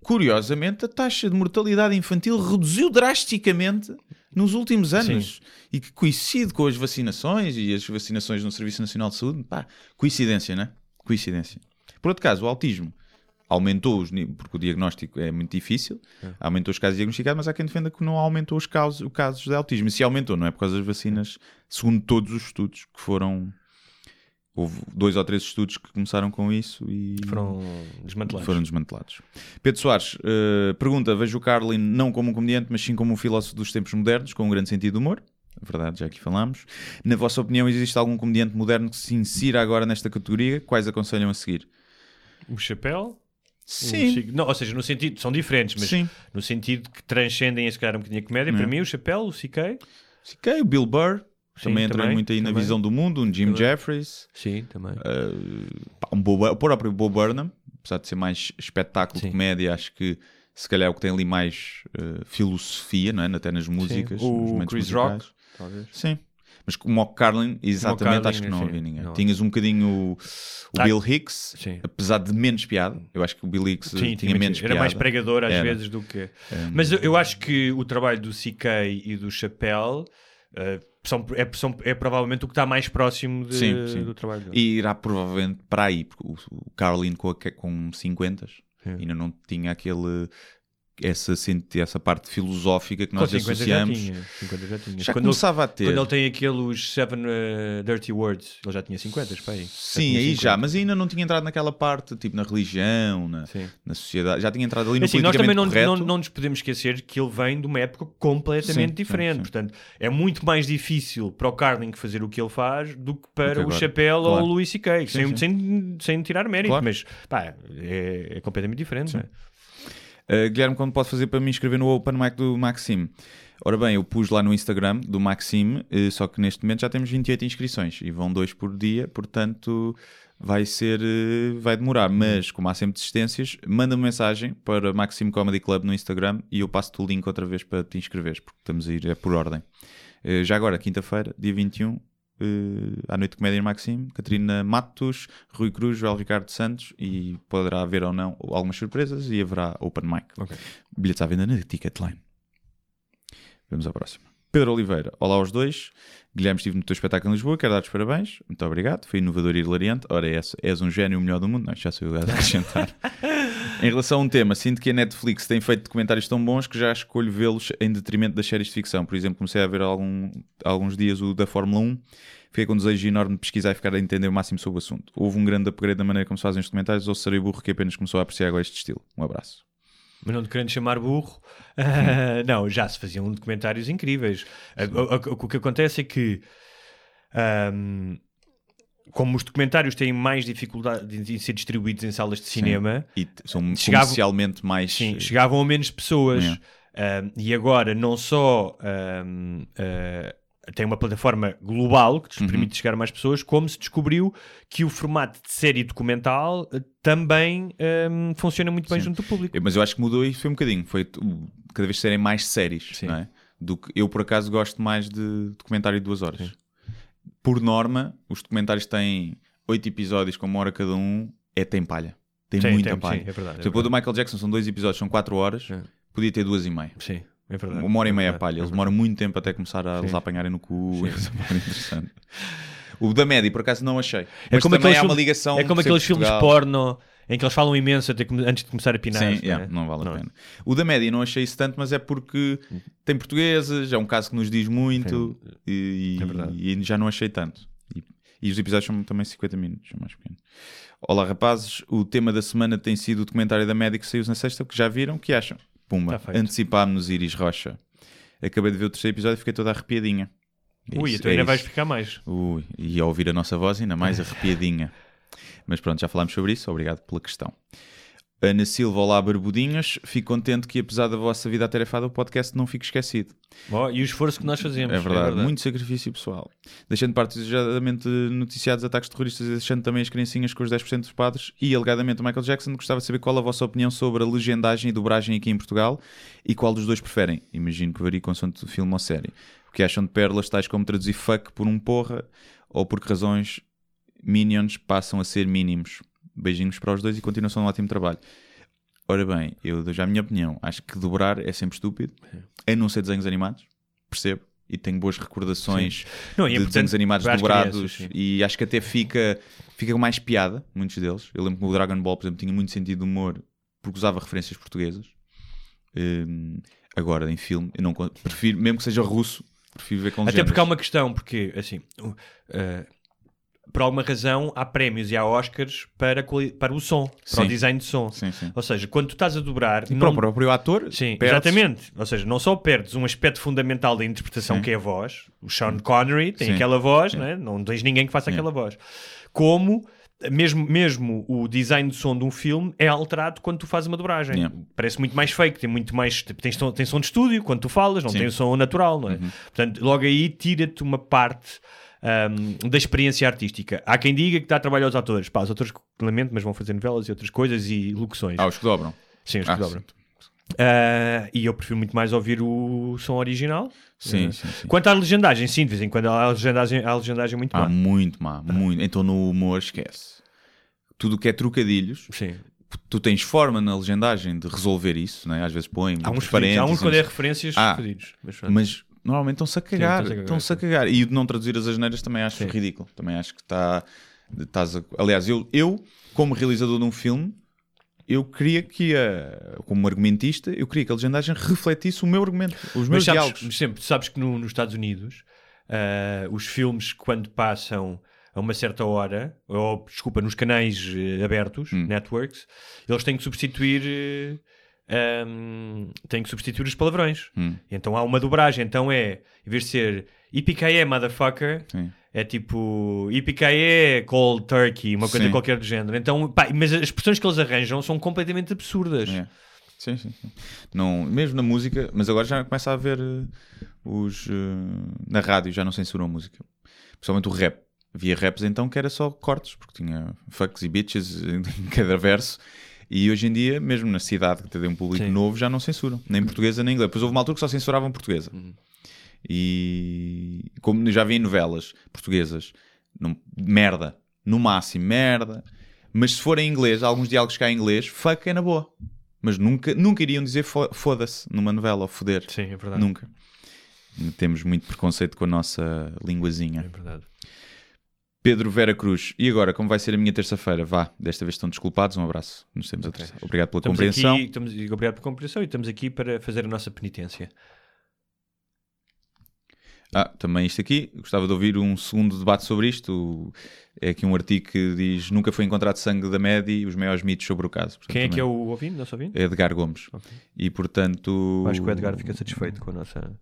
curiosamente, a taxa de mortalidade infantil reduziu drasticamente nos últimos anos e que coincide com as vacinações e as vacinações no Serviço Nacional de Saúde. Pá, coincidência, não é? Coincidência. Por outro caso, o autismo aumentou os porque o diagnóstico é muito difícil, aumentou os casos diagnosticados, mas há quem defenda que não aumentou os casos, os casos de autismo. E se aumentou, não é por causa das vacinas, segundo todos os estudos que foram. Houve dois ou três estudos que começaram com isso e Foram desmantelados. foram desmantelados. Pedro Soares eh, pergunta: Vejo o Carlin não como um comediante, mas sim como um filósofo dos tempos modernos, com um grande sentido de humor. É Verdade, já aqui falámos. Na vossa opinião, existe algum comediante moderno que se insira agora nesta categoria? Quais aconselham a seguir? O chapéu? Sim. o Chico- Não, ou seja, no sentido, são diferentes, mas Sim. no sentido que transcendem se calhar um bocadinho a comédia. Para Não. mim, o chapéu, o CK. Ok, o Bill Burr. Sim, também entra também, muito aí na também. visão do mundo. Um Jim Também. Jeffries. Sim, também. Pá, um Bo, o próprio Bo Burnham. Apesar de ser mais espetáculo Sim. de comédia, acho que se calhar é o que tem ali mais eh, filosofia, não é? Até nas músicas. O nos momentos Chris musicais. Rock, talvez. Sim. Mas com o Mock Carlin, exatamente, Carlin, acho que não sim, havia ninguém. não. Tinhas um bocadinho o, o Ah, Bill Hicks, sim. apesar de menos piada. Eu acho que o Bill Hicks eh, Sim, tinha menos era piada. mais pregador às Era. vezes do que. Mas eu, eu acho que o trabalho do CK e do Chapéu eh, são, é, são- é provavelmente o que está mais próximo de- Sim, sim. do trabalho dele. E irá provavelmente para aí, porque o, o Carlin com, a- com 50 Sim. ainda não tinha aquele essa, essa parte filosófica que Com nós 50 associamos. já tinha. 50 já tinha. Já quando, começava a ele, ter. quando ele tem aqueles Seven eh, Dirty Words, ele já tinha 50, para aí. Já Sim, aí 50. já, mas ainda não tinha entrado naquela parte, tipo na religião, na, Sim. na sociedade. Já tinha entrado ali no Assim, nós também não, não, não nos podemos esquecer que ele vem de uma época completamente Sim, diferente. sim. Portanto, é muito mais difícil para o Carlin fazer o que ele faz do que para que o. Chapéu Claro. ou o Louis C.K. Sem, sem, sem tirar mérito, Claro. mas pá, é, é completamente diferente. não é? Uh, Guilherme, quando pode fazer para me inscrever no Open Mic do Maxime? Ora bem, eu pus lá no Instagram do Maxime, uh, só que neste momento já temos 28 inscrições e vão dois por dia, portanto vai ser, uh, vai demorar, mas como há sempre desistências, manda-me mensagem para Maxime Comedy Club no Instagram e eu passo-te o link outra vez para te inscreveres, porque estamos a ir, é por ordem. Já agora, quinta-feira, dia 21, eh, à noite de comédia em Maxime, Catarina Matos, Rui Cruz, Joel Ricardo Santos e poderá haver ou não algumas surpresas e haverá open mic. Bilhetes à venda na Ticketline. Vamos ao próximo. Pedro Oliveira, olá aos dois. Guilherme, estive no teu espetáculo em Lisboa, quero dar os parabéns. Muito obrigado, foi inovador e hilariante. Ora, és, és um gênio o melhor do mundo. Não, já sou eu a acrescentar. em relação a um tema, sinto que a Netflix tem feito documentários tão bons que já escolho vê-los em detrimento das séries de ficção. Por exemplo, comecei a ver há algum, há alguns dias o da Fórmula 1. Fiquei com um desejo enorme de pesquisar e ficar a entender o máximo sobre o assunto. Houve um grande upgrade da maneira como se fazem os documentários ou serei burro que apenas começou a apreciar agora este estilo. Um abraço. Mas não te querendo chamar burro, ah, não, já se faziam documentários incríveis. Ah, o- o- O que acontece é que, ahm, como os documentários têm mais dificuldade de ser distribuídos em salas de cinema, E t- são Chegavam- comercialmente mais. sim, chegavam a menos pessoas. É. E agora, não só ah, tem uma plataforma global que nos Uhum. permite chegar a mais pessoas, como se descobriu que o formato de série documental ah, também ahm, funciona muito bem Sim. junto do público. Eu- Mas eu acho que mudou e foi um bocadinho. Foi cada vez serem mais séries, Sim. não é? Do que eu, por acaso, gosto mais de documentário de duas horas. Por norma, os documentários têm oito episódios com uma hora cada um, é tem palha. Tem Sim, muita tem, palha. sim, é verdade, é exemplo, o do. Michael Jackson são dois episódios, são quatro horas, É. podia ter duas e meia. Sim, é verdade. Uma hora e é meia verdade, palha. é Eles demoram muito tempo até começar a eles apanharem no cu. Isso é interessante. O da média, por acaso, não achei. É Mas como também aqueles há uma filmes- ligação. É como aqueles filmes porno em que eles falam imenso antes de começar a pinar. Sim, não, yeah, é? não vale a pena. O da média não achei isso tanto, mas é porque tem portugueses, é um caso que nos diz muito e, É e já não achei tanto. E, e os episódios são também 50 minutos, são mais pequenos. Olá rapazes, o tema da semana tem sido o documentário da média que saiu na sexta, que já viram, o que acham? Pumba, Tá feito. antecipámos Iris Rocha. Acabei de ver o terceiro episódio e fiquei toda arrepiadinha. É Ui, isso, então é ainda isso. vais ficar mais. Ui, e a ouvir a nossa voz ainda mais arrepiadinha. Mas pronto, já falámos sobre isso, obrigado pela questão. Ana Silva, olá barbudinhos. Fico contente que apesar da vossa vida atarefada o podcast não fique esquecido. Ó, e o esforço que nós fazemos. É verdade, muito sacrifício pessoal. Deixando de parte desejadamente noticiados ataques terroristas e deixando também as criancinhas com os 10% dos padres e alegadamente o Michael Jackson, gostava de saber qual a vossa opinião sobre a legendagem e dobragem aqui em Portugal e qual dos dois preferem. Imagino que varie consoante o filme ou série. Que acham de pérolas tais como traduzir fuck por um porra ou por que razões minions passam a ser mínimos. Beijinhos para os dois e continuação de um ótimo trabalho. Ora bem, eu dou já a minha opinião. Acho que dobrar é sempre estúpido, a não ser desenhos animados, percebo. E tenho boas recordações Não, é de desenhos animados dobrados crianças, e acho que até fica, fica mais piada, muitos deles. Eu lembro que o Dragon Ball, por exemplo, tinha muito sentido de humor porque usava referências portuguesas. Hum, agora, em filme, eu não prefiro, mesmo que seja russo, prefiro ver com Até porque há uma questão, porque assim, uh, por alguma razão há prémios e há Oscars para, para o som, para o Sim. design de som. Sim, sim. Ou seja, quando tu estás a dobrar. E não- para o próprio ator, Sim, perdes- exatamente. Ou seja, não só perdes um aspecto fundamental da interpretação que é a voz, o Sean Connery tem Sim. aquela voz, né? não tens ninguém que faça aquela voz, como mesmo, mesmo o design de som de um filme é alterado quando tu fazes uma dobragem. Yeah. Parece muito mais fake, tem muito mais. Tem, som- tem som de estúdio quando tu falas, não Sim. Uhum. tem som natural, não é? Portanto, logo aí tira-te uma parte. ahm, da experiência artística. Há quem diga que dá trabalho aos atores. Pá, os atores, lamento, mas vão fazer novelas e outras coisas e locuções. Ah, os que dobram. Sim, os que Ah, dobram. Ah, e eu prefiro muito mais ouvir o som original. Sim, Ah, sim, sim. Quanto à legendagem, sim, de vez em quando há a legendagem, há legendagem muito Há má. muito má, muito. Então no humor esquece. Tudo o que é trocadilhos, Sim. tu tens forma na legendagem de resolver isso, né? às vezes põe Há uns, parênteses, há uns quando é referências Ah. Mas. Mas normalmente estão-se a cagar. estão-se a a cagar. E o de não traduzir as asneiras também acho ridículo. Também acho que está. Estás a... Aliás, eu, eu, como realizador de um filme, eu queria que, a... como argumentista, eu queria que a legendagem refletisse o meu argumento, os meus Mas sabes, diálogos. sempre, sabes que no- nos Estados Unidos ah, os filmes quando passam a uma certa hora, ou desculpa, nos canais eh, abertos, Hum. networks, eles têm que substituir eh, ahm, têm que substituir os palavrões. Hum. Então há uma dobragem, então é, em vez de ser IPKE motherfucker, Sim. É tipo IPKE cold turkey, uma coisa Sim. qualquer do género. Então, pá, mas as expressões que eles arranjam são completamente absurdas. É. Sim, sim, sim. Não, mesmo na música, mas agora já começa a haver eh, os. eh, na rádio já não censuram a música. Principalmente o rap. Havia raps então que era só cortes, porque tinha fucks e bitches em cada verso. E hoje em dia, mesmo na cidade que tem um público Sim. novo, já não censuram. Nem portuguesa nem inglês. Depois houve uma altura que só censuravam portuguesa. Uhum. E como já vi em novelas portuguesas, não- merda, no máximo, merda. Mas se for em inglês, alguns diálogos cá em inglês, fuck é na boa. Mas nunca, nunca iriam dizer fo- foda-se numa novela ou foder. Sim, é verdade. Nunca. Temos muito preconceito com a nossa linguazinha. É verdade. Pedro Vera Cruz. E agora, como vai ser a minha terça-feira? Vá, desta vez estão desculpados. Um abraço. Nos temos a terça. Obrigado pela Estamos compreensão. aqui, estamos, obrigado pela compreensão e estamos aqui para fazer a nossa penitência. Ah, também isto aqui. Gostava de ouvir um segundo debate sobre isto. É aqui um artigo que diz nunca foi encontrado sangue da Medi e os maiores mitos sobre o caso. Portanto, Quem é que é o ouvinte, nosso ouvinte? Edgar Gomes. Ok. E portanto. Acho que o Edgar fica satisfeito com a nossa.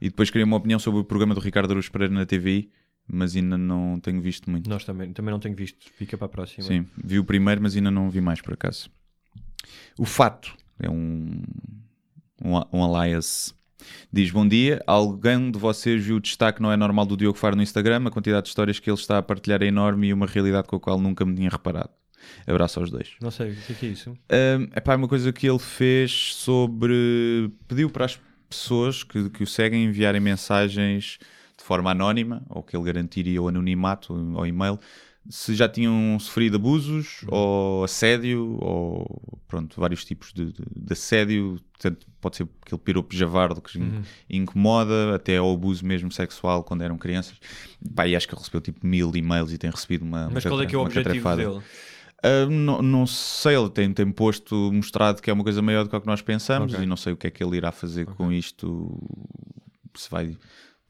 E depois queria uma opinião sobre o programa do Ricardo Aruz Pereira na TVI, mas ainda não tenho visto muito. Nós também, também não tenho visto. Fica para a próxima. Sim, vi o primeiro, mas ainda não vi mais por acaso. O Fato é um, um, um alias. Diz: Bom dia, alguém de vocês viu o destaque não é normal do Diogo Faro no Instagram? A quantidade de histórias que ele está a partilhar é enorme e uma realidade com a qual nunca me tinha reparado. Abraço aos dois. Não sei, o que é, que é isso? Um, epá, é uma coisa que ele fez sobre. pediu para as pessoas que, que o seguem enviarem mensagens de forma anónima, ou que ele garantiria o anonimato ao e-mail, se já tinham sofrido abusos, ou assédio, ou pronto, vários tipos de, de- de assédio. Portanto, pode ser aquele piropo javardo que in- incomoda, até ao abuso mesmo sexual quando eram crianças. Pá, e acho que ele recebeu tipo mil e-mails e tem recebido uma. Mas uma qual é que é o objetivo catrefada. dele? Uh, não, não sei, ele tem, tem posto, mostrado que é uma coisa maior do que o que nós pensamos Ok. e não sei o que é que ele irá fazer com isto. Se vai,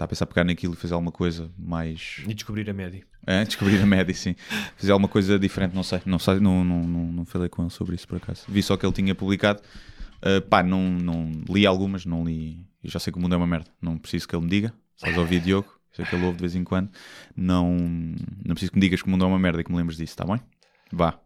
está a pensar pegar naquilo e fazer alguma coisa mais. E descobrir a média. É, descobrir a média, sim. Fazer alguma coisa diferente, não sei. Não, sei não, não, não, não falei com ele sobre isso por acaso. Vi só que ele tinha publicado. Uh, pá, não, não li algumas, não li. Eu já sei que o mundo é uma merda. Não preciso que ele me diga. Estás a ouvir Diogo? Sei que ele ouve de vez em quando. Não, não preciso que me digas que o mundo é uma merda e que me lembres disso, está bem? Vá.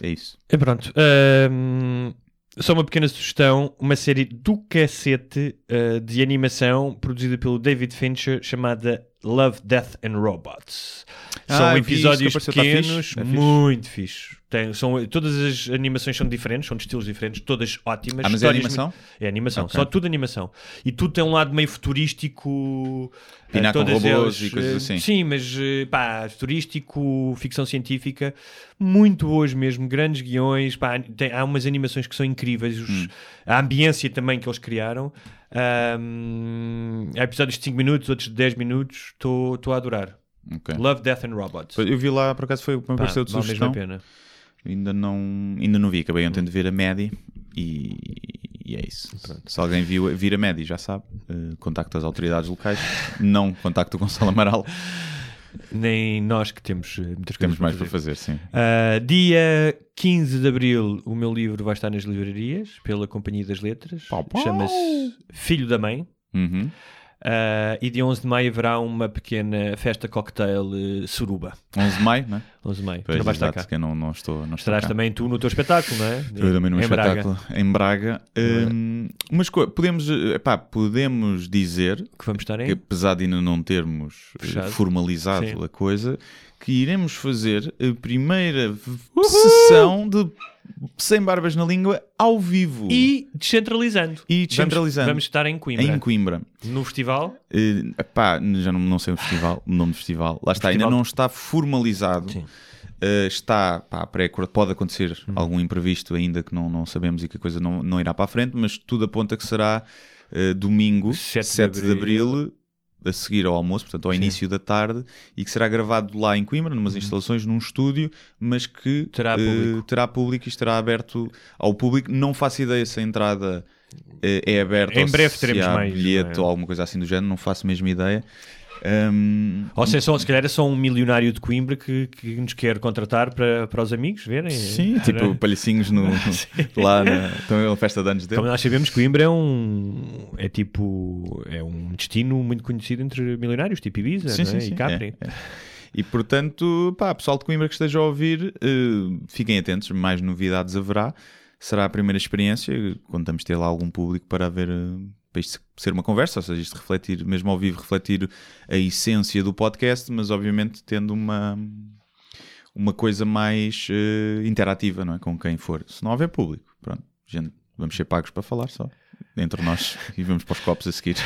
É isso. E pronto. ahm, só uma pequena sugestão: uma série do cacete ah, de animação produzida pelo David Fincher chamada Love, Death and Robots. Ah, São isso episódios tá pequenos, fixe? É fixe? muito fixe. Tem, são, todas as animações são diferentes, são de estilos diferentes, todas ótimas. Ah, mas é animação? muito- É animação, Ok. só tudo animação. E tudo tem um lado meio futurístico. Pinar eh, com todas robôs eles, e coisas eh, assim. Sim, mas eh, pá, futurístico, ficção científica, muito boas mesmo, grandes guiões. Pá, tem- há umas animações que são incríveis, os- Hum. a ambiência também que eles criaram. Há episódios de 5 minutos, outros de 10 minutos. Estou a adorar. Ok. Love, Death and Robots. Eu vi lá, por acaso foi o que me apareceu de vale mesmo sugestão. a pena. Ainda não, ainda não vi, acabei ontem de ver a Medi e, e é isso. Se alguém viu, vir a Medi, já sabe, eh, contacta as autoridades locais, não contacta o Gonçalo Amaral, Nem nós que temos eh, muitas temos mais para fazer. sim. Uh, dia 15 de Abril o meu livro vai estar nas livrarias pela Companhia das Letras. Chama-se Filho da Mãe. Uhum. Uh, e dia 11 de Maio haverá uma pequena festa cocktail eh, suruba. 11 de maio, não é? 11 de Maio. tu Pois, não vais estar cá. que não, não estou, não Estarás cá. também tu no teu espetáculo, não é? Eu também num Em Braga. espetáculo em Braga. Hum, mas podemos, eh, epá, podemos dizer Que vamos estar que em. apesar de ainda não termos eh, Fechado. formalizado Sim. a coisa, que iremos fazer a primeira v- sessão de Sem Barbas na Língua ao vivo. E descentralizando. E descentralizando. Vamos, vamos estar em Coimbra. em Coimbra. No festival. Epá, já não, não sei o festival, o nome do festival. Lá está, festival- ainda não está formalizado. Sim. Eh, está pá, pré-acordo, pode acontecer algum imprevisto ainda que não, não sabemos e que a coisa não, não irá para a frente, mas tudo aponta que será eh, domingo, 7, 7 de de abril, a seguir ao almoço, portanto ao início da tarde, e que será gravado lá em Coimbra, numas instalações, num estúdio, mas que Terá eh, público. terá público e estará aberto ao público. Não faço ideia se a entrada eh, é aberta Em ou breve se teremos há mais, bilhete não é? ou alguma coisa assim do género, não faço mesmo ideia. Ahm, Ou seja, só, se calhar é só um milionário de Coimbra que, que nos quer contratar para, para os amigos verem. Sim, tipo Era- palhacinhos no, lá na então, a festa de anos dele. Como nós sabemos, Coimbra é um é tipo é um destino muito conhecido entre milionários, tipo Ibiza Sim, não sim, é? sim, e Capri. é, é. E portanto, pá, pessoal de Coimbra que esteja a ouvir, eh, fiquem atentos, mais novidades haverá. Será a primeira experiência, contamos ter lá algum público para haver, eh, para isto ser uma conversa, ou seja, isto refletir, mesmo ao vivo, refletir a essência do podcast, mas obviamente tendo uma, uma coisa mais eh, interativa, não é? Com quem for. Se não houver público, pronto, gente, vamos ser pagos para falar só. entre nós e vamos para os copos a seguir.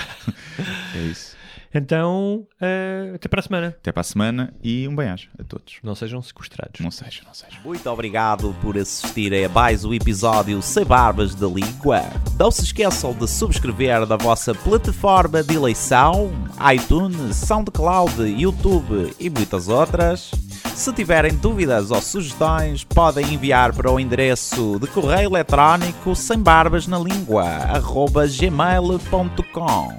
é isso. Então, eh, até para a semana. Até para a semana e um bem-aja a todos. Não sejam sequestrados. Não seja, não seja. Muito obrigado por assistirem a mais um episódio Sem Barbas da Língua. Não se esqueçam de subscrever na vossa plataforma de eleição, iTunes, SoundCloud, YouTube e muitas outras. Se tiverem dúvidas ou sugestões, podem enviar para o endereço de correio eletrónico sem barbas na língua, gmail.com.